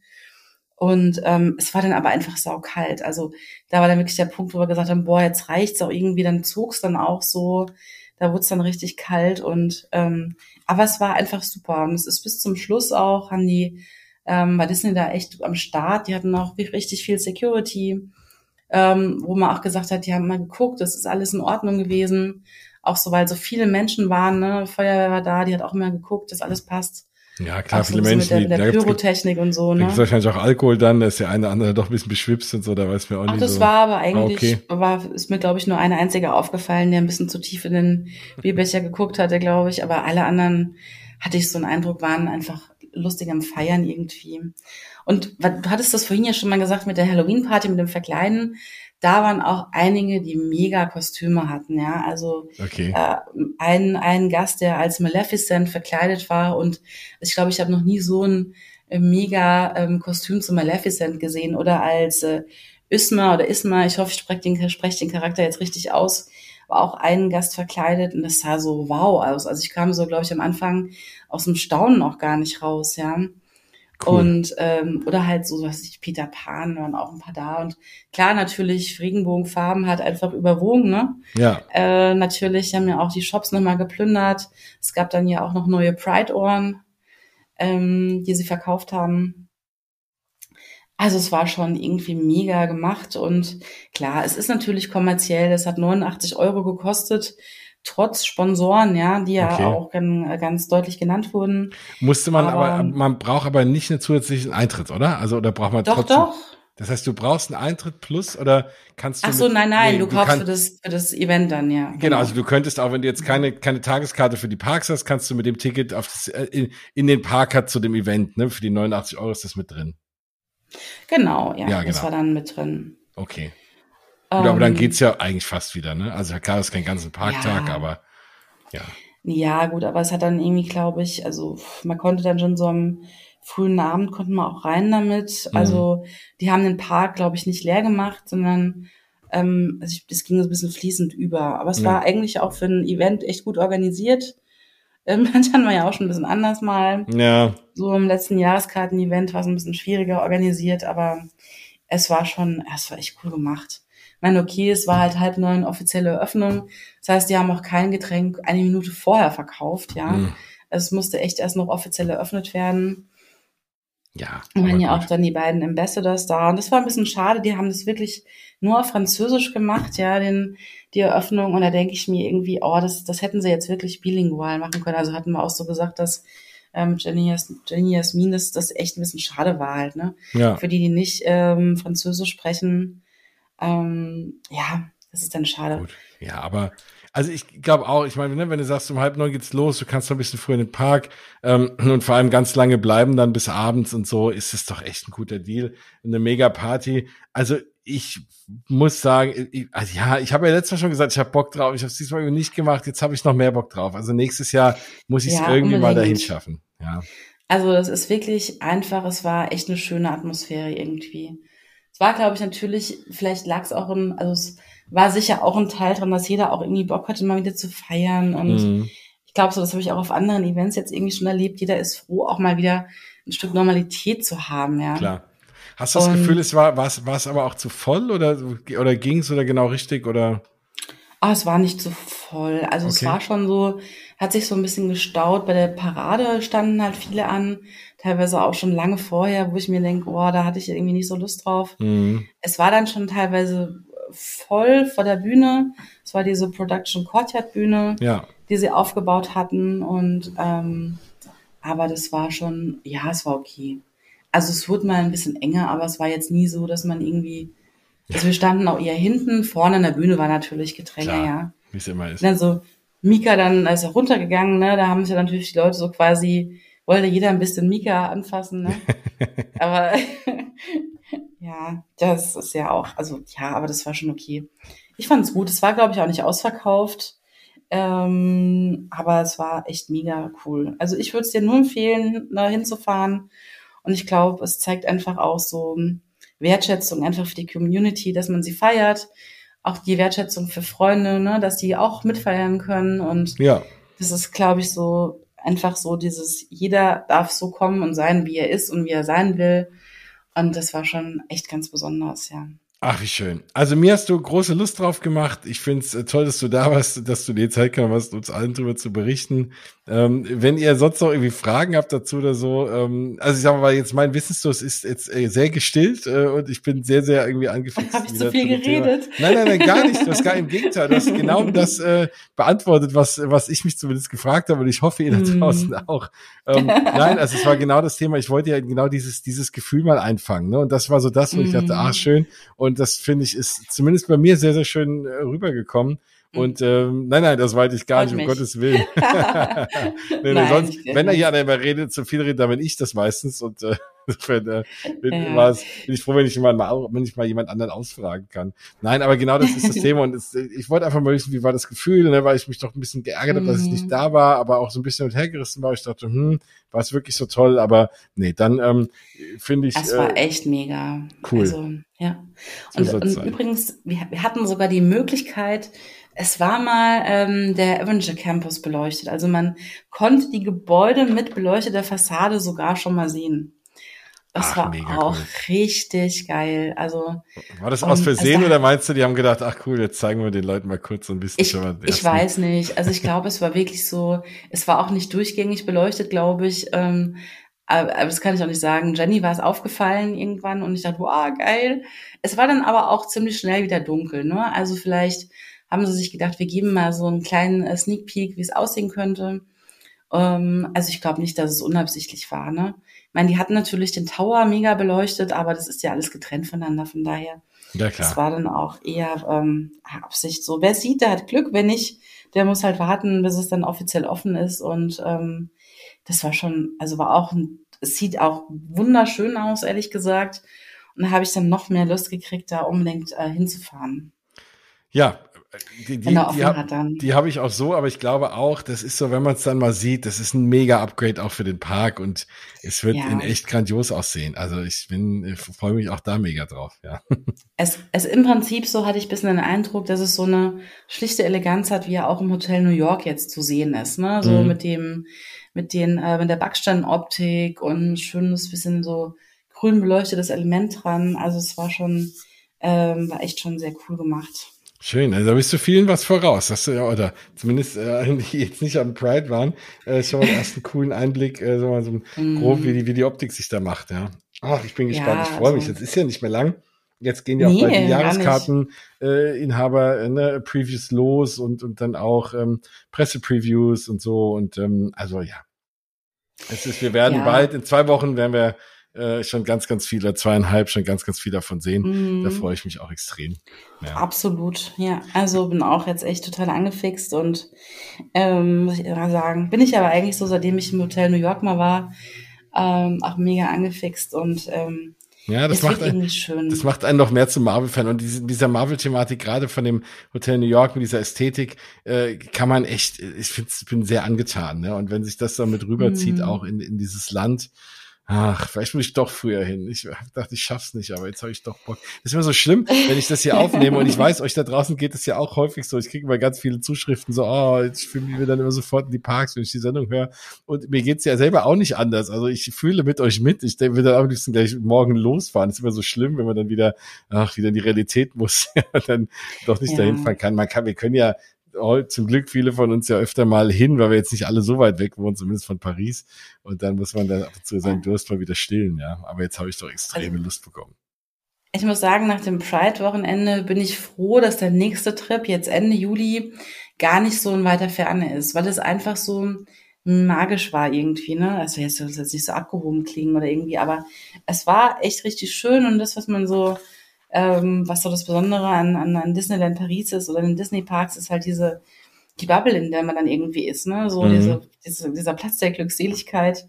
Und ähm, es war dann aber einfach saukalt. Also da war dann wirklich der Punkt, wo wir gesagt haben, boah, jetzt reicht's auch irgendwie, dann zog's dann auch so, da wurde es dann richtig kalt und ähm, aber es war einfach super. Und es ist bis zum Schluss auch, haben die ähm, bei Disney da echt am Start, die hatten auch richtig viel Security ähm, wo man auch gesagt hat, die haben mal geguckt, das ist alles in Ordnung gewesen. Auch so, weil so viele Menschen waren, ne? Feuerwehr war da, die hat auch immer geguckt, dass alles passt. Ja, klar, viele so Menschen. Mit der, mit der Pyrotechnik und so, ne? Da gibt wahrscheinlich auch Alkohol dann, da ist der eine oder andere doch ein bisschen beschwipst und so, da weiß man auch Ach, nicht. das so. war aber eigentlich, ah, okay. war, ist mir, glaube ich, nur eine einzige aufgefallen, der ein bisschen zu tief in den Bierbecher geguckt hatte, glaube ich. Aber alle anderen, hatte ich so einen Eindruck, waren einfach lustig am Feiern irgendwie. Und du hattest das vorhin ja schon mal gesagt mit der Halloween-Party, mit dem Verkleiden. Da waren auch einige, die mega Kostüme hatten, ja. Also okay. äh, ein, ein Gast, der als Maleficent verkleidet war und ich glaube, ich habe noch nie so ein äh, mega ähm, Kostüm zu Maleficent gesehen oder als äh, Isma oder Isma, ich hoffe, ich spreche den, sprech den Charakter jetzt richtig aus, war auch ein Gast verkleidet und das sah so wow aus. Also ich kam so, glaube ich, am Anfang aus dem Staunen auch gar nicht raus, ja. Cool. Und ähm, oder halt so was ich Peter Pan waren auch ein paar da. Und klar natürlich Regenbogenfarben hat einfach überwogen ne? Ja. Äh, natürlich haben ja auch die Shops nochmal geplündert. Es gab dann ja auch noch neue Pride Ohren ähm, die sie verkauft haben. Also es war schon irgendwie mega gemacht. Und klar es ist natürlich kommerziell. Es hat 89 Euro gekostet trotz Sponsoren, ja, die ja okay. auch ganz, ganz deutlich genannt wurden. Musste man aber, aber, man braucht aber nicht einen zusätzlichen Eintritt, oder? Also, oder braucht man doch, trotzdem? Doch, Das heißt, du brauchst einen Eintritt plus oder kannst du. Ach so, mit, nein, nein, nee, du, du kaufst für das, für das Event dann, ja. Genau. genau. also du könntest auch, wenn du jetzt keine, keine Tageskarte für die Parks hast, kannst du mit dem Ticket auf das, äh, in, in den Park hat zu dem Event, ne? Für die 89 Euro ist das mit drin. Genau, ja, ja genau. das war dann mit drin. Okay. Gut, aber dann ähm, geht's ja eigentlich fast wieder, ne? Also klar, ist kein ganzen Parktag, ja. aber. Ja. Ja, gut, aber es hat dann irgendwie, glaube ich, also man konnte dann schon so am frühen Abend konnten wir auch rein damit. Mhm. Also die haben den Park, glaube ich, nicht leer gemacht, sondern ähm, also es ging so ein bisschen fließend über. Aber es Ja. war eigentlich auch für ein Event echt gut organisiert. Ähm, das hatten wir ja auch schon ein bisschen anders mal. Ja, So im letzten Jahreskarten-Event war es ein bisschen schwieriger organisiert, aber es war schon, es war echt cool gemacht. Meine, okay, es war halt halb neun offizielle Eröffnung. Das heißt, die haben auch kein Getränk eine Minute vorher verkauft, ja. Mhm. Es musste echt erst noch offiziell eröffnet werden. ja. Und waren ja auch dann die beiden Ambassadors da. Und das war ein bisschen schade. Die haben das wirklich nur auf Französisch gemacht, ja, den, die Eröffnung. Und da denke ich mir irgendwie, oh, das, das hätten sie jetzt wirklich bilingual machen können. Also hatten wir auch so gesagt, dass ähm, Jenny, Jas Jenny Jasmin das, das echt ein bisschen schade war halt, ne? Ja. Für die, die nicht ähm, Französisch sprechen, ähm, ja, das ist dann schade. Gut. Ja, aber also ich glaube auch, ich meine, ne, wenn du sagst, um halb neun geht's los, du kannst noch ein bisschen früher in den Park ähm, und vor allem ganz lange bleiben, dann bis abends und so, ist es doch echt ein guter Deal. Eine mega Party. Also ich muss sagen, ich, also ja, ich habe ja letztes Mal schon gesagt, ich habe Bock drauf. Ich habe es diesmal nicht gemacht. Jetzt habe ich noch mehr Bock drauf. Also nächstes Jahr muss ich es Ja, irgendwie mal unbedingt. dahin schaffen. Ja, Also es ist wirklich einfach, es war echt eine schöne Atmosphäre irgendwie. Es war, glaube ich, natürlich, vielleicht lag es auch in, also es war sicher auch ein Teil dran, dass jeder auch irgendwie Bock hatte, mal wieder zu feiern. Und Mhm. ich glaube, so das habe ich auch auf anderen Events jetzt irgendwie schon erlebt. Jeder ist froh, auch mal wieder ein Stück Normalität zu haben, ja. klar. Hast du das Und- Gefühl, es war, war es war es aber auch zu voll oder, oder ging es oder genau richtig oder? Ah, es war nicht so voll. Also es Okay. war schon so, hat sich so ein bisschen gestaut. Bei der Parade standen halt viele an, teilweise auch schon lange vorher, wo ich mir denke, boah, da hatte ich irgendwie nicht so Lust drauf. Mhm. Es war dann schon teilweise voll vor der Bühne. Es war diese Production Courtyard Bühne, Ja, die sie aufgebaut hatten und ähm, aber das war schon, ja, es war okay. Also es wurde mal ein bisschen enger, aber es war jetzt nie so, dass man irgendwie, also wir standen auch eher hinten, vorne an der Bühne war natürlich Gedränge, Klar. ja. Wie es immer ist. Und dann so, Mika dann ist er runtergegangen, ne, da haben sich ja natürlich die Leute so quasi, wollte jeder ein bisschen Mika anfassen, ne. aber ja, das ist ja auch, also ja, aber das war schon okay. Ich fand es gut. Es war, glaube ich, auch nicht ausverkauft. Ähm, aber es war echt mega cool. Also ich würde es dir nur empfehlen, da hinzufahren. Und ich glaube, es zeigt einfach auch so Wertschätzung einfach für die Community, dass man sie feiert. Auch die Wertschätzung für Freunde, ne, dass die auch mitfeiern können. Und Ja, das ist, glaube ich, so einfach so dieses, jeder darf so kommen und sein, wie er ist und wie er sein will. Und das war schon echt ganz besonders, ja. Ach, wie schön. Also mir hast du große Lust drauf gemacht. Ich finde es toll, dass du da warst, dass du dir Zeit genommen hast, uns allen drüber zu berichten. Ähm, wenn ihr sonst noch irgendwie Fragen habt dazu oder so, ähm, also ich sag mal, jetzt mein Wissensdurst ist jetzt äh, sehr gestillt äh, und ich bin sehr, sehr irgendwie angefixt. Hab ich zu viel dem Thema. geredet? Nein, nein, nein, gar nicht. Du hast gar im Gegenteil. Du hast genau das äh, beantwortet, was, was ich mich zumindest gefragt habe und ich hoffe, ihr da Mm. draußen auch. Ähm, nein, also es war genau das Thema. Ich wollte ja genau dieses, dieses Gefühl mal einfangen. Ne? Und das war so das, wo ich dachte, Mm. ah, schön. Und das finde ich ist zumindest bei mir sehr, sehr schön äh, rübergekommen. Und ähm, nein, nein, das wollte ich gar. Freut nicht, um mich. Gottes Willen. nee, Nein, sonst, wenn da hier einer immer redet, zu viel redet, dann bin ich das meistens. Und äh, insofern, äh, bin, Ja. bin ich froh, wenn ich, jemand mal, wenn ich mal jemand anderen ausfragen kann. Nein, aber genau das ist das Thema. Und es, ich wollte einfach mal wissen, wie war das Gefühl, ne, weil ich mich doch ein bisschen geärgert habe, dass ich Mhm. nicht da war, aber auch so ein bisschen und hergerissen war. Ich dachte, hm, war es wirklich so toll? Aber nee, dann ähm, finde ich. Es war äh, echt mega. cool. Also, ja. Und, und übrigens, wir, wir hatten sogar die Möglichkeit, es war mal ähm, der Avenger Campus beleuchtet. Also man konnte die Gebäude mit beleuchteter Fassade sogar schon mal sehen. Das Ach, war auch cool. richtig geil. Also War das aus Versehen es- oder meinst du, die haben gedacht, ach cool, jetzt zeigen wir den Leuten mal kurz so ein bisschen ich, schon mal den ich weiß nicht. Also ich glaube, es war wirklich so, es war auch nicht durchgängig beleuchtet, glaube ich. Ähm, aber, aber das kann ich auch nicht sagen. Jenny war es aufgefallen irgendwann und ich dachte, wow, geil. Es war dann aber auch ziemlich schnell wieder dunkel. Ne? Also vielleicht haben sie sich gedacht, wir geben mal so einen kleinen äh, Sneak Peek, wie es aussehen könnte. Ähm, also ich glaube nicht, dass es unabsichtlich war. Ne? Ich meine, die hatten natürlich den Tower mega beleuchtet, aber das ist ja alles getrennt voneinander. Von daher Ja, das klar. war dann auch eher ähm, Absicht. So, wer sieht, der hat Glück. Wer nicht, der muss halt warten, bis es dann offiziell offen ist. Und ähm, das war schon, also war auch, ein, es sieht auch wunderschön aus, ehrlich gesagt. Und da habe ich dann noch mehr Lust gekriegt, da unbedingt äh, hinzufahren. Ja, die, die, die, habe hab ich auch so, aber ich glaube auch, das ist so, wenn man es dann mal sieht, das ist ein mega Upgrade auch für den Park und es wird ja. in echt grandios aussehen. Also ich bin, freue mich auch da mega drauf, ja. Es, es im Prinzip so hatte ich ein bisschen den Eindruck, dass es so eine schlichte Eleganz hat, wie er auch im Hotel New York jetzt zu sehen ist, ne? So mhm. mit dem, mit den, äh, mit der Backsteinoptik und ein schönes bisschen so grün beleuchtetes Element dran. Also es war schon, ähm, war echt schon sehr cool gemacht. Schön, also da bist du vielen was voraus, hast du ja, oder zumindest äh, die jetzt nicht am Pride waren, äh, schon mal erst einen coolen Einblick, äh, so mal so mm. grob, wie die, wie die Optik sich da macht, ja. Ach, ich bin gespannt, ja, ich freue also, mich. Jetzt ist ja nicht mehr lang. Jetzt gehen ja auch nee, bei den Jahreskarteninhaber äh, äh, ne, Previews los und, und dann auch ähm, Pressepreviews und so. Und ähm, also ja. Es ist, wir werden ja. bald, in zwei Wochen werden wir äh, schon ganz, ganz viel, oder zweieinhalb, schon ganz, ganz viel davon sehen. Mm. Da freue ich mich auch extrem. Ja. Absolut, ja. Also bin auch jetzt echt total angefixt und ähm, muss ich immer sagen, bin ich aber eigentlich so, seitdem ich im Hotel New York mal war, ähm, auch mega angefixt und ähm, ja, das macht, einen, schön. das macht einen noch mehr zum Marvel-Fan. Und diese, dieser Marvel-Thematik, gerade von dem Hotel New York mit dieser Ästhetik, äh, kann man echt, ich finde, bin sehr angetan. Ne? Und wenn sich das dann mit rüberzieht, mm. auch in, in dieses Land, Ach, vielleicht muss ich doch früher hin. Ich dachte, ich schaff's nicht, aber jetzt habe ich doch Bock. Das ist immer so schlimm, wenn ich das hier aufnehme und ich weiß, euch da draußen geht es ja auch häufig so. Ich kriege immer ganz viele Zuschriften so, oh, jetzt fühle ich mir dann immer sofort in die Parks, wenn ich die Sendung höre. Und mir geht's ja selber auch nicht anders. Also ich fühle mit euch mit. Ich denke, wir dann am liebsten gleich morgen losfahren. Das ist immer so schlimm, wenn man dann wieder, ach, wieder in die Realität muss und dann doch nicht ja. dahin fahren kann. Man kann, wir können ja zum Glück viele von uns ja öfter mal hin, weil wir jetzt nicht alle so weit weg wohnen, zumindest von Paris. Und dann muss man dann ab und zu seinen Durst mal wieder stillen, ja. Aber jetzt habe ich doch extreme also, Lust bekommen. Ich muss sagen, nach dem Pride-Wochenende bin ich froh, dass der nächste Trip jetzt Ende Juli gar nicht so in weiter Ferne ist, weil es einfach so magisch war irgendwie, ne? Also jetzt soll es jetzt nicht so abgehoben klingen oder irgendwie, aber es war echt richtig schön und das, was man so ähm, was so das Besondere an, an, an Disneyland Paris ist oder in den Disney Parks, ist halt diese, die Bubble, in der man dann irgendwie ist, ne? So mhm. diese, diese, dieser Platz der Glückseligkeit.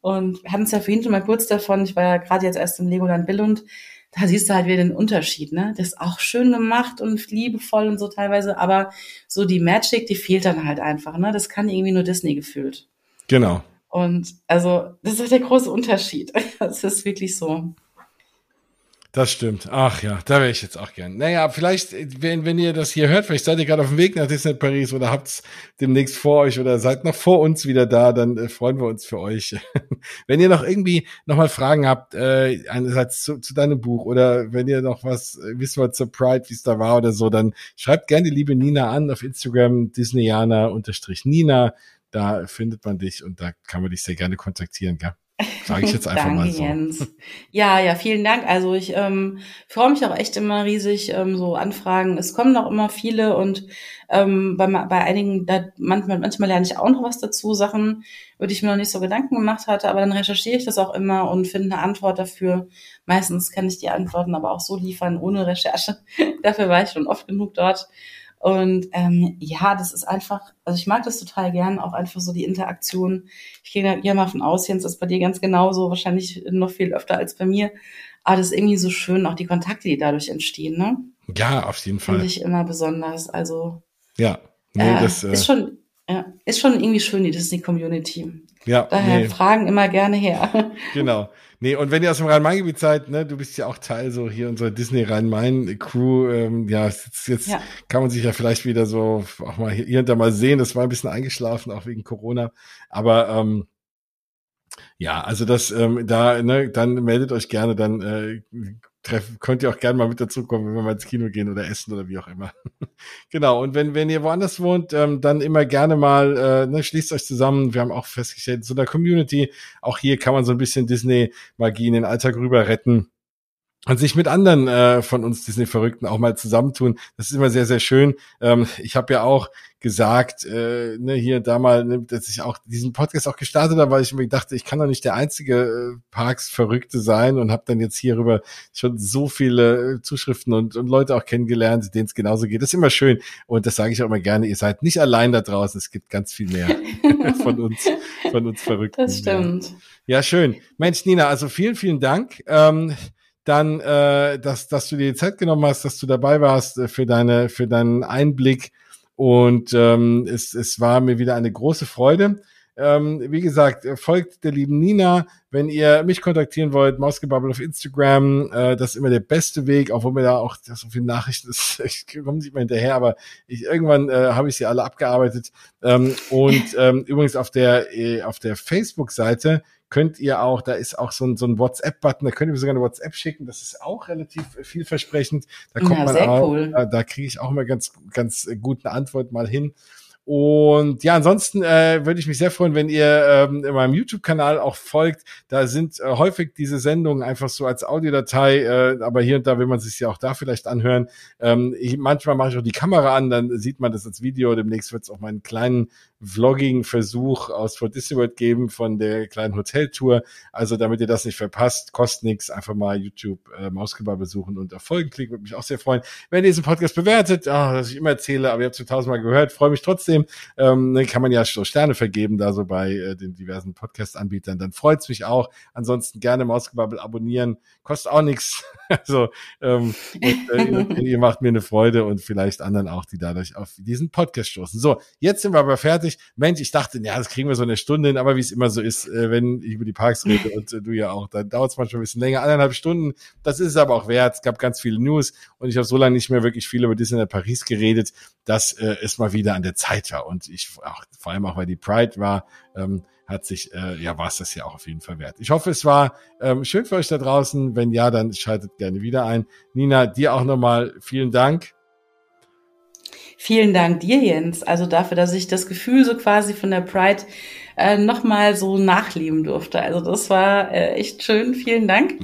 Und wir hatten es ja vorhin schon mal kurz davon, ich war ja gerade jetzt erst im Legoland Billund, da siehst du halt wieder den Unterschied, ne? Das ist auch schön gemacht und liebevoll und so teilweise, aber so die Magic, die fehlt dann halt einfach, ne? Das kann irgendwie nur Disney gefühlt. Genau. Und also, das ist der große Unterschied. Das ist wirklich so. Das stimmt. Ach ja, da wäre ich jetzt auch gern. Naja, vielleicht, wenn, wenn ihr das hier hört, vielleicht seid ihr gerade auf dem Weg nach Disney Paris oder habt's demnächst vor euch oder seid noch vor uns wieder da, dann äh, freuen wir uns für euch. wenn ihr noch irgendwie nochmal Fragen habt, äh, einerseits zu, zu deinem Buch oder wenn ihr noch was äh, wissen wollt zur Pride, wie es da war oder so, dann schreibt gerne die liebe Nina an auf Instagram, Disneyana-Nina. Da findet man dich und da kann man dich sehr gerne kontaktieren, gell? Sage ich jetzt einfach Danke, mal so. Jens. Ja, ja, vielen Dank. Also ich ähm, freue mich auch echt immer riesig, ähm, so Anfragen. Es kommen auch immer viele und ähm, bei, bei einigen, da manchmal, manchmal lerne ich auch noch was dazu, Sachen, über die ich mir noch nicht so Gedanken gemacht hatte, aber dann recherchiere ich das auch immer und finde eine Antwort dafür. Meistens kann ich die Antworten aber auch so liefern, ohne Recherche. dafür war ich schon oft genug dort. Und ähm, ja, das ist einfach, also ich mag das total gern, auch einfach so die Interaktion. Ich gehe ja mal von aus, Jens, das ist bei dir ganz genauso, wahrscheinlich noch viel öfter als bei mir. Aber das ist irgendwie so schön, auch die Kontakte, die dadurch entstehen, ne? Ja, auf jeden Fall. Finde ich immer besonders. Also ja, nee, äh, das äh, ist schon, ja, ist schon irgendwie schön, die Disney-Community. Ja. Daher nee. Fragen immer gerne her. Genau. Nee, und wenn ihr aus dem Rhein-Main-Gebiet seid, ne, du bist ja auch Teil so hier unserer Disney Rhein-Main-Crew, ähm, ja, jetzt, jetzt ja. kann man sich ja vielleicht wieder so auch mal hier, und da mal sehen. Das war ein bisschen eingeschlafen, auch wegen Corona. Aber ähm, ja, also das, ähm, da, ne, dann meldet euch gerne, dann äh, treffen, könnt ihr auch gerne mal mit dazukommen, wenn wir mal ins Kino gehen oder essen oder wie auch immer. genau, und wenn, wenn ihr woanders wohnt, ähm, dann immer gerne mal, äh, ne, schließt euch zusammen. Wir haben auch festgestellt, so einer Community, auch hier kann man so ein bisschen Disney-Magie in den Alltag rüber retten und sich mit anderen äh, von uns Disney-Verrückten auch mal zusammentun. Das ist immer sehr, sehr schön. Ähm, ich habe ja auch gesagt, äh, ne, hier da mal, ne, dass ich auch diesen Podcast auch gestartet habe, weil ich mir dachte, ich kann doch nicht der einzige äh, Parks-Verrückte sein und habe dann jetzt hierüber schon so viele äh, Zuschriften und, und Leute auch kennengelernt, denen es genauso geht. Das ist immer schön und das sage ich auch immer gerne. Ihr seid nicht allein da draußen. Es gibt ganz viel mehr von uns, von uns Verrückten. Das stimmt. Ja. ja, schön. Mensch, Nina, also vielen, vielen Dank. Ähm, dann, äh, dass, dass du dir die Zeit genommen hast, dass du dabei warst äh, für deine, für deinen Einblick. Und ähm, es, es war mir wieder eine große Freude. Ähm, wie gesagt, folgt der lieben Nina. Wenn ihr mich kontaktieren wollt, Mausgebubble auf Instagram, äh, das ist immer der beste Weg, auch wenn mir da auch so viele Nachrichten ist, ich komme nicht mehr hinterher, aber ich, irgendwann äh, habe ich sie alle abgearbeitet. Ähm, und ähm, übrigens auf der, äh, auf der Facebook-Seite könnt ihr auch, da ist auch so ein, so ein WhatsApp-Button, da könnt ihr mir sogar eine WhatsApp schicken, das ist auch relativ vielversprechend. Da kommt ja, man auch, cool. da, da kriege ich auch immer ganz, ganz gute Antwort mal hin. Und ja, ansonsten äh, würde ich mich sehr freuen, wenn ihr ähm, in meinem YouTube-Kanal auch folgt. Da sind äh, häufig diese Sendungen einfach so als Audiodatei, äh, aber hier und da will man sich ja auch da vielleicht anhören. Ähm, ich, manchmal mache ich auch die Kamera an, dann sieht man das als Video. Demnächst wird es auch meinen kleinen Vlogging-Versuch aus Fort Disney World geben von der kleinen Hoteltour. Also damit ihr das nicht verpasst, kostet nichts, einfach mal YouTube äh, Mausgebar besuchen und auf Folgen klicken, würde mich auch sehr freuen. Wenn ihr diesen Podcast bewertet, oh, dass ich immer erzähle, aber ihr habt es tausendmal gehört, freue mich trotzdem. Ähm, kann man ja so Sterne vergeben, da so bei äh, den diversen Podcast-Anbietern, dann freut's mich auch. Ansonsten gerne Mausgebabbel abonnieren, kostet auch nichts. also ähm, und, äh, ihr macht mir eine Freude und vielleicht anderen auch, die dadurch auf diesen Podcast stoßen. So, jetzt sind wir aber fertig fertig. Mensch, ich dachte, ja, das kriegen wir so eine Stunde hin, aber wie es immer so ist, äh, wenn ich über die Parks rede und äh, du ja auch, dann dauert es manchmal ein bisschen länger, eineinhalb Stunden. Das ist es aber auch wert. Es gab ganz viele News und ich habe so lange nicht mehr wirklich viel über Disneyland Paris geredet, dass äh, es mal wieder an der Zeit war. Und ich, auch, vor allem auch, weil die Pride war, ähm, hat sich, äh, ja, war es das ja auch auf jeden Fall wert. Ich hoffe, es war ähm, schön für euch da draußen. Wenn ja, dann schaltet gerne wieder ein. Nina, dir auch nochmal vielen Dank. Vielen Dank dir, Jens. Also dafür, dass ich das Gefühl so quasi von der Pride äh, nochmal so nachleben durfte. Also das war äh, echt schön. Vielen Dank.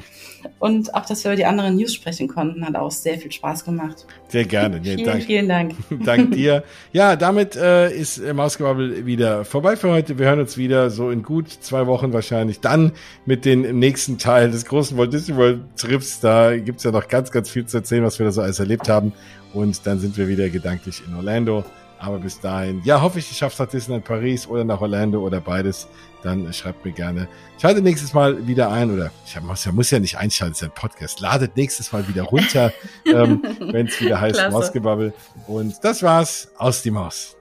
Und auch, dass wir über die anderen News sprechen konnten, hat auch sehr viel Spaß gemacht. Sehr gerne. Nee, vielen, dank. vielen Dank. Dank dir. Ja, damit äh, ist äh, Mausgebabbel wieder vorbei für heute. Wir hören uns wieder so in gut zwei Wochen wahrscheinlich. Dann mit dem nächsten Teil des großen Walt Disney World Trips. Da gibt's ja noch ganz, ganz viel zu erzählen, was wir da so alles erlebt haben. Und dann sind wir wieder gedanklich in Orlando. Aber bis dahin, ja, hoffe ich, ich schaffe es nach Disneyland Paris oder nach Orlando oder beides. Dann schreibt mir gerne. Schaltet nächstes Mal wieder ein oder ich muss ja, muss ja nicht einschalten, es ist ja ein Podcast. Ladet nächstes Mal wieder runter, ähm, wenn es wieder heißt Mausgebabbel. Und das war's aus die Maus.